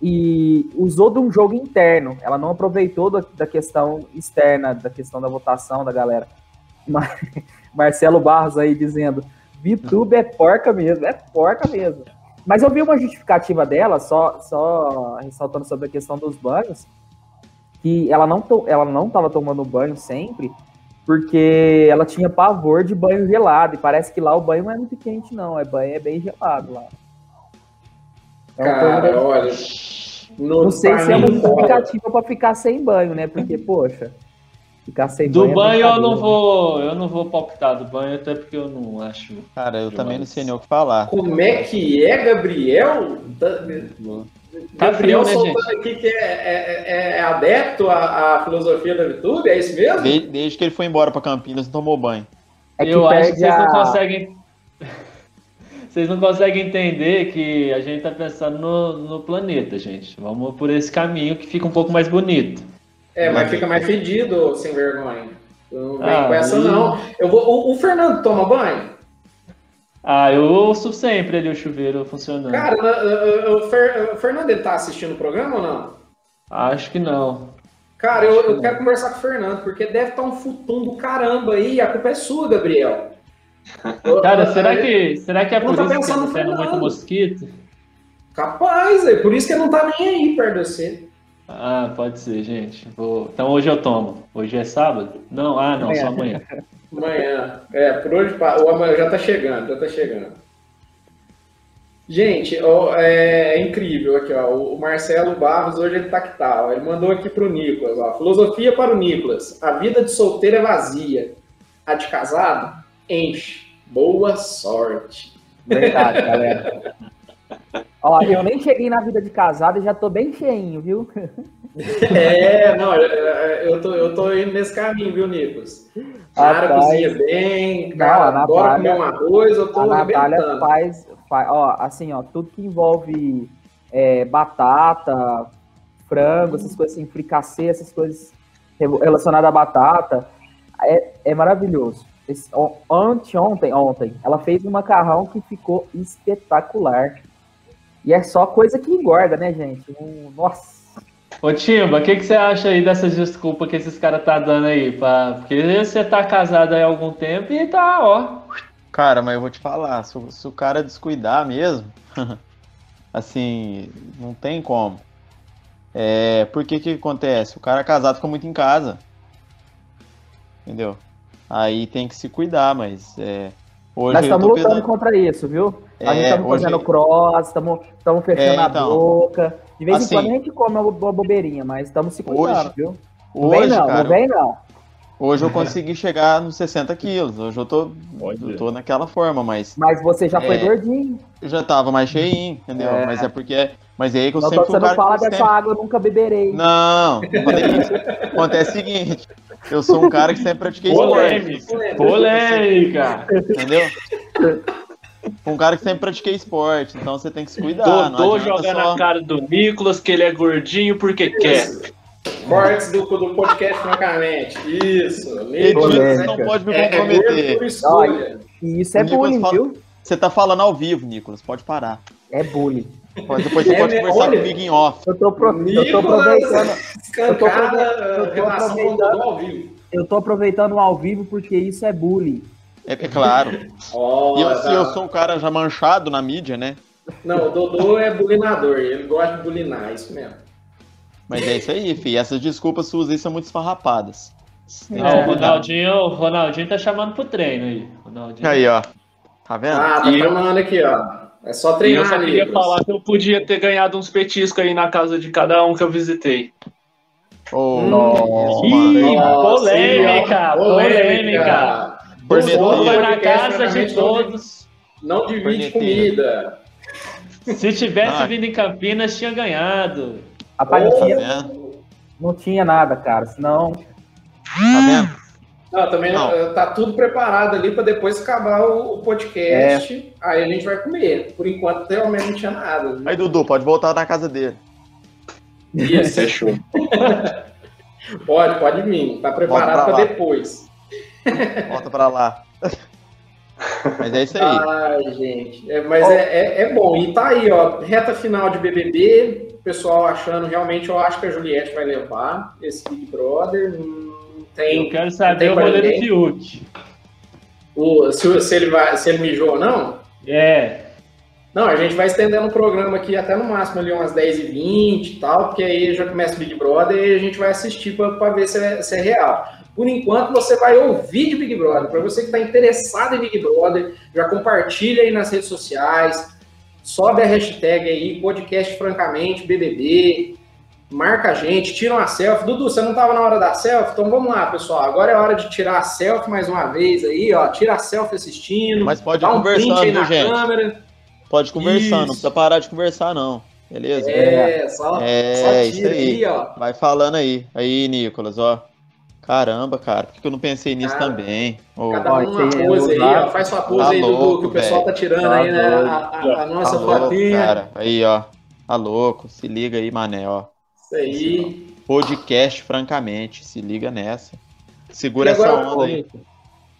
S4: e usou de um jogo interno. Ela não aproveitou da, da questão externa, da questão da votação da galera. Mar Marcelo Barros aí dizendo: VTube é porca mesmo, é porca mesmo. Mas eu vi uma justificativa dela, só, só ressaltando sobre a questão dos banhos, que ela não, ela não estava tomando banho sempre, porque ela tinha pavor de banho gelado. E parece que lá o banho não é muito quente, não. É banho é bem gelado lá.
S8: É Cara, olha.
S4: Não sei se é uma justificativa para ficar sem banho, né? Porque, poxa, ficar sem
S9: do
S4: banho.
S9: Do banho é eu não vou, eu não vou palpitar do banho, até porque eu não acho.
S1: Cara, eu também não sei nem o que falar.
S8: Como é que é, Gabriel?
S9: Tá Gabriel
S8: frio, né, gente? aqui que é, é, é, é adepto à, à, filosofia da virtude, é isso mesmo?
S1: Desde, desde que ele foi embora para Campinas, não tomou banho.
S9: É eu acho que vocês a... não conseguem vocês não conseguem entender que a gente está pensando no, no planeta, gente. Vamos por esse caminho que fica um pouco mais bonito.
S8: É, mas fica mais fedido, sem vergonha. Não vem ah, com essa, não. Eu vou, o, o, Fernando toma banho?
S9: Ah, eu ouço sempre ali o chuveiro funcionando.
S8: Cara, o, o, o Fernando, ele tá assistindo o programa ou não?
S9: Acho que não.
S8: Cara, eu, eu quero conversar com o Fernando, porque deve estar tá um futum do caramba aí. A culpa é sua, Gabriel.
S9: Cara, será que, será que é por isso que tá tendo muito mosquito?
S8: Capaz, é por isso que não tá nem aí perto de você.
S9: Ah, pode ser, gente. Vou... Então hoje eu tomo. Hoje é sábado? Não, ah, não, amanhã. só amanhã.
S8: Amanhã. É, por hoje o amanhã já tá chegando, já tá chegando. Gente, ó, é, é, incrível aqui, ó. O Marcelo Barros hoje ele tá que tal. Tá, ele mandou aqui pro Nicolas, ó. Filosofia para o Nicolas. A vida de solteiro é vazia. A de casado enche. Boa sorte.
S4: Verdade, galera. Ó, eu nem cheguei na vida de casado e já tô bem cheinho, viu?
S8: É, não, eu tô, eu tô indo nesse caminho, viu, Nicolas? Cara, Rapaz, cozinha bem, cara, não, adora comer um arroz, eu tô
S4: a Natália faz, faz, ó, assim, ó, tudo que envolve é, batata, frango, essas coisas assim, fricassê, essas coisas relacionadas à batata, é, é maravilhoso anteontem, ontem, ela fez um macarrão que ficou espetacular. E é só coisa que engorda, né, gente? Um, nossa.
S9: Ô Timba, o que, que você acha aí dessas desculpas que esses caras tá dando aí? Pra... Porque você tá casado aí há algum tempo e tá, ó.
S1: Cara, mas eu vou te falar, se, se o cara descuidar mesmo, assim, não tem como. É, por que que acontece? O cara casado fica muito em casa. Entendeu? aí tem que se cuidar, mas é,
S4: hoje Nós estamos lutando pensando... contra isso, viu? É, a gente estamos hoje... fazendo cross, estamos fechando é, então, a boca. De vez assim, em quando a gente come uma bobeirinha, mas estamos se cuidando,
S1: hoje,
S4: viu?
S1: Não hoje,
S4: vem não,
S1: cara,
S4: não vem não.
S1: Hoje eu consegui chegar nos 60 quilos. Hoje eu tô, eu tô naquela forma, mas.
S4: Mas você já foi
S1: É.
S4: gordinho.
S1: Eu já tava mais cheinho, entendeu?
S4: É.
S1: Mas é porque. Mas é aí que eu
S4: Não,
S1: sempre
S4: você não fala
S1: que
S4: dessa
S1: sempre...
S4: água, eu nunca beberei.
S1: Não, não falei isso. Acontece o seguinte, eu sou um cara que sempre pratiquei
S9: Polêmica.
S1: esporte.
S9: Polêmica.
S1: Entendeu? Um cara que sempre pratiquei esporte, então você tem que se cuidar.
S7: Dodô joga
S1: só-
S7: na cara do Nicolas que ele é gordinho porque quer.
S8: Cortes do, do podcast, francamente. Isso.
S1: Edito, não pode me
S8: É, é
S1: comprometer.
S8: escolha.
S4: E isso é bullying,
S1: fala-
S4: viu?
S1: Você tá falando ao vivo, Nicolas, pode parar.
S4: É bullying.
S1: Pode- Depois você
S8: É,
S1: pode conversar
S8: Olha.
S1: comigo em off.
S4: Eu tô, pro- eu tô aproveitando. eu tô
S8: com o
S4: aproveitando.
S8: Dodô ao vivo.
S4: Eu tô aproveitando ao vivo porque isso é bullying.
S1: É, é claro.
S8: Ó,
S1: E eu,
S8: tá.
S1: eu sou um cara já manchado na mídia, né?
S8: Não, o Dodô é bulinador, ele gosta de bulinar, é isso mesmo.
S1: Mas é isso aí, fi. Essas desculpas suas aí são muito esfarrapadas.
S9: Não, o. Ronaldinho, o Ronaldinho tá chamando pro treino aí. Ronaldinho.
S1: Aí, ó. Tá vendo?
S8: Ah, tá
S7: eu-
S8: chamando aqui, ó. É só
S7: E eu
S8: treinar,
S7: só queria
S8: Nicolas.
S7: falar que eu podia ter ganhado uns petiscos aí na casa de cada um que eu visitei.
S1: Ô,
S8: Nossa.
S1: mano.
S9: Ih,
S8: Nossa,
S9: polêmica,
S8: ó,
S9: polêmica. Dodô vai na casa de todos.
S8: Não divide
S1: Corneteiro.
S8: comida.
S9: Se tivesse
S1: Ah.
S9: vindo em Campinas, tinha ganhado.
S4: Rapaz, não
S8: Ô,
S4: tinha,
S1: vendo?
S4: não tinha nada, cara. Senão.
S1: Tá vendo?
S8: Não, também
S1: Não.
S8: tá tudo preparado ali para depois acabar o, podcast. Aí a gente vai comer. Por enquanto, realmente não tinha nada.
S1: Aí, Dudu, pode voltar na casa dele.
S8: Isso.
S7: Fechou.
S8: Pode, pode vir. Tá preparado
S1: pra
S8: para depois.
S1: Volta pra lá. Mas é isso aí.
S8: Ai, gente. É, mas é, é, é bom. E tá aí, ó. Reta final de BBB. O pessoal achando, realmente, eu acho que a Juliette vai levar esse Big Brother. Não tem.
S9: Eu quero saber
S8: tem
S9: o goleiro
S8: ninguém.
S9: Fiuk.
S8: O, se, se ele vai, se ele mijou ou não.
S9: É.
S8: Não, a gente vai estendendo o programa aqui até no máximo ali umas 10h20 e tal, porque aí já começa o Big Brother e a gente vai assistir para ver se é, se é real. Por enquanto, você vai ouvir de Big Brother. Para você que está interessado em Big Brother, já compartilha aí nas redes sociais, sobe a hashtag aí, podcast francamente, BBB, marca a gente, tira uma selfie. Dudu, você não estava na hora da selfie? Então vamos lá, pessoal. Agora é hora de tirar a selfie mais uma vez aí, ó. Tira a selfie assistindo.
S1: Mas pode
S8: dá um print
S1: conversando,
S8: aí
S1: viu,
S8: na
S1: gente?
S8: câmera.
S1: Pode conversar,
S8: Isso.
S1: não precisa parar de conversar, não. Beleza?
S8: É, só,
S1: É,
S8: só
S1: isso
S8: tira
S1: aí.
S8: aí, ó.
S1: Vai falando aí. Aí, Nicolas, ó. Caramba, cara, por que eu não pensei nisso
S8: Cara,
S1: também?
S8: Cada
S4: Ó,
S8: um uma pose aí, ó. Faz sua pose
S1: Tá
S8: aí, Dudu, que o pessoal tá tirando
S4: Tá
S8: aí, né?
S4: doido.
S8: A, a- a nossa
S1: tá louco,
S8: fotinha.
S1: cara. Aí, ó. Tá louco. Se liga aí, mané, ó.
S8: Isso aí.
S1: Podcast, francamente. Se liga nessa. Segura
S8: E
S1: essa onda aí.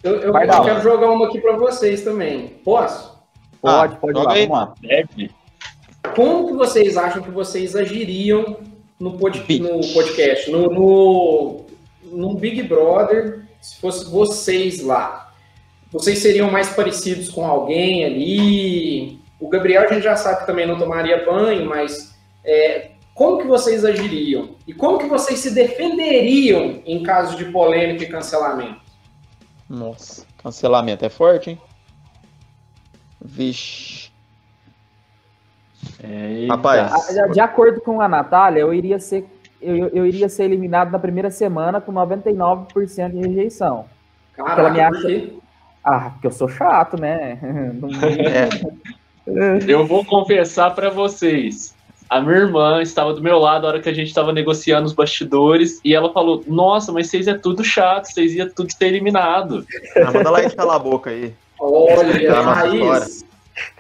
S8: Eu, eu-
S4: Vai
S8: eu quero jogar uma aqui pra vocês também. Posso?
S4: Pode,
S1: Ah,
S4: pode ir
S1: joga
S4: lá,
S1: aí.
S4: vamos lá.
S8: Como que vocês acham que vocês agiriam no, pod- no podcast, no, no, no Big Brother, se fosse vocês lá? Vocês seriam mais parecidos com alguém ali? O Gabriel a gente já sabe que também não tomaria banho, mas é, como que vocês agiriam? E como que vocês se defenderiam em caso de polêmica e cancelamento?
S1: Nossa, cancelamento é forte, hein? Vixe.
S9: É,
S1: Rapaz,
S4: A- De acordo com a Natália, eu iria ser, eu, eu iria ser eliminado na primeira semana com 99% de rejeição. Ela me
S8: Caraca,
S4: acha-
S8: por quê?
S4: Ah, porque eu sou chato, né? Não-
S1: é,
S7: Eu vou confessar pra vocês. A minha irmã estava do meu lado na hora que a gente estava negociando os bastidores e ela falou: Nossa, mas vocês é tudo chato, vocês iam tudo ser eliminado.
S1: ah, manda lá calar a boca aí.
S8: Olha,
S1: Respeitar a nossa
S8: Raiz.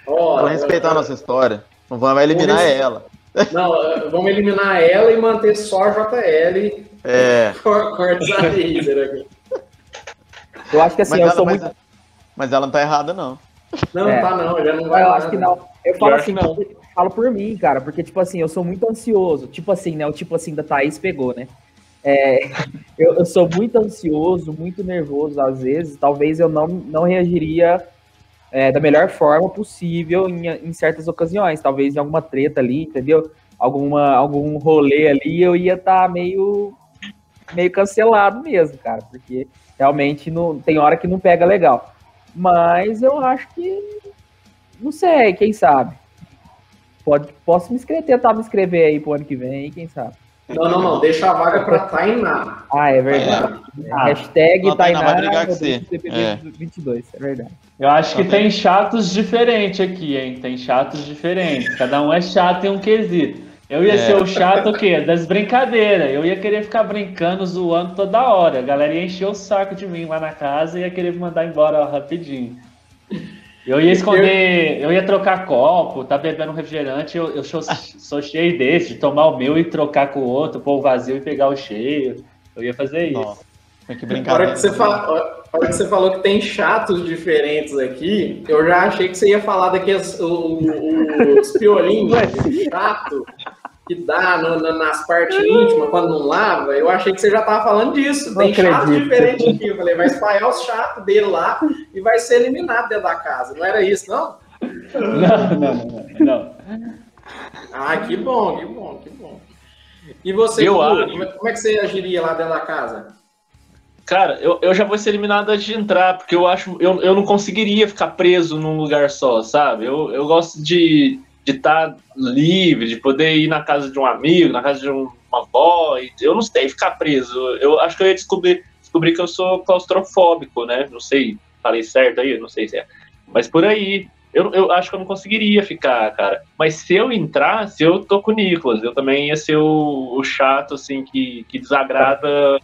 S8: Ó,
S1: Ela respeitar a nossa história. Não vai eliminar ela.
S8: Não, vamos eliminar ela e manter só a JL.
S1: É.
S8: Cor- Cortes a laser aqui.
S4: Eu acho que assim,
S1: Mas
S4: eu
S1: ela,
S4: sou
S1: mas,
S4: muito.
S1: mas ela não tá errada, não.
S8: Não,
S4: É.
S8: tá não, já não vai
S4: Eu
S8: lá,
S4: acho que não. Eu falo
S7: Pior
S4: assim,
S7: não.
S4: eu falo por mim, cara, porque, tipo assim, eu sou muito ansioso. Tipo assim, né? O tipo assim da Thaís pegou, né? É, eu, eu sou muito ansioso, muito nervoso às vezes. Talvez eu não, não reagiria é, da melhor forma possível em, em certas ocasiões. Talvez em alguma treta ali, entendeu? Alguma, algum rolê ali, eu ia estar meio, meio cancelado mesmo, cara. Porque realmente não, tem hora que não pega legal. Mas eu acho que não sei, quem sabe. Pode, posso me inscrever, tentar me inscrever aí pro ano que vem, quem sabe.
S8: Não, não, não. Deixa a vaga pra Tainá.
S4: Ah, é verdade.
S9: Ah,
S4: Hashtag
S1: Não, Tainá vai
S4: Tainá
S1: brigar com você. É.
S4: 22, é verdade.
S9: Eu acho que
S1: Tá
S9: tem chatos diferentes aqui, hein? Tem chatos diferentes. Cada um é chato em um quesito. Eu ia
S1: É.
S9: ser o chato o quê? Das brincadeiras. Eu ia querer ficar brincando, zoando toda hora. A galera ia encher o saco de mim lá na casa e ia querer me mandar embora rapidinho. Eu ia esconder, eu ia trocar copo, tá bebendo um refrigerante, eu, eu sou, sou cheio desse, de tomar o meu e trocar com o outro, pôr o vazio e pegar o cheio. Eu ia fazer isso.
S1: Nossa, que
S8: A hora
S1: brincadeira.
S8: que, você fala, a hora que você falou que tem chatos diferentes aqui, eu já achei que você ia falar daqueles o- o- os piolinhos de chato que dá no- na- nas partes íntimas quando não lava. Eu achei que você já estava falando disso.
S4: Não
S8: Tem chatos
S4: acredito.
S8: diferentes aqui. Eu falei, vai espalhar os chatos dele lá e vai ser eliminado dentro da casa. Não era isso, não?
S9: Não, não, não, não.
S8: Ah, que bom, que bom, que bom. E você,
S7: Eu
S8: Dudu,
S7: acho.
S8: como é- como é que você agiria lá dentro da casa?
S7: Cara, eu, eu já vou ser eliminado antes de entrar, porque eu acho eu, eu não conseguiria ficar preso num lugar só, sabe? Eu, eu gosto de estar livre, de poder ir na casa de um amigo, na casa de um- uma avó. eu não sei ficar preso. Eu acho que eu ia descobrir, descobrir que eu sou claustrofóbico, né? Não sei, falei certo aí, não sei se é. Mas por aí, eu, eu acho que eu não conseguiria ficar, cara. Mas se eu entrasse, eu tô com o Nicolas. Eu também ia ser o, o chato, assim, que, que desagrada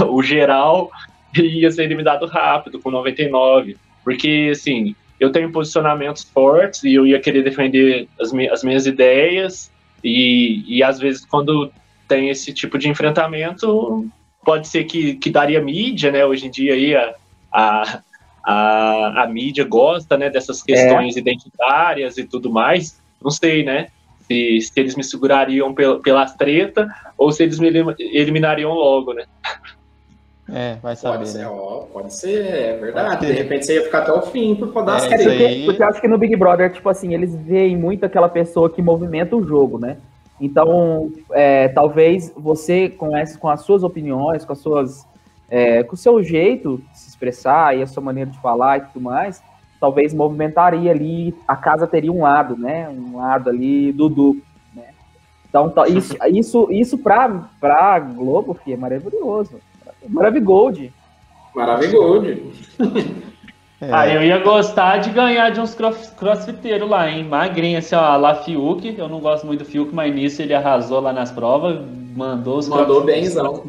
S7: o geral e ia ser eliminado rápido, com 99. Porque, assim, eu tenho posicionamentos fortes e eu ia querer defender as, mi- as minhas ideias. E, e às vezes, quando tem esse tipo de enfrentamento, pode ser que, que daria mídia, né? Hoje em dia aí a, a, a, a mídia gosta né, dessas questões identitárias e tudo mais. Não sei, né? Se, se eles me segurariam pel, pelas treta ou se eles me elim- eliminariam logo, né?
S1: É, vai saber.
S8: Pode ser,
S1: né?
S8: ó, pode ser, é verdade.
S1: Pode
S8: De repente você ia ficar até o fim por poder
S1: É, aí.
S4: Porque, porque eu acho que no Big Brother, tipo assim, eles veem muito aquela pessoa que movimenta o jogo, né? Então, é, talvez você, com, essa, com as suas opiniões, com as suas. é, com o seu jeito de se expressar e a sua maneira de falar e tudo mais, talvez movimentaria ali, a casa teria um lado, né? Um lado ali Dudu, né? Então, tá- isso, isso, isso pra, pra Globo, filho, é maravilhoso. Maravigold.
S8: Maravilhoso.
S1: É,
S9: Ah, eu ia gostar de ganhar de uns cross- crossfiteiros lá, hein? Magrinho, assim, ó, a lá Fiuk. Eu não gosto muito do Fiuk, mas nisso ele arrasou lá nas provas, mandou os
S8: Mandou benzão.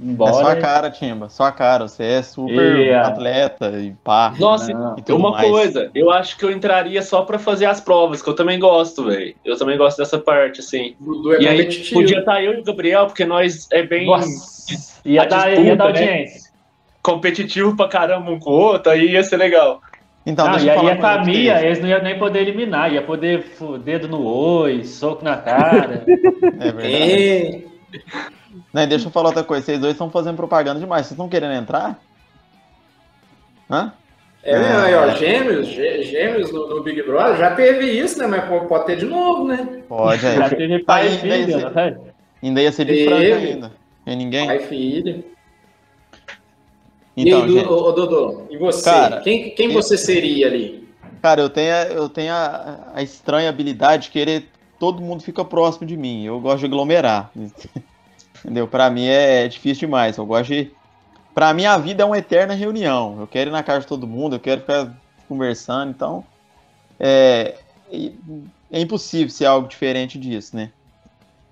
S9: embora.
S1: é sua cara, Timba, sua cara. Você é super atleta e pá.
S7: Nossa,
S9: Não.
S1: e
S7: uma
S1: mais.
S7: coisa, eu acho que eu entraria só pra fazer as provas, que eu também gosto, velho. Eu também gosto dessa parte, assim.
S8: É
S7: e aí,
S8: competitivo.
S7: podia estar eu e o Gabriel, porque nós é bem
S9: Nossa, ia
S7: a
S9: dar,
S7: disputa,
S9: ia dar
S7: né?
S9: audiência.
S7: competitivo pra caramba um com o outro, aí ia ser legal.
S1: Então,
S9: não,
S1: deixa
S9: e aí ia
S1: pra
S9: Camila,
S1: vocês.
S9: eles não iam nem poder eliminar, ia poder dedo no oi, soco na cara.
S1: É verdade.
S8: É.
S1: Né, deixa eu falar outra coisa. Vocês dois estão fazendo propaganda demais. Vocês estão querendo entrar? Hã?
S8: É, aí, ó, gêmeos, gê- gêmeos no, no Big Brother, já teve isso, né? Mas pode ter de novo, né?
S1: Pode,
S9: Já
S1: aí.
S9: teve pai e
S1: Aí, daí
S9: filho,
S1: você-
S9: né?
S1: Ainda ia ser de franca ainda. Tem ninguém?
S8: Pai filho.
S1: Então,
S8: e aí, Du-
S1: gente.
S8: ô, ô, Dodô, e você?
S1: Cara,
S8: quem quem
S1: eu-
S8: você seria ali?
S1: Cara, eu tenho, eu tenho a, a estranha habilidade de querer todo mundo fica próximo de mim. Eu gosto de aglomerar. Entendeu? Pra mim é difícil demais. Eu gosto de. Pra mim a vida é uma eterna reunião. Eu quero ir na casa de todo mundo, eu quero ficar conversando. Então. É, é impossível ser algo diferente disso, né?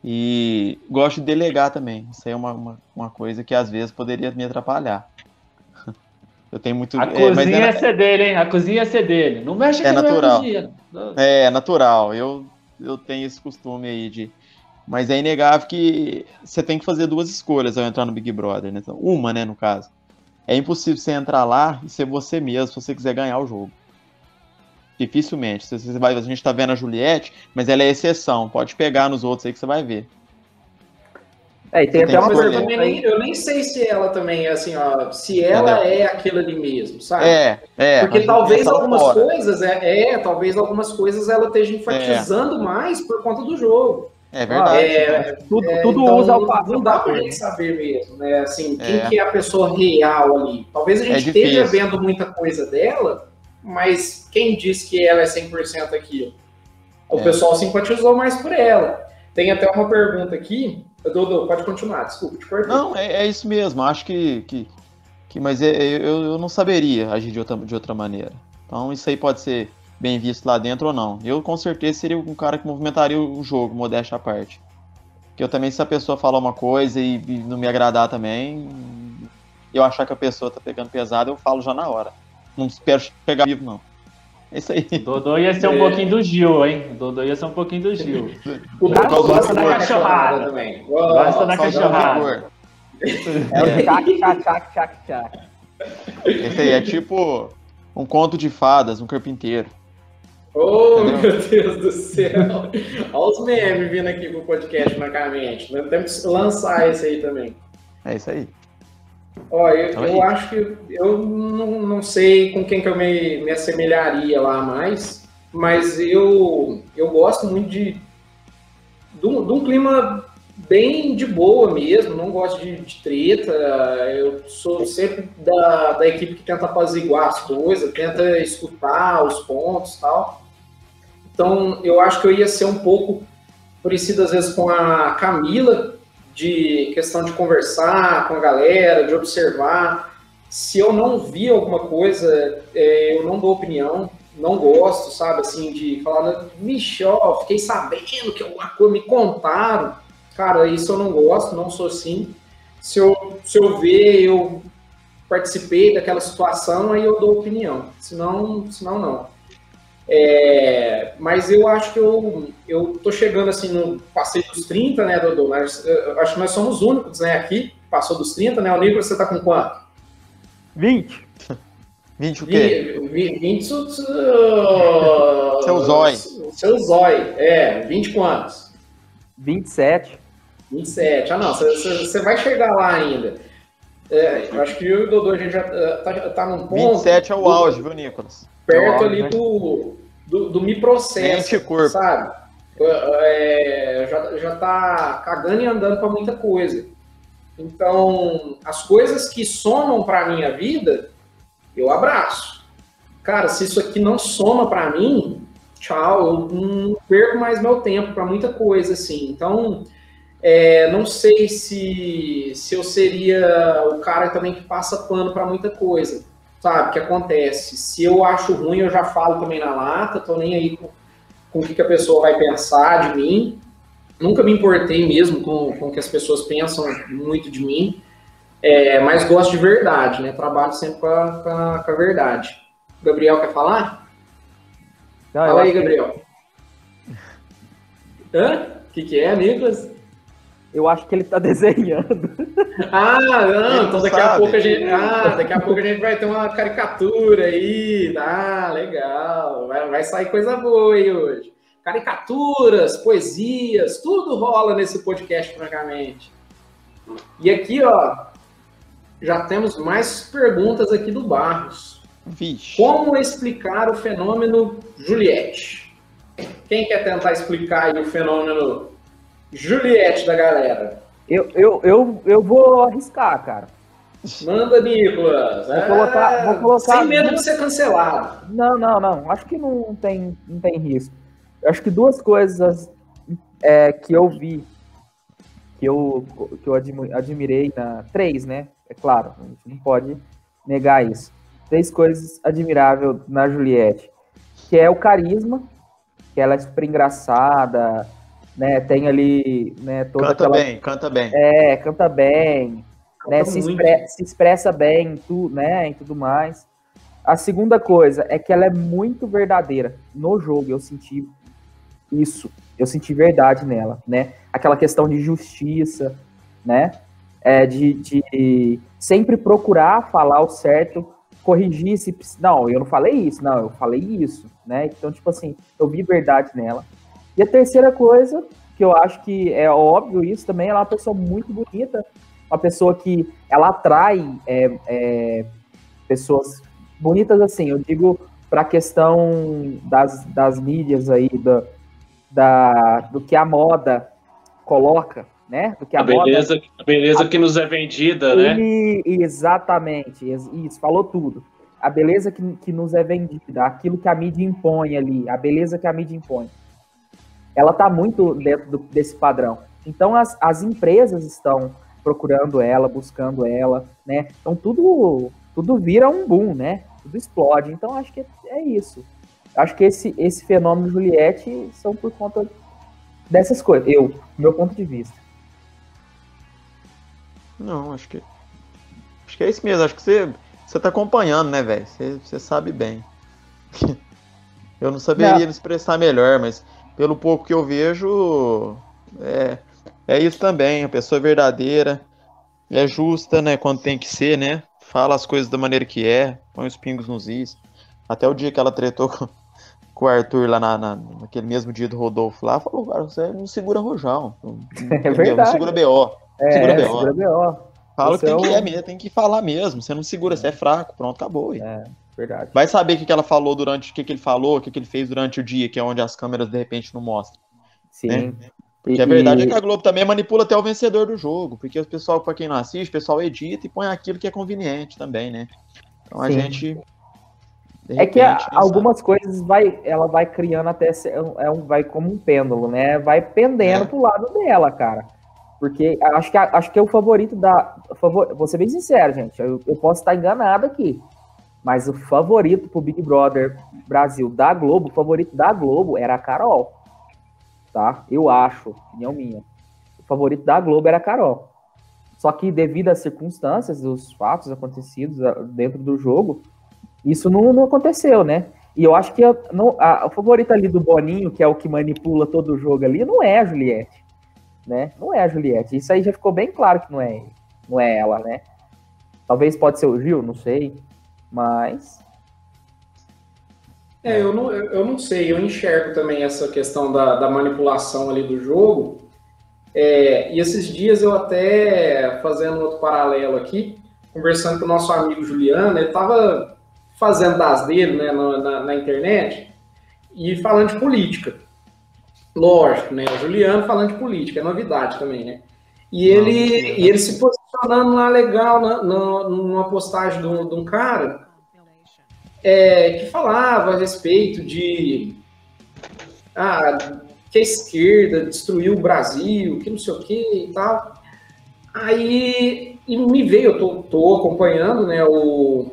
S1: E gosto de delegar também. Isso aí é uma, uma, uma coisa que às vezes poderia me atrapalhar. Eu tenho muito.
S9: A
S1: é,
S9: cozinha
S1: é-
S9: ia ser dele, hein? A cozinha ser dele. Não mexe
S1: É
S9: minha
S1: natural.
S9: cozinha.
S1: É, natural. Eu, eu tenho esse costume aí de. Mas é inegável que você tem que fazer duas escolhas ao entrar no Big Brother, né? Então, uma, né, no caso. É impossível você entrar lá e ser você mesmo se você quiser ganhar o jogo. Dificilmente. Se você vai, a gente tá vendo a Juliette, mas ela é exceção. Pode pegar nos outros aí que você vai ver.
S4: É, e tem
S1: Você
S4: até
S1: tem
S4: uma
S1: que
S8: Mas eu, nem,
S4: aí.
S8: eu nem sei se ela também, assim, ó, se ela é aquilo ali mesmo, sabe?
S1: É, é.
S8: Porque talvez algumas
S1: fora.
S8: coisas, é, é, talvez algumas coisas ela esteja enfatizando mais por conta do jogo.
S1: É verdade.
S8: É,
S4: Tudo,
S8: É,
S4: tudo
S8: então,
S4: usa o
S8: não,
S4: passo
S8: não dá pra gente saber mesmo, né? Assim, quem
S1: É.
S8: que é a pessoa real ali? Talvez a
S1: É
S8: gente esteja vendo muita coisa dela, mas quem diz que ela é 100% aquilo? O
S1: É.
S8: pessoal simpatizou mais por ela. Tem até uma pergunta aqui. Dodô, pode continuar, desculpa, te cortei.
S1: Não, é, é isso mesmo. Acho que. que, que mas é, é, eu, eu não saberia agir de outra, de outra maneira. Então isso aí pode ser bem visto lá dentro ou não. Eu com certeza seria um cara que movimentaria o jogo, modéstia à parte. Porque eu também, se a pessoa falar uma coisa e, e não me agradar também, eu achar que a pessoa tá pegando pesado, eu falo já na hora. Não espero chegar vivo, não. É isso aí.
S9: Dodô ia ser um é. pouquinho do Gil, hein? Dodô ia ser um pouquinho do Gil.
S8: O Dodô gosta da cachorrada também.
S9: Gosta da cachorrada.
S4: É o tchac, tchac, tchac, tchac, tchac.
S1: Esse aí é tipo um conto de fadas, um carpinteiro.
S8: Oh, Entendeu? meu Deus do céu! Olha os memes vindo aqui pro podcast, francamente. Temos que lançar esse aí também.
S1: É isso aí.
S8: Ó, eu, então, eu acho que eu não, não sei com quem que eu me, me assemelharia lá mais, mas eu, eu gosto muito de, de, um, de um clima bem de boa mesmo, não gosto de, de, treta, eu sou sempre da, da equipe que tenta apaziguar as coisas, tenta escutar os pontos e tal. Então, eu acho que eu ia ser um pouco parecido às vezes com a Camila, de questão de conversar com a galera, de observar. Se eu não vi alguma coisa, é, eu não dou opinião, não gosto, sabe, assim, de falar, ó, fiquei sabendo que alguma coisa me contaram. Cara, isso eu não gosto, não sou assim. Se eu, se eu ver, eu participei daquela situação, aí eu dou opinião. Senão, senão não. É, mas eu acho que eu, eu tô chegando assim no passeio dos 30, né, Dodô? Mas, acho que nós somos únicos, né, aqui, passou dos 30, né? O Nicolas, você tá com quanto?
S4: 20.
S1: 20 o quê?
S8: 20, 20 seu,
S1: seu zói.
S8: Seu zói, é, 20 quantos?
S4: 27.
S8: 27, ah não, você vai chegar lá ainda. É, eu acho que eu e o Dodô, a gente já tá, tá num ponto...
S1: 27 é o auge, viu, Nicolas?
S8: Perto ali do, do, do me processo, sabe? É, já, já tá cagando e andando para muita coisa. Então, as coisas que somam para minha vida, eu abraço. Cara, se isso aqui não soma para mim, tchau, eu não perco mais meu tempo para muita coisa, assim. Então, é, não sei se, se eu seria o cara também que passa pano para muita coisa sabe, que acontece. Se eu acho ruim, eu já falo também na lata, tô nem aí com, com o que, que a pessoa vai pensar de mim. Nunca me importei mesmo com, com o que as pessoas pensam muito de mim, é, mas gosto de verdade, né? Trabalho sempre com a, com a, verdade. Gabriel quer falar? Não, Fala aí, Gabriel. Que... Hã? O que, que é, Nicolas?
S4: Eu acho que ele está desenhando.
S8: Ah, não, então daqui a pouco a gente. Ah, daqui a pouco a gente vai ter uma caricatura aí. Ah, legal. Vai, vai sair coisa boa aí hoje. Caricaturas, poesias, tudo rola nesse podcast, francamente. E aqui, ó, já temos mais perguntas aqui do Barros.
S1: Vixe.
S8: Como explicar o fenômeno Juliette? Quem quer tentar explicar o fenômeno Juliette da galera.
S4: Eu, eu, eu, eu vou arriscar, cara.
S8: Manda, Nicolas.
S4: Vou colocar, vou colocar.
S8: Sem medo de ser cancelado.
S4: Não, não, não. Acho que não tem, não tem risco. Acho que duas coisas é, que eu vi, que eu, que eu admirei na. Três, né? É claro, a gente não pode negar isso. Três coisas admiráveis na Juliette. Que é o carisma, que ela é super engraçada, né? Tem ali, né, toda
S1: canta
S4: aquela...
S1: bem, canta bem.
S4: É, canta bem, canta né? Se, expre... se, expressa bem, tu, né, e tudo mais. A segunda coisa é que ela é muito verdadeira no jogo. Eu senti isso, eu senti verdade nela, né? Aquela questão de justiça, né? É, de, de sempre procurar falar o certo, corrigir se não, eu não falei isso, não, eu falei isso, né? Então, tipo assim, eu vi verdade nela. E a terceira coisa, que eu acho que é óbvio isso também, ela é uma pessoa muito bonita, uma pessoa que ela atrai é, é, pessoas bonitas assim, eu digo para a questão das, das mídias aí, da, da, do que a moda coloca, né? Do que a,
S7: a beleza,
S4: moda,
S7: a beleza a, que nos é vendida, né?
S4: Exatamente, isso, falou tudo. A beleza que, que nos é vendida, aquilo que a mídia impõe ali, a beleza que a mídia impõe. Ela está muito dentro do, desse padrão. Então as, as empresas estão procurando ela, buscando ela, né? Então tudo tudo vira um boom, né? Tudo explode. Então acho que é isso. Acho que esse, esse fenômeno Juliette são por conta dessas coisas. Eu, meu ponto de vista.
S1: Não, acho que. Acho que é isso mesmo. Acho que você, você tá acompanhando, né, velho? Você, você sabe bem. Eu não saberia não. me expressar melhor, mas pelo pouco que eu vejo, é, é isso também. A pessoa é verdadeira, é justa, né? Quando tem que ser, né? Fala as coisas da maneira que é, põe os pingos nos is. Até o dia que ela tretou com, com o Arthur lá na, na, naquele mesmo dia do Rodolfo lá, falou, cara, você não segura Rojão. Não,
S4: é verdade. Não
S1: segura BO.
S4: É,
S1: segura BO.
S4: Segura BO.
S1: Fala que tem, é que é mesmo, tem que falar mesmo. Você não segura, é. você é fraco, pronto, acabou.
S4: É, verdade.
S1: Vai saber o que, que ela falou durante, o que, que ele falou, o que, que ele fez durante o dia, que é onde as câmeras de repente não mostram.
S4: Sim.
S1: Né? Porque e, a verdade e... é que a Globo também manipula até o vencedor do jogo, porque o pessoal, para quem não assiste, o pessoal edita e põe aquilo que é conveniente também, né? Então a
S4: Sim.
S1: gente
S4: é que algumas sabe. coisas vai, ela vai criando até é um, vai como um pêndulo, né? Vai pendendo é. pro lado dela, cara. Porque acho que, acho que é o favorito da. Favor, vou ser bem sincero, gente. Eu, eu posso estar enganado aqui. Mas o favorito pro Big Brother Brasil da Globo, o favorito da Globo era a Carol. Tá? Eu acho, opinião minha. O favorito da Globo era a Carol. Só que devido às circunstâncias, dos fatos acontecidos ah, dentro do jogo, isso não, não aconteceu, né? E eu acho que a, não, a, ali do Boninho, que é o que manipula todo o jogo ali, não é a Juliette, né? Não é a Juliette. Isso aí já ficou bem claro que não é, não é ela, né? Talvez pode ser o Gil, não sei, mas
S8: é, eu não, eu não sei, eu enxergo também essa questão da, da manipulação ali do jogo. É, e esses dias eu até, fazendo outro paralelo aqui, conversando com o nosso amigo Juliano, ele estava fazendo das dele né, na, na, na, internet e falando de política. Lógico, né? O Juliano falando de política, é novidade também, né? E ele, e ele se posicionando lá legal na, na, numa postagem de um, de um cara é, que falava a respeito de ah, que a esquerda destruiu o Brasil, que não sei o que e tal. Aí me veio, eu tô, tô acompanhando né, o,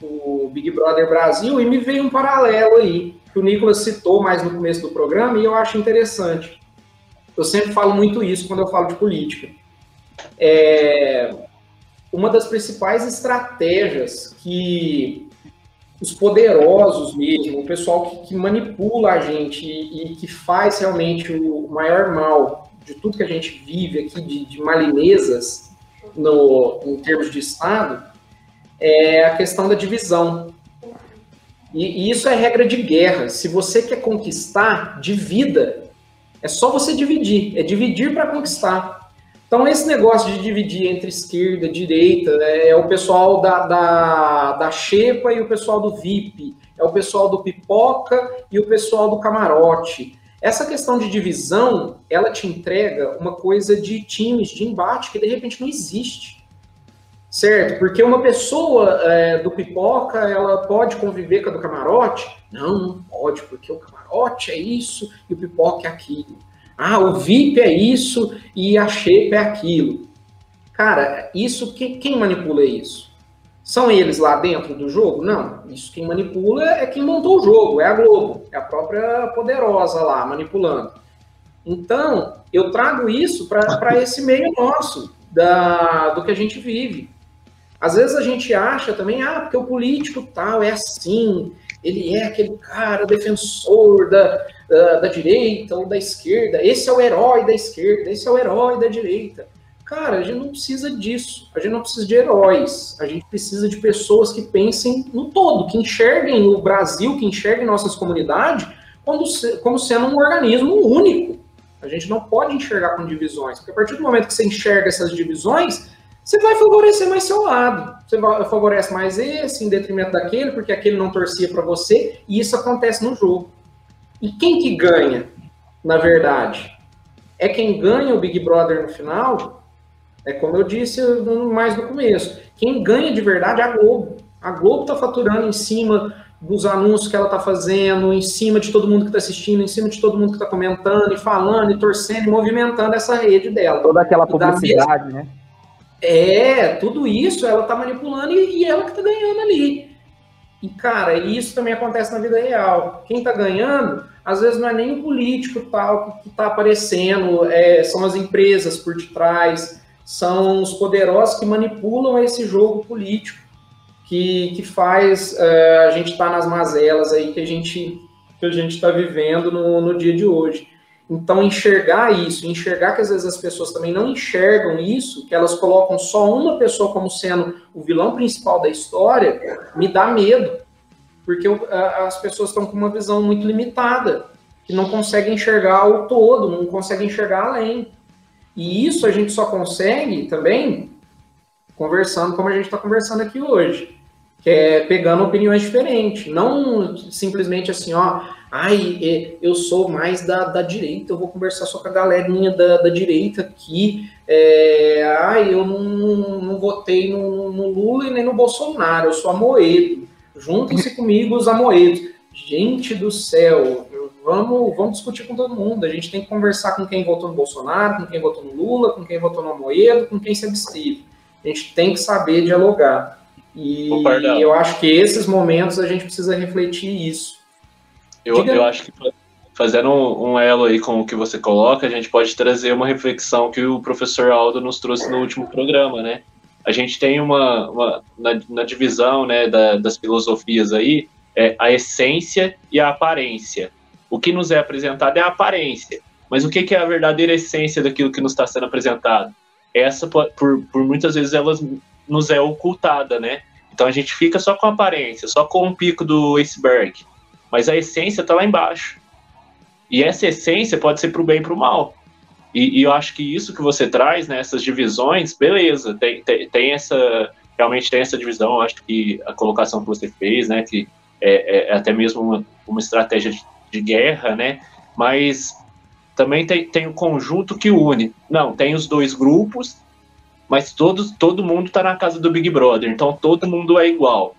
S8: o Big Brother Brasil, e me veio um paralelo aí, que o Nicolas citou mais no começo do programa, e eu acho interessante. Eu sempre falo muito isso quando eu falo de política. É, uma das principais estratégias que os poderosos mesmo, o pessoal que, que manipula a gente e, e, que faz realmente o maior mal de tudo que a gente vive aqui, de, de malinezas no, em termos de Estado, é a questão da divisão. E, e, isso é regra de guerra. Se você quer conquistar, divida. É só você dividir. É dividir para conquistar. Então, esse negócio de dividir entre esquerda e direita é, é o pessoal da, da, da Xepa e o pessoal do VIP. É o pessoal do Pipoca e o pessoal do Camarote. Essa questão de divisão, ela te entrega uma coisa de times, de embate, que de repente não existe. Certo, porque uma pessoa é, do pipoca, ela pode conviver com a do camarote? Não, não pode, porque o camarote é isso e o pipoca é aquilo. Ah, o VIP é isso e a shape é aquilo. Cara, isso quem, quem manipula isso? São eles lá dentro do jogo? Não, isso quem manipula é quem montou o jogo, é a Globo, é a própria poderosa lá manipulando. Então, eu trago isso para esse meio nosso, da, do que a gente vive. Às vezes a gente acha também, ah, porque o político tal é assim, ele é aquele cara defensor da, da, direita ou da esquerda, esse é o herói da esquerda, esse é o herói da direita. Cara, a gente não precisa disso, a gente não precisa de heróis, a gente precisa de pessoas que pensem no todo, que enxerguem o Brasil, que enxerguem nossas comunidades como, como sendo um organismo único. A gente não pode enxergar com divisões, porque a partir do momento que você enxerga essas divisões, você vai favorecer mais seu lado. Você favorece mais esse em detrimento daquele, porque aquele não torcia para você, e isso acontece no jogo. E quem que ganha, na verdade? É quem ganha o Big Brother no final? É como eu disse mais no começo. Quem ganha de verdade é a Globo. A Globo está faturando em cima dos anúncios que ela está fazendo, em cima de todo mundo que está assistindo, em cima de todo mundo que está comentando, e falando, e torcendo, e movimentando essa rede dela.
S4: Toda aquela publicidade, né?
S8: É, tudo isso ela está manipulando e, e ela que está ganhando ali. E, cara, isso também acontece na vida real. Quem está ganhando, às vezes não é nem o político tal que está aparecendo, é, são as empresas por detrás, são os poderosos que manipulam esse jogo político que, que faz é, a gente estar tá nas mazelas aí que a gente que a gente está vivendo no, no dia de hoje. Então, enxergar isso, enxergar que às vezes as pessoas também não enxergam isso, que elas colocam só uma pessoa como sendo o vilão principal da história, me dá medo. Porque as pessoas estão com uma visão muito limitada, que não conseguem enxergar o todo, não conseguem enxergar além. E isso a gente só consegue também conversando como a gente está conversando aqui hoje, é pegando opiniões diferentes, não simplesmente assim, ó, ai, eu sou mais da, da direita, eu vou conversar só com a galerinha da, da direita aqui, é, ai, eu não, não votei no, no, Lula e nem no Bolsonaro, eu sou amoedo, juntem-se comigo os amoedos. Gente do céu, vamos, vamos discutir com todo mundo. A gente tem que conversar com quem votou no Bolsonaro, com quem votou no Lula, com quem votou no Amoedo, com quem se absteve. A gente tem que saber dialogar. E eu acho que esses momentos a gente precisa refletir isso.
S7: Eu, eu acho que fazendo um, um, elo aí com o que você coloca, a gente pode trazer uma reflexão que o professor Aldo nos trouxe no último programa, né? A gente tem uma, uma na, na, divisão né, da, das filosofias aí, é a essência e a aparência o que nos é apresentado é a aparência. Mas o que, é a verdadeira essência daquilo que nos está sendo apresentado? Essa, por, por muitas vezes, ela nos é ocultada, né? Então a gente fica só com a aparência, só com o pico do iceberg. Mas a essência está lá embaixo. E essa essência pode ser para o bem e para o mal. E, e, eu acho que isso que você traz, né, essas divisões, beleza, tem, tem, tem, essa, realmente tem essa divisão, eu acho que a colocação que você fez, né, que é, é até mesmo uma, uma estratégia de de guerra, né? Mas também tem, tem um conjunto que une. Não, tem os dois grupos, mas todos, todo mundo está na casa do Big Brother, então todo mundo é igual.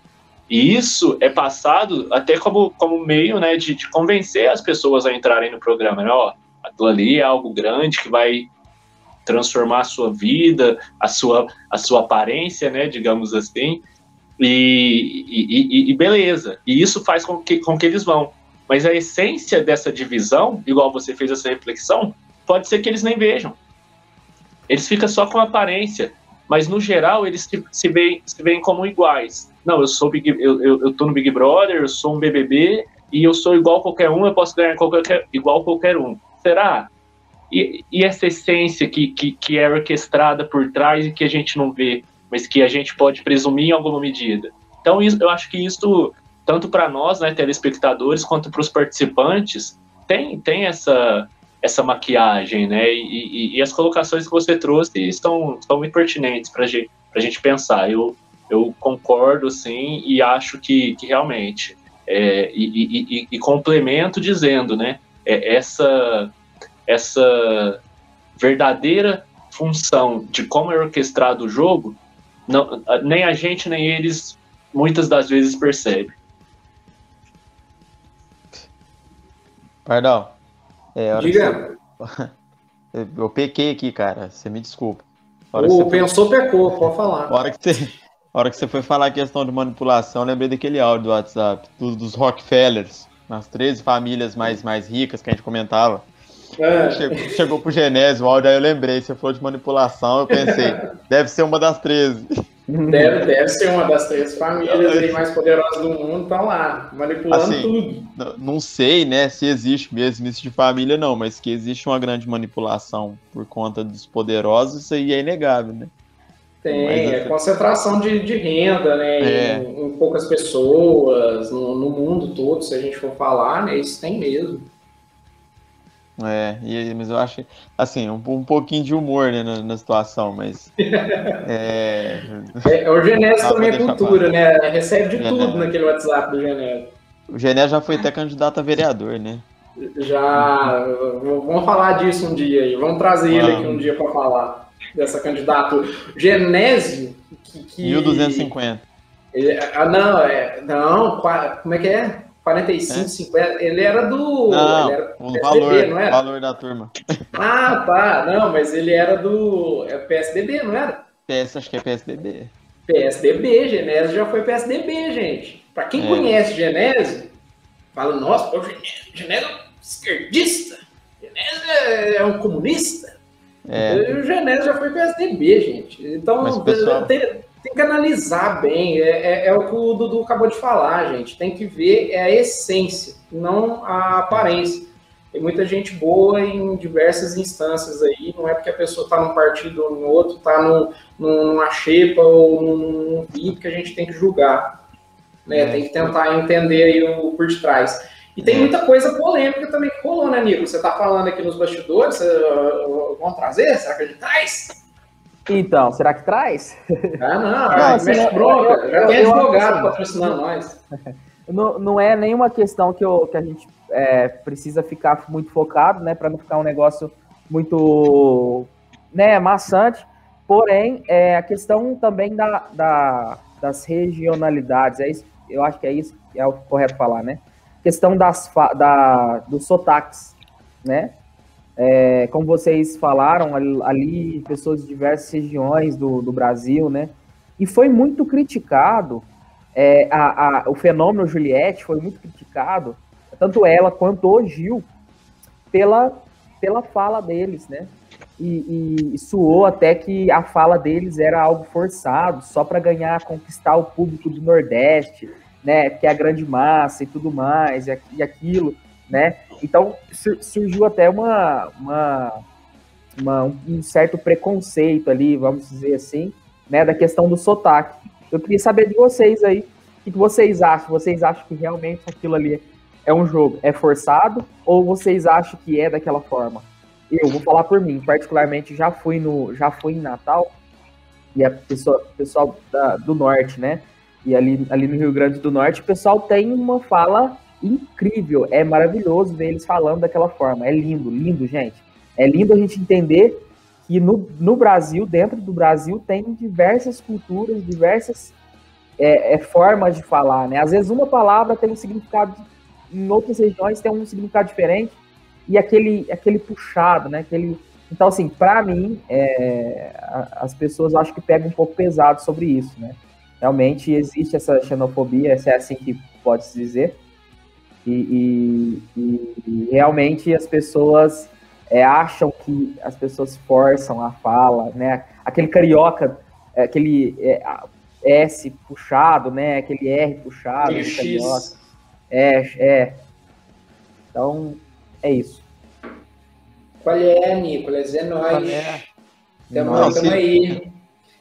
S7: E isso é passado até como, como meio né, de, de convencer as pessoas a entrarem no programa. Né? Ó, aquilo ali é algo grande que vai transformar a sua vida, a sua, a sua aparência, né, digamos assim, e, e, e, beleza. E isso faz com que, com que eles vão. Mas a essência dessa divisão, igual você fez essa reflexão, pode ser que eles nem vejam. Eles ficam só com aparência, mas no geral eles se, veem, se veem como iguais. Não, eu sou Big, eu, eu, eu tô no Big Brother, eu sou um BBB e eu sou igual qualquer um, eu posso ganhar qualquer, igual qualquer um. Será? E, e essa essência que, que, que é orquestrada por trás e que a gente não vê, mas que a gente pode presumir em alguma medida. Então, isso, eu acho que isso tanto para nós, né, telespectadores, quanto para os participantes, tem, tem essa, essa maquiagem, né? E, e, e, as colocações que você trouxe estão, estão muito pertinentes para gente, a gente pensar. Eu, eu concordo, sim, e acho que, que realmente. É, e, e, complemento dizendo, né? É, essa, essa verdadeira função de como é orquestrado o jogo, não, nem a gente nem eles muitas das vezes percebem.
S1: Pardal.
S8: É, Diga.
S1: Você... Eu pequei aqui, cara. Você me desculpa.
S8: O pensou, foi... pecou, pode falar.
S1: A hora, que você... a hora que você foi falar a questão de manipulação, eu lembrei daquele áudio do WhatsApp, dos, dos Rockefellers, nas 13 famílias mais, mais ricas que a gente comentava. É. Chegou, chegou pro Genésio o áudio, aí eu lembrei, você falou de manipulação, eu pensei, deve ser uma das 13.
S8: Deve, deve ser uma das três famílias mais poderosas do mundo, estão lá, manipulando assim, tudo.
S1: Não sei, né, se existe mesmo isso de família, não, mas que existe uma grande manipulação por conta dos poderosos, isso aí é inegável, né?
S8: Tem, mas, é assim, concentração de, de renda, né, é. em, em, poucas pessoas, no, no mundo todo, se a gente for falar, né, isso tem mesmo.
S1: É, e, mas eu acho, assim, um, um pouquinho de humor né, na, na situação, mas.
S8: é... é o Genésio também é cultura, né? Recebe de tudo naquele WhatsApp do Genésio.
S1: O Genésio já foi até candidato a vereador, né?
S8: Já. Vamos falar disso um dia aí. Vamos trazer ele aqui um dia para falar dessa candidato. Genésio.
S1: Que, que... 1250.
S8: Ele, ah, não, é, não, como é que é? 45, é? 50, ele era do.
S1: Não,
S8: ele era
S1: o PSDB, valor, não era? valor da turma.
S8: Ah, tá, não, mas ele era do é PSDB, não era?
S1: PS, acho que é PSDB.
S8: PSDB, Genésio já foi PSDB, gente. Para quem é. conhece Genésio, fala, nossa, o Genésio é um esquerdista, Genésio é um comunista. É. O Genésio já foi PSDB, gente. Então, pessoal... tem, tem, que analisar bem. É, é, é, o que o Dudu acabou de falar, gente. Tem que ver é a essência, não a aparência. Tem muita gente boa em diversas instâncias aí, não é porque a pessoa está num partido ou no outro, está numa xepa ou num VIP que a gente tem que julgar. Né? Tem que tentar entender aí o por trás. E tem muita coisa polêmica também que rolou, né, Nico? Você está falando aqui nos bastidores, uh, vão trazer? Será que a gente traz?
S4: Então, será que traz?
S8: Ah, não, não assim, mexe bronca, já tem advogado patrocinando nós.
S4: Não, não é nenhuma questão que, eu, que a gente é, precisa ficar muito focado, né, para não ficar um negócio muito né, maçante. Porém, é, a questão também da, da, das regionalidades, é isso, eu acho que é isso que é o correto falar, né? Questão das, da, dos sotaques, né? É, como vocês falaram, ali, pessoas de diversas regiões do, do Brasil, né? E foi muito criticado, é, a, a, o fenômeno Juliette foi muito criticado tanto ela quanto o Gil, pela, pela fala deles, né? E, e, suou até que a fala deles era algo forçado, só para ganhar, conquistar o público do Nordeste, né? Que é a grande massa e tudo mais, e, e aquilo, né? Então surgiu até uma, uma, uma, um certo preconceito ali, vamos dizer assim, né? Da questão do sotaque. Eu queria saber de vocês aí, o que vocês acham? Vocês acham que realmente aquilo ali é um jogo, é forçado ou vocês acham que é daquela forma? Eu vou falar por mim, particularmente já fui no, já fui em Natal e a pessoa, pessoal da, do norte, né? E ali, ali no Rio Grande do Norte, o pessoal tem uma fala incrível, é maravilhoso ver eles falando daquela forma, é lindo, lindo, gente. É lindo a gente entender que no, no Brasil, dentro do Brasil, tem diversas culturas, diversas é, é, formas de falar, né? Às vezes uma palavra tem um significado em outras regiões tem um significado diferente e aquele, aquele puxado, né? Aquele, então, assim, para mim, é, as pessoas acho que pegam um pouco pesado sobre isso, né? Realmente existe essa xenofobia, se é assim que pode se dizer, e, e, e realmente as pessoas é, acham que as pessoas forçam a fala, né? Aquele carioca, é, aquele é, S puxado, né? Aquele R puxado, carioca. É, é. Então, é isso.
S8: Qual é, Nicolas? É nóis. É. Tamo, Não, tamo aí.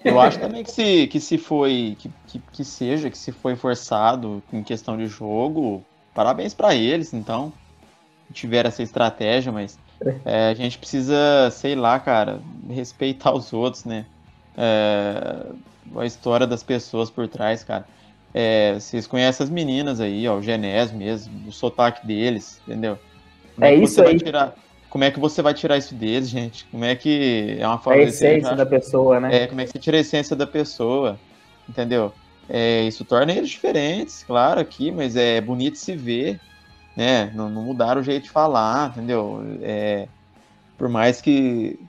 S1: Eu acho também que se, que se foi, que, que, que, seja, que se foi forçado em questão de jogo, parabéns para eles, então, tiveram essa estratégia, mas é, a gente precisa, sei lá, cara, respeitar os outros, né? É, a história das pessoas por trás, cara. É, vocês conhecem as meninas aí, ó, o Genés mesmo, o sotaque deles, entendeu?
S4: Como é, isso aí.
S1: Tirar, como é que você vai tirar isso deles, gente? Como é que é uma
S4: forma... A essência da pessoa, né?
S1: É, como é que você tira a essência da pessoa, entendeu? É, isso torna eles diferentes, claro, aqui, mas é bonito se ver, né? Não, não mudaram o jeito de falar, entendeu? É, por mais que...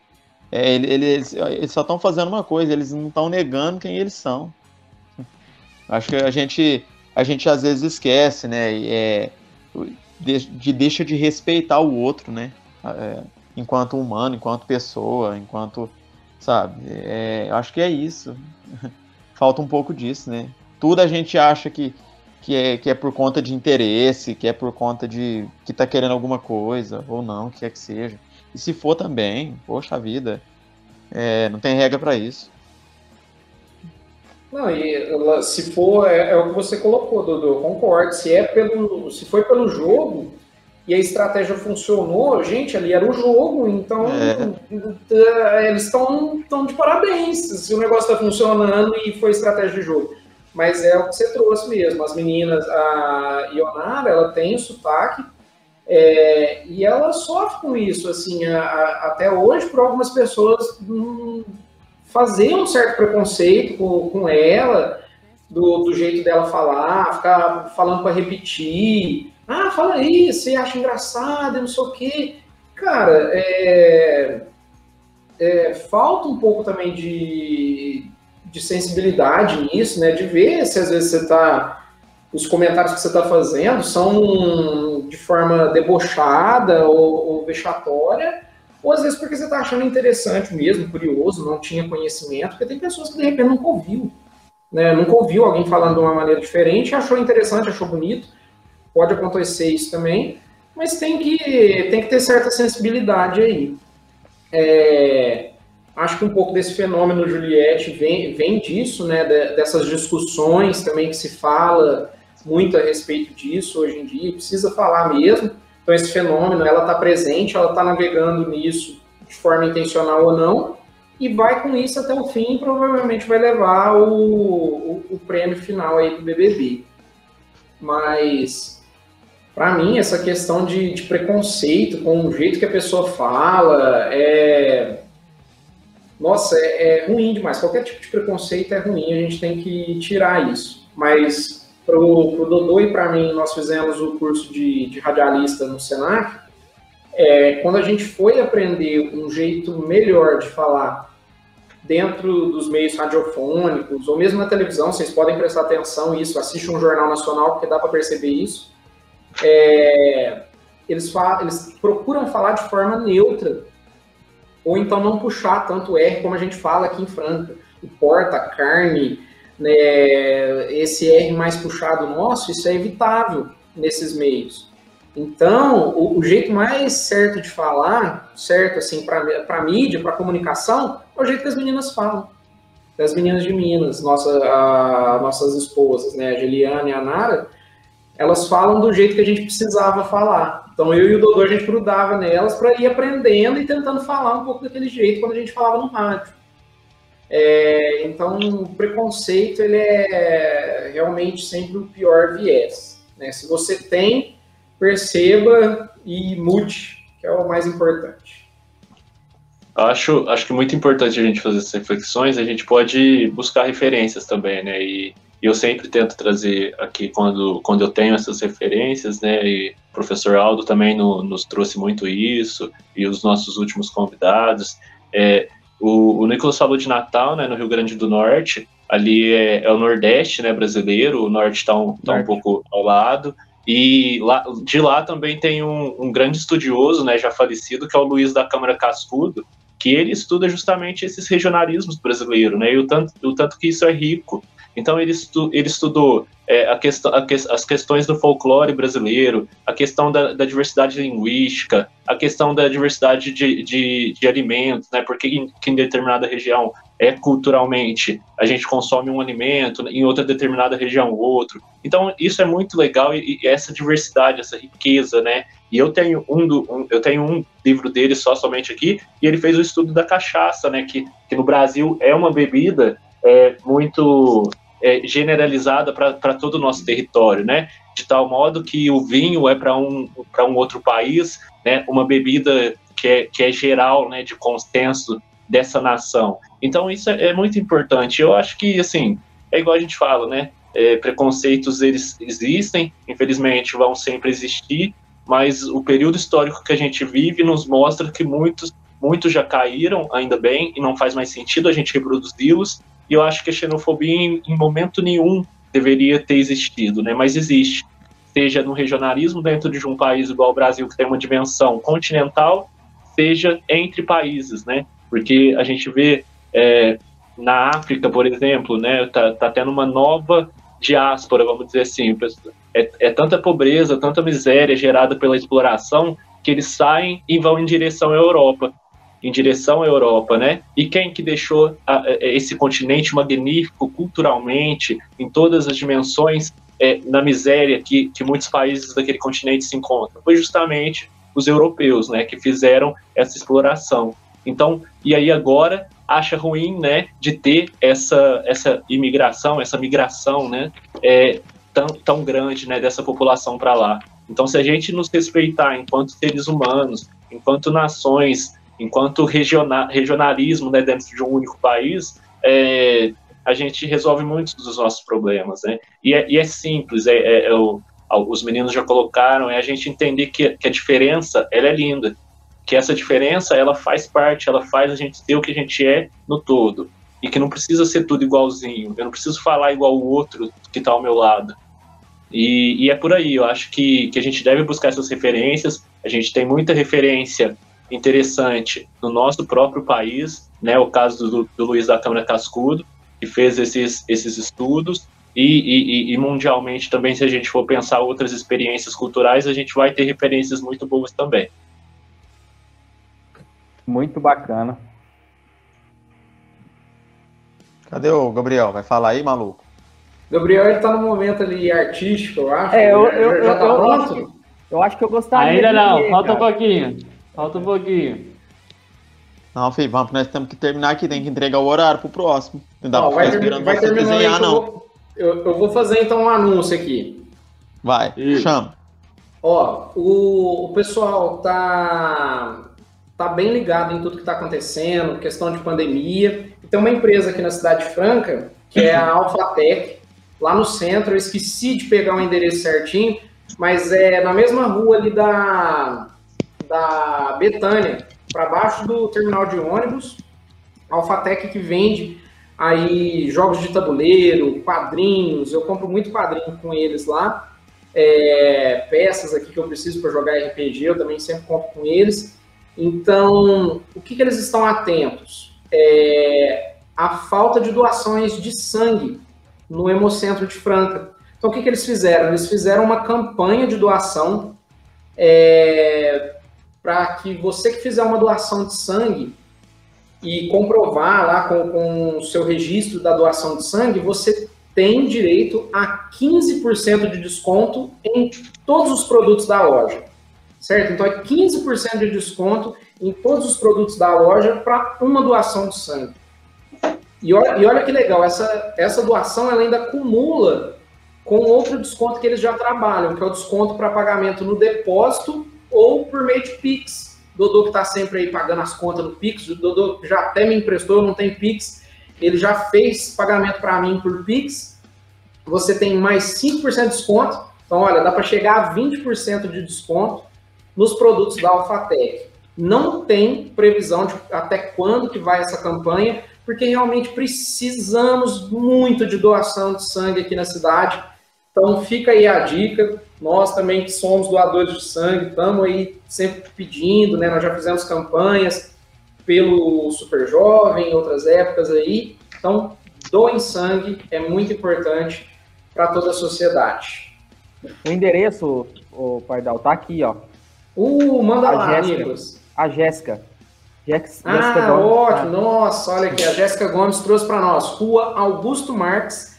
S1: É, eles, eles só estão fazendo uma coisa, eles não estão negando quem eles são. Acho que a gente, a gente às vezes esquece, né? É, de, de, deixa de respeitar o outro, né? É, enquanto humano, enquanto pessoa, enquanto. Sabe? É, acho que é isso. Falta um pouco disso, né? Tudo a gente acha que, que, é, que é por conta de interesse, que é por conta de que tá querendo alguma coisa, ou não, que quer que seja. E se for também, poxa vida, é, não tem regra para isso.
S8: Não, e se for, é, é, o que você colocou, Dudu, concordo. Se, é pelo, se foi pelo jogo e a estratégia funcionou, gente, ali era o jogo, então é. eles estão de parabéns se o negócio está funcionando e foi estratégia de jogo. Mas é o que você trouxe mesmo. As meninas, a Ionara, ela tem o sotaque é, e ela sofre com isso, assim, a, a, até hoje, por algumas pessoas. Hum, fazer um certo preconceito com, com ela, do, do jeito dela falar, ficar falando para repetir. Ah, fala aí, você acha engraçado, não sei o quê. Cara, é, é, falta um pouco também de, de sensibilidade nisso, né? De ver se às vezes você está os comentários que você está fazendo são de forma debochada ou, ou, vexatória, ou às vezes porque você está achando interessante mesmo, curioso, não tinha conhecimento, porque tem pessoas que de repente nunca ouviu, né? Nunca ouviu alguém falando de uma maneira diferente, achou interessante, achou bonito, pode acontecer isso também, mas tem que, tem que ter certa sensibilidade aí. É, acho que um pouco desse fenômeno Juliette vem, vem disso, né? Dessas discussões também que se fala muito a respeito disso hoje em dia, precisa falar mesmo. Então, esse fenômeno, ela está presente, ela está navegando nisso de forma intencional ou não, e vai com isso até o fim, provavelmente vai levar o, o, o prêmio final aí do BBB. Mas, para mim, essa questão de, de, preconceito com o jeito que a pessoa fala, é... Nossa, é, é ruim demais. Qualquer tipo de preconceito é ruim, a gente tem que tirar isso. Mas para o Dodô e para mim, nós fizemos o curso de, de radialista no Senac. É, quando a gente foi aprender um jeito melhor de falar dentro dos meios radiofônicos, ou mesmo na televisão, vocês podem prestar atenção nisso, assistam um jornal nacional, porque dá para perceber isso. É, eles, eles procuram falar de forma neutra, ou então não puxar tanto R como a gente fala aqui em Franca. O porta, carne, né, esse R mais puxado nosso, isso é evitável nesses meios. Então, o, o jeito mais certo de falar, certo, assim, para mídia, para comunicação, é o jeito que as meninas falam. Das meninas de Minas, nossa, a, nossas esposas, né, a Juliana e a Nara, elas falam do jeito que a gente precisava falar. Então, eu e o Dodô, a gente grudava nelas para ir aprendendo e tentando falar um pouco daquele jeito quando a gente falava no rádio. É, então, o preconceito ele é realmente sempre o pior viés. Né? Se você tem, perceba e mude, que é o mais importante.
S7: Acho, acho que é muito importante a gente fazer essas reflexões, a gente pode buscar referências também, né? E, e eu sempre tento trazer aqui quando, quando eu tenho essas referências, né? E o professor Aldo também no, nos trouxe muito isso, e os nossos últimos convidados. É, o, o Nicolas falou de Natal, né, no Rio Grande do Norte. Ali é, é o Nordeste, né, brasileiro. O Norte está um, tá um pouco ao lado. E lá, de lá também tem um, um, grande estudioso, né, já falecido, que é o Luiz da Câmara Cascudo, que ele estuda justamente esses regionalismos brasileiros, né, e o tanto, o tanto que isso é rico. Então ele, estu, ele estudou é, a questão, a que, as questões do folclore brasileiro, a questão da, da diversidade linguística, a questão da diversidade de, de, de alimentos, né? Porque em, em, determinada região é culturalmente a gente consome um alimento, em outra determinada região outro. Então isso é muito legal e, e essa diversidade, essa riqueza, né? E eu tenho um, do, um, eu tenho um livro dele só somente aqui e ele fez o estudo da cachaça, né? Que, que no Brasil é uma bebida é, muito é, generalizada para todo o nosso território, né? De tal modo que o vinho é para um, um outro país, né? Uma bebida que é, que é geral, né? De consenso dessa nação. Então isso é, é muito importante. Eu acho que, assim, é igual a gente fala, né? É, preconceitos eles existem, infelizmente vão sempre existir, mas o período histórico que a gente vive nos mostra que muitos, muitos já caíram, ainda bem, e não faz mais sentido a gente reproduzi-los, e eu acho que a xenofobia em, em momento nenhum deveria ter existido, né? Mas existe, seja no regionalismo dentro de um país igual o Brasil que tem uma dimensão continental, seja entre países, né? Porque a gente vê é, na África, por exemplo, né? Tá, tá tendo uma nova diáspora, vamos dizer assim. É, é tanta pobreza, tanta miséria gerada pela exploração que eles saem e vão em direção à Europa em direção à Europa, né? E quem que deixou a, esse continente magnífico culturalmente, em todas as dimensões, é, na miséria que, que muitos países daquele continente se encontram? Foi justamente os europeus, né? Que fizeram essa exploração. Então, e aí agora acha ruim, né? De ter essa essa imigração, essa migração, né? É, tão, tão grande, né? Dessa população para lá. Então, se a gente nos respeitar enquanto seres humanos, enquanto nações enquanto regional, regionalismo né, dentro de um único país, é, a gente resolve muitos dos nossos problemas, né? E é, e é simples, é, é, é o, os meninos já colocaram, é a gente entender que, que a diferença, ela é linda, que essa diferença, ela faz parte, ela faz a gente ser o que a gente é no todo, e que não precisa ser tudo igualzinho, eu não preciso falar igual o outro que está ao meu lado. E, e, é por aí, eu acho que, que a gente deve buscar essas referências, a gente tem muita referência interessante no nosso próprio país, né, o caso do, do Luiz da Câmara Cascudo, que fez esses, esses estudos, e, e, e, mundialmente também, se a gente for pensar outras experiências culturais, a gente vai ter referências muito boas também.
S4: Muito bacana.
S1: Cadê o Gabriel? Vai falar aí, maluco?
S8: Gabriel, ele tá no momento ali artístico, eu acho.
S4: É, eu, eu, já tá eu, pronto? Eu, eu acho que eu gostaria.
S9: Ainda não, falta um pouquinho. Falta um pouquinho.
S1: Não, filho, vamos, nós temos que terminar aqui, tem que entregar o horário pro próximo.
S8: Não dá não, pra ficar vai, vai desenhar, não. Eu vou, eu, eu, vou fazer então um anúncio aqui.
S1: Vai, Isso. chama.
S8: Ó, o, o pessoal tá tá bem ligado em tudo que está acontecendo, questão de pandemia. Tem uma empresa aqui na Cidade Franca, que é a Alphatec, lá no centro. Eu esqueci de pegar o endereço certinho, mas é na mesma rua ali da, da Betânia, para baixo do terminal de ônibus. A Alphatec que vende aí jogos de tabuleiro, quadrinhos. Eu compro muito quadrinho com eles lá. É, peças aqui que eu preciso para jogar RPG, eu também sempre compro com eles. Então, o que, que eles estão atentos? É a falta de doações de sangue no Hemocentro de Franca. Então, o que, que eles fizeram? Eles fizeram uma campanha de doação é, para que você que fizer uma doação de sangue e comprovar lá com, o seu registro da doação de sangue, você tem direito a 15% de desconto em todos os produtos da loja certo? Então é 15% de desconto em todos os produtos da loja para uma doação de sangue. E olha, e olha que legal, essa, essa doação ela ainda acumula com outro desconto que eles já trabalham, que é o desconto para pagamento no depósito ou por meio de Pix. Dodô que está sempre aí pagando as contas no Pix, o Dodô já até me emprestou, não tem Pix, ele já fez pagamento para mim por Pix. Você tem mais 5% de desconto. Então, olha, dá para chegar a 20% de desconto nos produtos da Alfatec. Não tem previsão de até quando que vai essa campanha, porque realmente precisamos muito de doação de sangue aqui na cidade. Então fica aí a dica. Nós também que somos doadores de sangue, estamos aí sempre pedindo, né? Nós já fizemos campanhas pelo Super Jovem, em outras épocas aí. Então, doem sangue, é muito importante para toda a sociedade.
S4: O endereço, o Pardal, tá aqui, ó.
S8: Uh, manda a lá,
S4: Jéssica, amigos. A Jéssica.
S8: ah, Gomes, ótimo. Tá? Nossa, olha aqui, a Jéssica Gomes trouxe para nós. Rua Augusto Marques,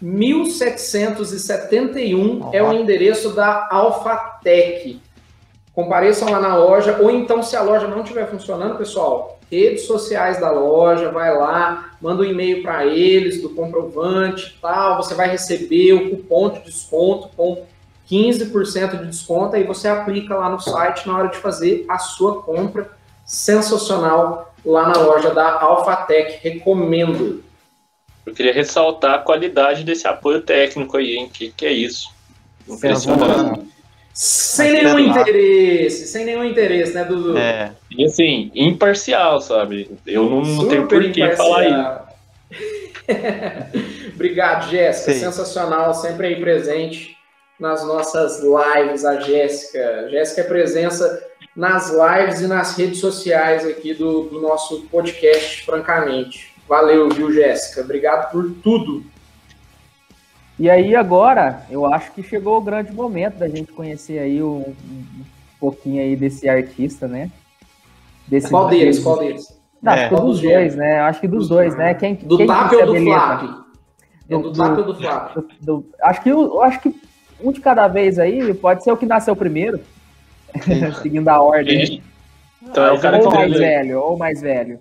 S8: 1771 é o endereço da Alphatec. Compareçam lá na loja, ou então, se a loja não estiver funcionando, pessoal, redes sociais da loja, vai lá, manda um e-mail para eles do comprovante tal, você vai receber o cupom de desconto com 15% de desconto, aí você aplica lá no site na hora de fazer a sua compra. Sensacional lá na loja da Alphatec, recomendo.
S7: Eu queria ressaltar a qualidade desse apoio técnico aí, hein? Que, que é isso? Impressionante.
S8: Sem nenhum interesse, sem nenhum interesse, né, Dudu?
S7: É. E assim, imparcial, sabe? Eu não, não tenho por que falar
S8: isso. Obrigado, Jéssica. Sensacional, sempre aí presente nas nossas lives, a Jéssica. Jéssica é presença nas lives e nas redes sociais aqui do, do nosso podcast, francamente. Valeu, viu, Jéssica? Obrigado por tudo.
S4: E aí, agora, eu acho que chegou o grande momento da gente conhecer aí um, um pouquinho aí desse artista, né?
S8: Desse qual deles? Qual deles?
S4: Não, é. dos dois, né? Acho que dos, dos dois, né? Quem,
S8: do
S4: quem
S8: TAP ou do Flap? Do, do, do TAP ou do Flap?
S4: acho, que, eu acho que um de cada vez aí, pode ser o que nasceu primeiro, seguindo a ordem.
S7: Então é o cara
S4: ou mais velho, ou mais velho.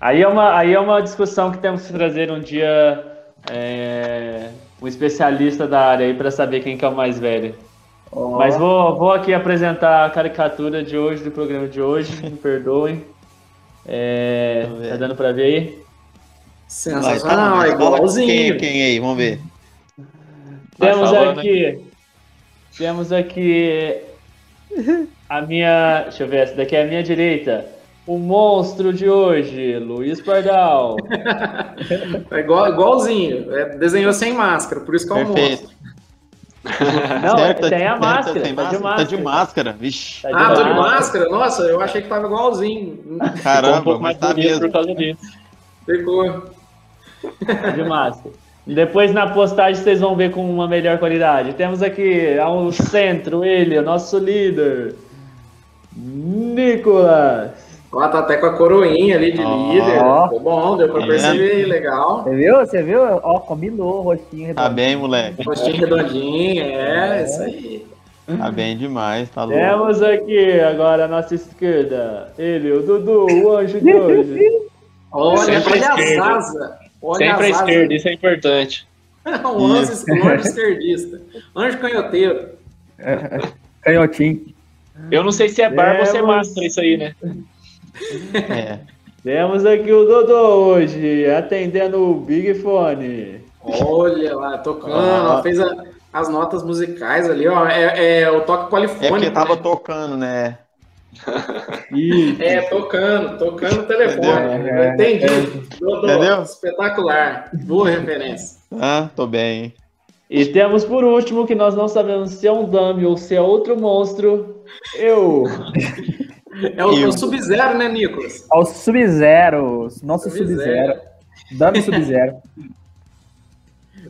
S9: Aí é uma, aí é uma discussão que temos que trazer um dia é, um especialista da área aí para saber quem que é o mais velho. Oh. Mas vou, vou aqui apresentar a caricatura de hoje, do programa de hoje, me perdoem. É, tá dando para ver aí?
S8: Sensacional,
S1: Vai, tá,
S8: igualzinho.
S1: Quem, quem aí? Vamos ver.
S9: Temos
S7: falando
S9: aqui. Temos aqui. A minha. Deixa eu ver, essa daqui é a minha direita. O monstro de hoje, Luiz Pardal.
S8: É igual, igualzinho. É, desenhou sem máscara, por isso que é um
S1: Perfeito.
S8: monstro.
S9: Não,
S1: Certo,
S9: tem a
S1: certo,
S9: máscara.
S1: tem
S9: tá de
S1: máscara,
S9: máscara.
S1: Tá de máscara, vixe.
S9: Tá de
S8: Ah, tô de
S9: máscara.
S8: máscara? Nossa, eu achei que tava igualzinho.
S7: Ficou um
S1: Caramba,
S7: pouco
S1: mas
S7: mais
S1: tá mesmo.
S7: por causa disso.
S8: Ficou.
S9: Tá de máscara. Depois na postagem vocês vão ver com uma melhor qualidade. Temos aqui ao centro ele, o nosso líder, Nicolas.
S8: Ó, tá até com a coroinha ali de
S1: Ó.
S8: líder. Ficou bom, deu pra
S1: Tá
S8: perceber, legal.
S4: Você viu? Você viu? Ó, combinou o rostinho
S1: Tá
S4: redondo.
S1: bem, moleque.
S8: Rostinho redondinho, é, isso aí.
S1: Tá bem demais, tá louco.
S9: Temos aqui agora à nossa esquerda ele, o Dudu, o anjo de hoje.
S8: Olha,
S7: Sempre
S8: olha
S7: esquerda.
S8: asas. Olha
S7: Sempre
S8: as asas.
S7: esquerda, isso é importante.
S8: um, anjo, um anjo esquerdista. Anjo canhoteiro.
S4: Canhotinho.
S7: Eu não sei se é barba ou se é
S9: Temos-
S7: máscara isso aí, né?
S1: É.
S9: Temos aqui o Dudu hoje, atendendo o Big Fone.
S8: Olha lá, tocando,
S1: Ah.
S8: ó, fez a- as notas musicais ali, ó. É, é o toque
S1: É
S8: polifônico.
S1: porque tava
S8: né?
S1: tocando, né?
S8: É, tocando, tocando o telefone.
S4: Entendeu?
S8: Eu Entendi. Dodô,
S1: Entendeu?
S8: Espetacular. Boa referência.
S1: Ah, tô bem.
S9: E temos por último, que nós não sabemos se é um dummy ou se é outro monstro, eu.
S8: É o,
S1: E o-
S8: o Sub-Zero, né, Nicolas?
S4: Ao Sub-Zero. Nosso
S8: Sub-Zero.
S4: Sub-Zero. Dame Sub-Zero.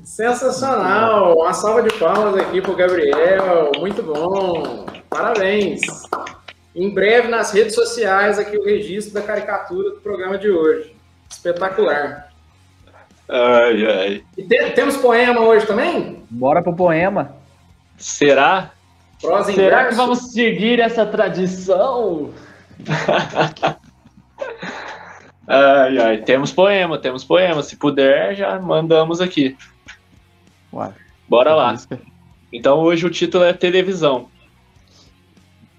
S8: Sensacional! Uma salva de palmas aqui pro Gabriel. Muito bom. Parabéns. Em breve nas redes sociais aqui o registro da caricatura do programa de hoje. Espetacular.
S7: Ai, ai.
S8: E te- temos poema hoje também?
S4: Bora pro poema.
S7: Será?
S9: Será que
S8: verso?
S9: vamos seguir essa tradição?
S7: Ai, ai. Temos poema, temos poema. Se puder, já mandamos aqui.
S1: Ué.
S7: Bora lá. Então hoje o título é televisão.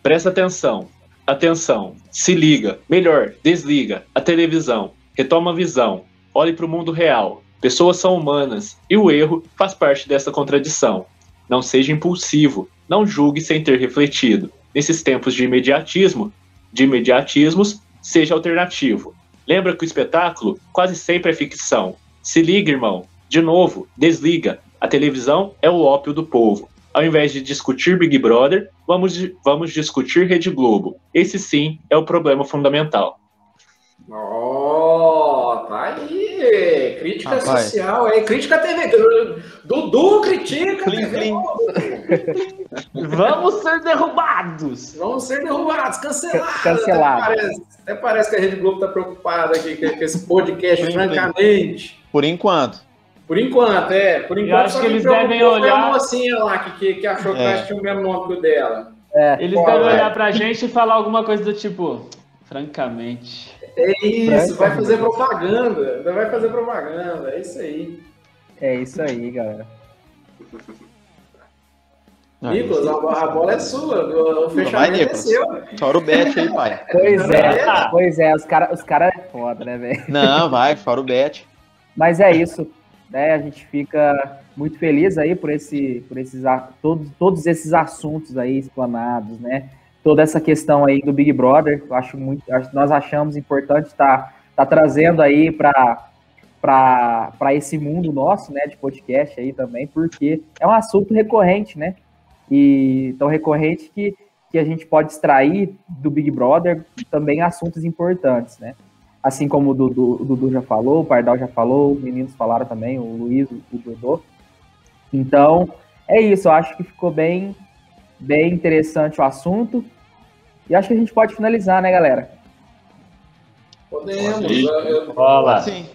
S7: Presta atenção. Atenção. Se liga. Melhor, desliga a televisão. Retoma a visão. Olhe para o mundo real. Pessoas são humanas e o erro faz parte dessa contradição. Não seja impulsivo. Não julgue sem ter refletido. Nesses tempos de imediatismo, de imediatismos, seja alternativo. Lembra que o espetáculo quase sempre é ficção. Se liga, irmão. De novo, desliga. A televisão é o ópio do povo. Ao invés de discutir Big Brother, vamos, vamos discutir Rede Globo. Esse sim é o problema fundamental.
S8: Ó, tá aí. Crítica
S1: Rapaz.
S8: social aí. Crítica TV. Dudu critica.
S1: Clim,
S8: TV.
S1: clim.
S9: Vamos ser derrubados!
S8: Vamos ser derrubados, cancelados.
S4: Cancelados.
S8: Até parece, até parece que a Rede Globo tá preocupada aqui com esse podcast,
S1: sim.
S8: francamente.
S1: Por enquanto.
S8: Por enquanto, é. Por enquanto,
S9: acho
S8: só
S9: que eles devem olhar-
S8: a mocinha lá que, que, que achou que
S1: É.
S8: nós tínhamos o mesmo nome que o dela.
S4: É.
S9: Eles
S8: Pô,
S9: devem
S8: velho.
S9: olhar pra gente e falar alguma coisa do tipo, francamente.
S8: É isso, vai fazer propaganda. Vai fazer propaganda. É isso aí.
S4: É isso aí, galera.
S1: Ah,
S8: Nicolas, a, a bola é sua. O, o
S1: Vai,
S8: fechamento é
S1: Nicolas.
S8: seu.
S1: Chora o bet aí, pai.
S4: Pois é, pois é, os caras os cara é foda, né, velho?
S1: Não, vai, chora o bet.
S4: Mas é isso, né? A gente fica muito feliz aí por esse, por esses, todos, todos esses assuntos aí explanados, né? Toda essa questão aí do Big Brother, eu acho muito, nós achamos importante estar tá, trazendo aí para para esse mundo nosso, né, de podcast aí também, porque é um assunto recorrente, né? E tão recorrente que, que a gente pode extrair do Big Brother também assuntos importantes, né? Assim como o Dudu, o Dudu já falou, o Pardal já falou, os meninos falaram também, o Luiz, o, o Dodô. Então, é isso, eu acho que ficou bem, bem interessante o assunto. E acho que a gente pode finalizar, né, galera?
S8: Podemos. Eu- eu-
S9: Bola.
S1: Sim.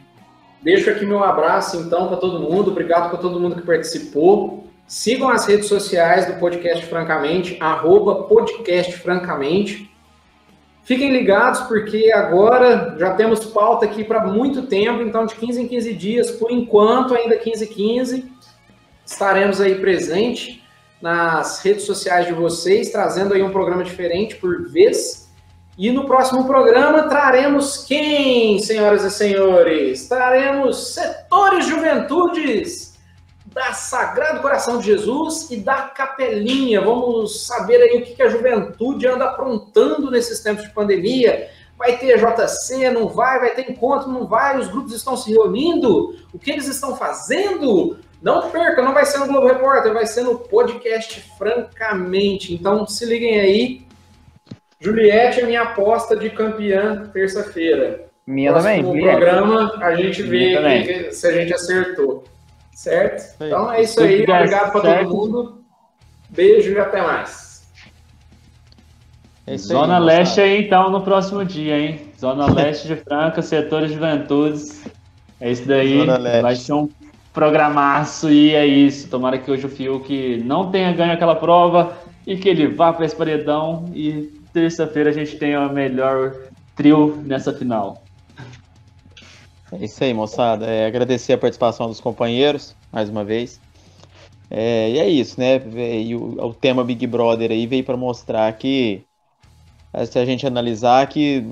S8: Deixo aqui meu abraço, então, para todo mundo. Obrigado para todo mundo que participou. Sigam as redes sociais do Podcast Francamente, arroba Podcast Francamente. Fiquem ligados, porque agora já temos pauta aqui para muito tempo, então de 15 em 15 dias, por enquanto, ainda 15 em 15, estaremos aí presente nas redes sociais de vocês, trazendo aí um programa diferente por vez. E no próximo programa traremos quem, senhoras e senhores? Traremos setores juventudes da Sagrado Coração de Jesus e da Capelinha. Vamos saber aí o que a juventude anda aprontando nesses tempos de pandemia. Vai ter JC, não vai? Vai ter encontro, não vai? Os grupos estão se reunindo? O que eles estão fazendo? Não perca, não vai ser no Globo Repórter, vai ser no podcast Francamente. Então se liguem aí Juliette é minha aposta de campeã terça-feira.
S4: Minha
S8: Próximo
S4: também.
S8: No programa a gente vê se a gente acertou. Certo?
S1: Sim.
S8: Então é isso aí. Obrigado para todo mundo. Beijo e até mais.
S1: É aí,
S9: Zona
S1: moçada.
S9: Leste aí, então, no próximo dia, hein? Zona Leste de Franca, setor de juventudes. É isso daí.
S1: Zona Leste.
S9: Vai ser um programaço e é isso. Tomara que hoje o Fiuk não tenha ganho aquela prova e que ele vá para esse paredão. E terça-feira a gente tenha o melhor trio nessa final.
S1: É isso aí, moçada. É, agradecer a participação dos companheiros, mais uma vez. É, e é isso, né? E o, o tema Big Brother aí veio para mostrar que, se a gente analisar, que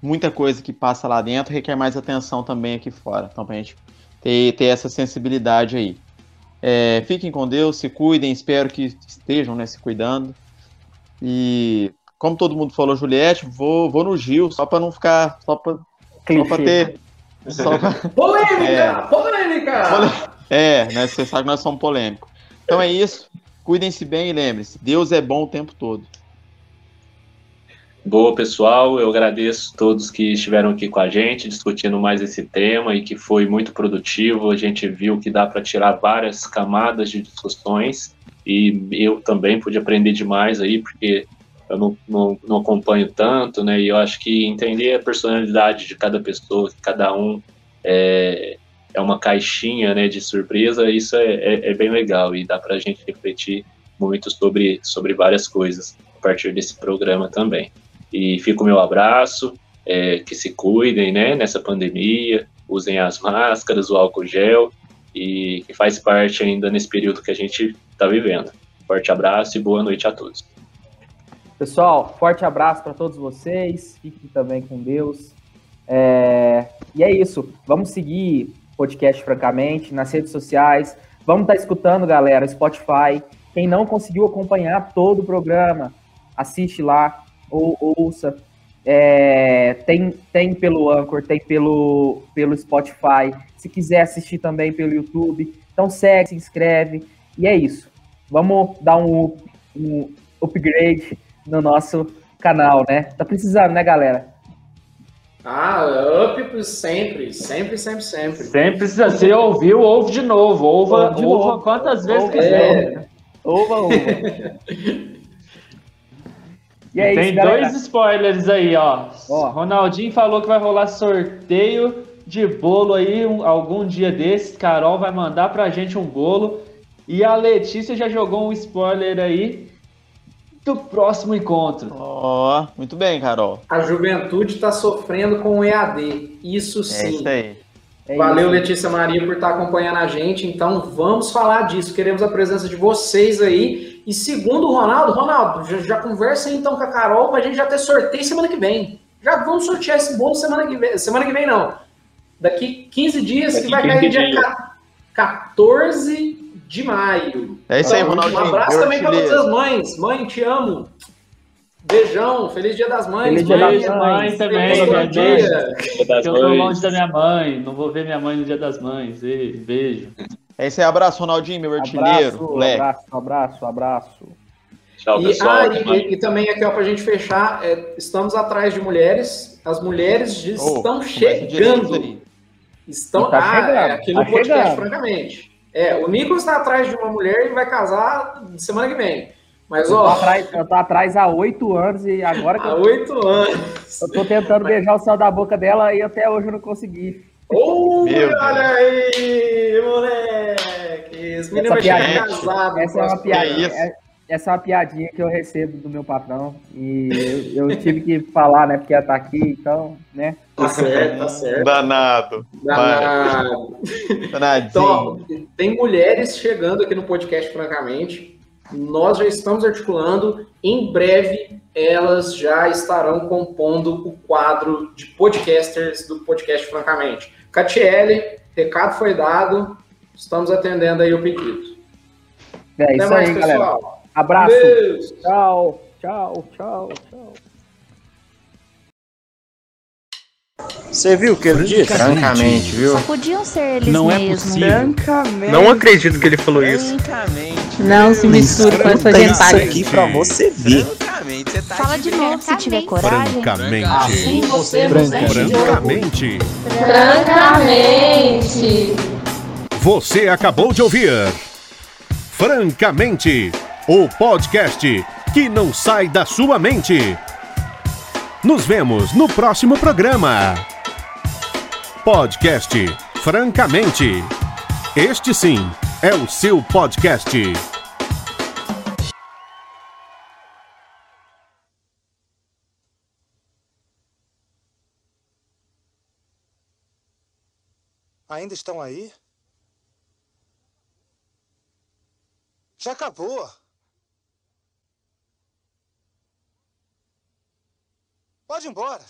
S1: muita coisa que passa lá dentro requer mais atenção também aqui fora. Então, pra gente ter, ter essa sensibilidade aí. É, fiquem com Deus, se cuidem, espero que estejam né, se cuidando. E, como todo mundo falou, Juliette, vou, vou no Gil, só para não ficar. Só para ter. Pra,
S8: Polêmica!
S1: É.
S8: Polêmica!
S1: É, né? Você sabe que nós somos polêmicos. Então é isso. Cuidem-se bem e lembre-se: Deus é bom o tempo todo.
S7: Boa, pessoal. Eu agradeço todos que estiveram aqui com a gente, discutindo mais esse tema e que foi muito produtivo. A gente viu que dá para tirar várias camadas de discussões e eu também pude aprender demais aí, porque eu não, não, não acompanho tanto, né? E eu acho que entender a personalidade de cada pessoa, que cada um é, é uma caixinha né, de surpresa, isso é, é, é bem legal e dá para a gente refletir muito sobre, sobre várias coisas a partir desse programa também. E fica o meu abraço, é, que se cuidem né, nessa pandemia, usem as máscaras, o álcool gel, e que faz parte ainda nesse período que a gente está vivendo. Forte abraço e boa noite a todos.
S4: Pessoal, forte abraço para todos vocês. Fiquem também com Deus. É, E é isso. Vamos seguir podcast francamente nas redes sociais. Vamos estar escutando, galera, Spotify. Quem não conseguiu acompanhar todo o programa, assiste lá ou ouça. É, tem, tem pelo Anchor, tem pelo, pelo Spotify. Se quiser assistir também pelo YouTube. Então segue, se inscreve. E é isso. Vamos dar um, um upgrade no nosso canal, né? Tá precisando, né, galera?
S8: Ah, up sempre, sempre, sempre, sempre.
S9: Sempre precisa ser, ouviu, ouve de novo. Ouva,
S4: de
S9: ouva
S4: novo.
S9: quantas vezes
S4: Ouve,
S9: quiser.
S8: É,
S4: Oba, oba. E é
S9: Tem
S4: isso,
S9: dois spoilers aí, ó.
S4: Ó.
S9: Ronaldinho falou que vai rolar sorteio de bolo aí um- algum dia desses. Carol vai mandar pra gente um bolo. E a Letícia já jogou um spoiler aí do próximo encontro.
S1: Ó, muito bem, Carol.
S8: a juventude está sofrendo com o EAD. Isso
S1: É
S8: sim.
S1: isso aí.
S4: É
S8: Valeu,
S4: isso.
S8: Letícia Maria, por estar acompanhando a gente. Então, vamos falar disso. Queremos a presença de vocês aí. E segundo o Ronaldo, Ronaldo, já, já conversa aí, então com a Carol para a gente já ter sorteio semana que vem. Já vamos sortear esse bolo semana que vem. Semana que vem, não. Daqui 15 dias,
S7: Daqui
S8: que vai
S7: 15
S8: cair dia
S7: dias.
S8: ca- 14 de maio.
S1: É isso aí,
S8: Então,
S1: Ronaldinho.
S8: Um abraço também para todas as mães. Mãe, te amo. Beijão. Feliz Dia das Mães.
S4: Feliz Dia
S8: mãe.
S4: das mães.
S9: mãe também.
S8: Feliz
S9: minha
S8: dia.
S7: Das
S9: Eu tô
S7: mães.
S9: longe da minha mãe, não vou ver minha mãe no dia das mães. Ei, beijo.
S1: É isso aí, abraço, Ronaldinho, meu artilheiro.
S4: Abraço, abraço, abraço, abraço.
S7: Tchau,
S8: E,
S7: pessoal.
S8: ah, e, e também aqui, ó, pra gente fechar, é, estamos atrás de mulheres. As mulheres
S1: Ô,
S8: estão chegando. Estão
S4: tá
S8: ah,
S4: chegando,
S8: é, aqui no
S4: tá
S8: podcast,
S4: chegando.
S8: francamente. É, o Nicolas está atrás de uma mulher e vai casar semana que vem. Mas,
S4: Eu tô,
S8: ó,
S4: atrás, eu tô atrás há oito anos e agora que
S8: há oito anos.
S4: eu tô tentando beijar o céu da boca dela e até hoje eu não consegui.
S8: Ô,
S1: Meu
S8: olha aí, moleque! Esse menino vai
S4: piadinha-
S8: casado.
S4: Essa é uma
S1: isso?
S4: é- Essa é uma piadinha que eu recebo do meu patrão. E eu, eu tive que falar, né? Porque ela tá aqui, então, né?
S8: Tá certo, tá certo.
S1: Danado.
S8: Danado.
S1: Danadinho.
S8: Então, tem mulheres chegando aqui no podcast, francamente. nós já estamos articulando. Em breve, elas já estarão compondo o quadro de podcasters do podcast Francamente. Catiele, recado foi dado, estamos atendendo aí o pedido.
S4: É
S8: Até
S4: isso
S8: mais,
S4: aí,
S8: pessoal.
S4: galera. Abraço.
S8: Beijo.
S4: Tchau, tchau, tchau, tchau.
S6: Você viu o que ele disse?
S3: Francamente,
S2: Só podiam ser eles
S10: Não é
S2: mesmos.
S10: possível.
S4: Francamente.
S11: Não acredito que ele falou isso.
S1: Francamente.
S12: Não se misture com essa gentalha.
S6: aqui pra você ver.
S1: Francamente, você tá
S2: Fala de novo se tiver coragem.
S3: Francamente.
S12: você
S3: Francamente.
S12: Francamente.
S3: Você acabou de ouvir Francamente, o podcast que não sai da sua mente. Nos vemos no próximo programa. Podcast Francamente. Este sim é o seu podcast.
S13: Ainda estão aí? Já acabou. Pode ir embora.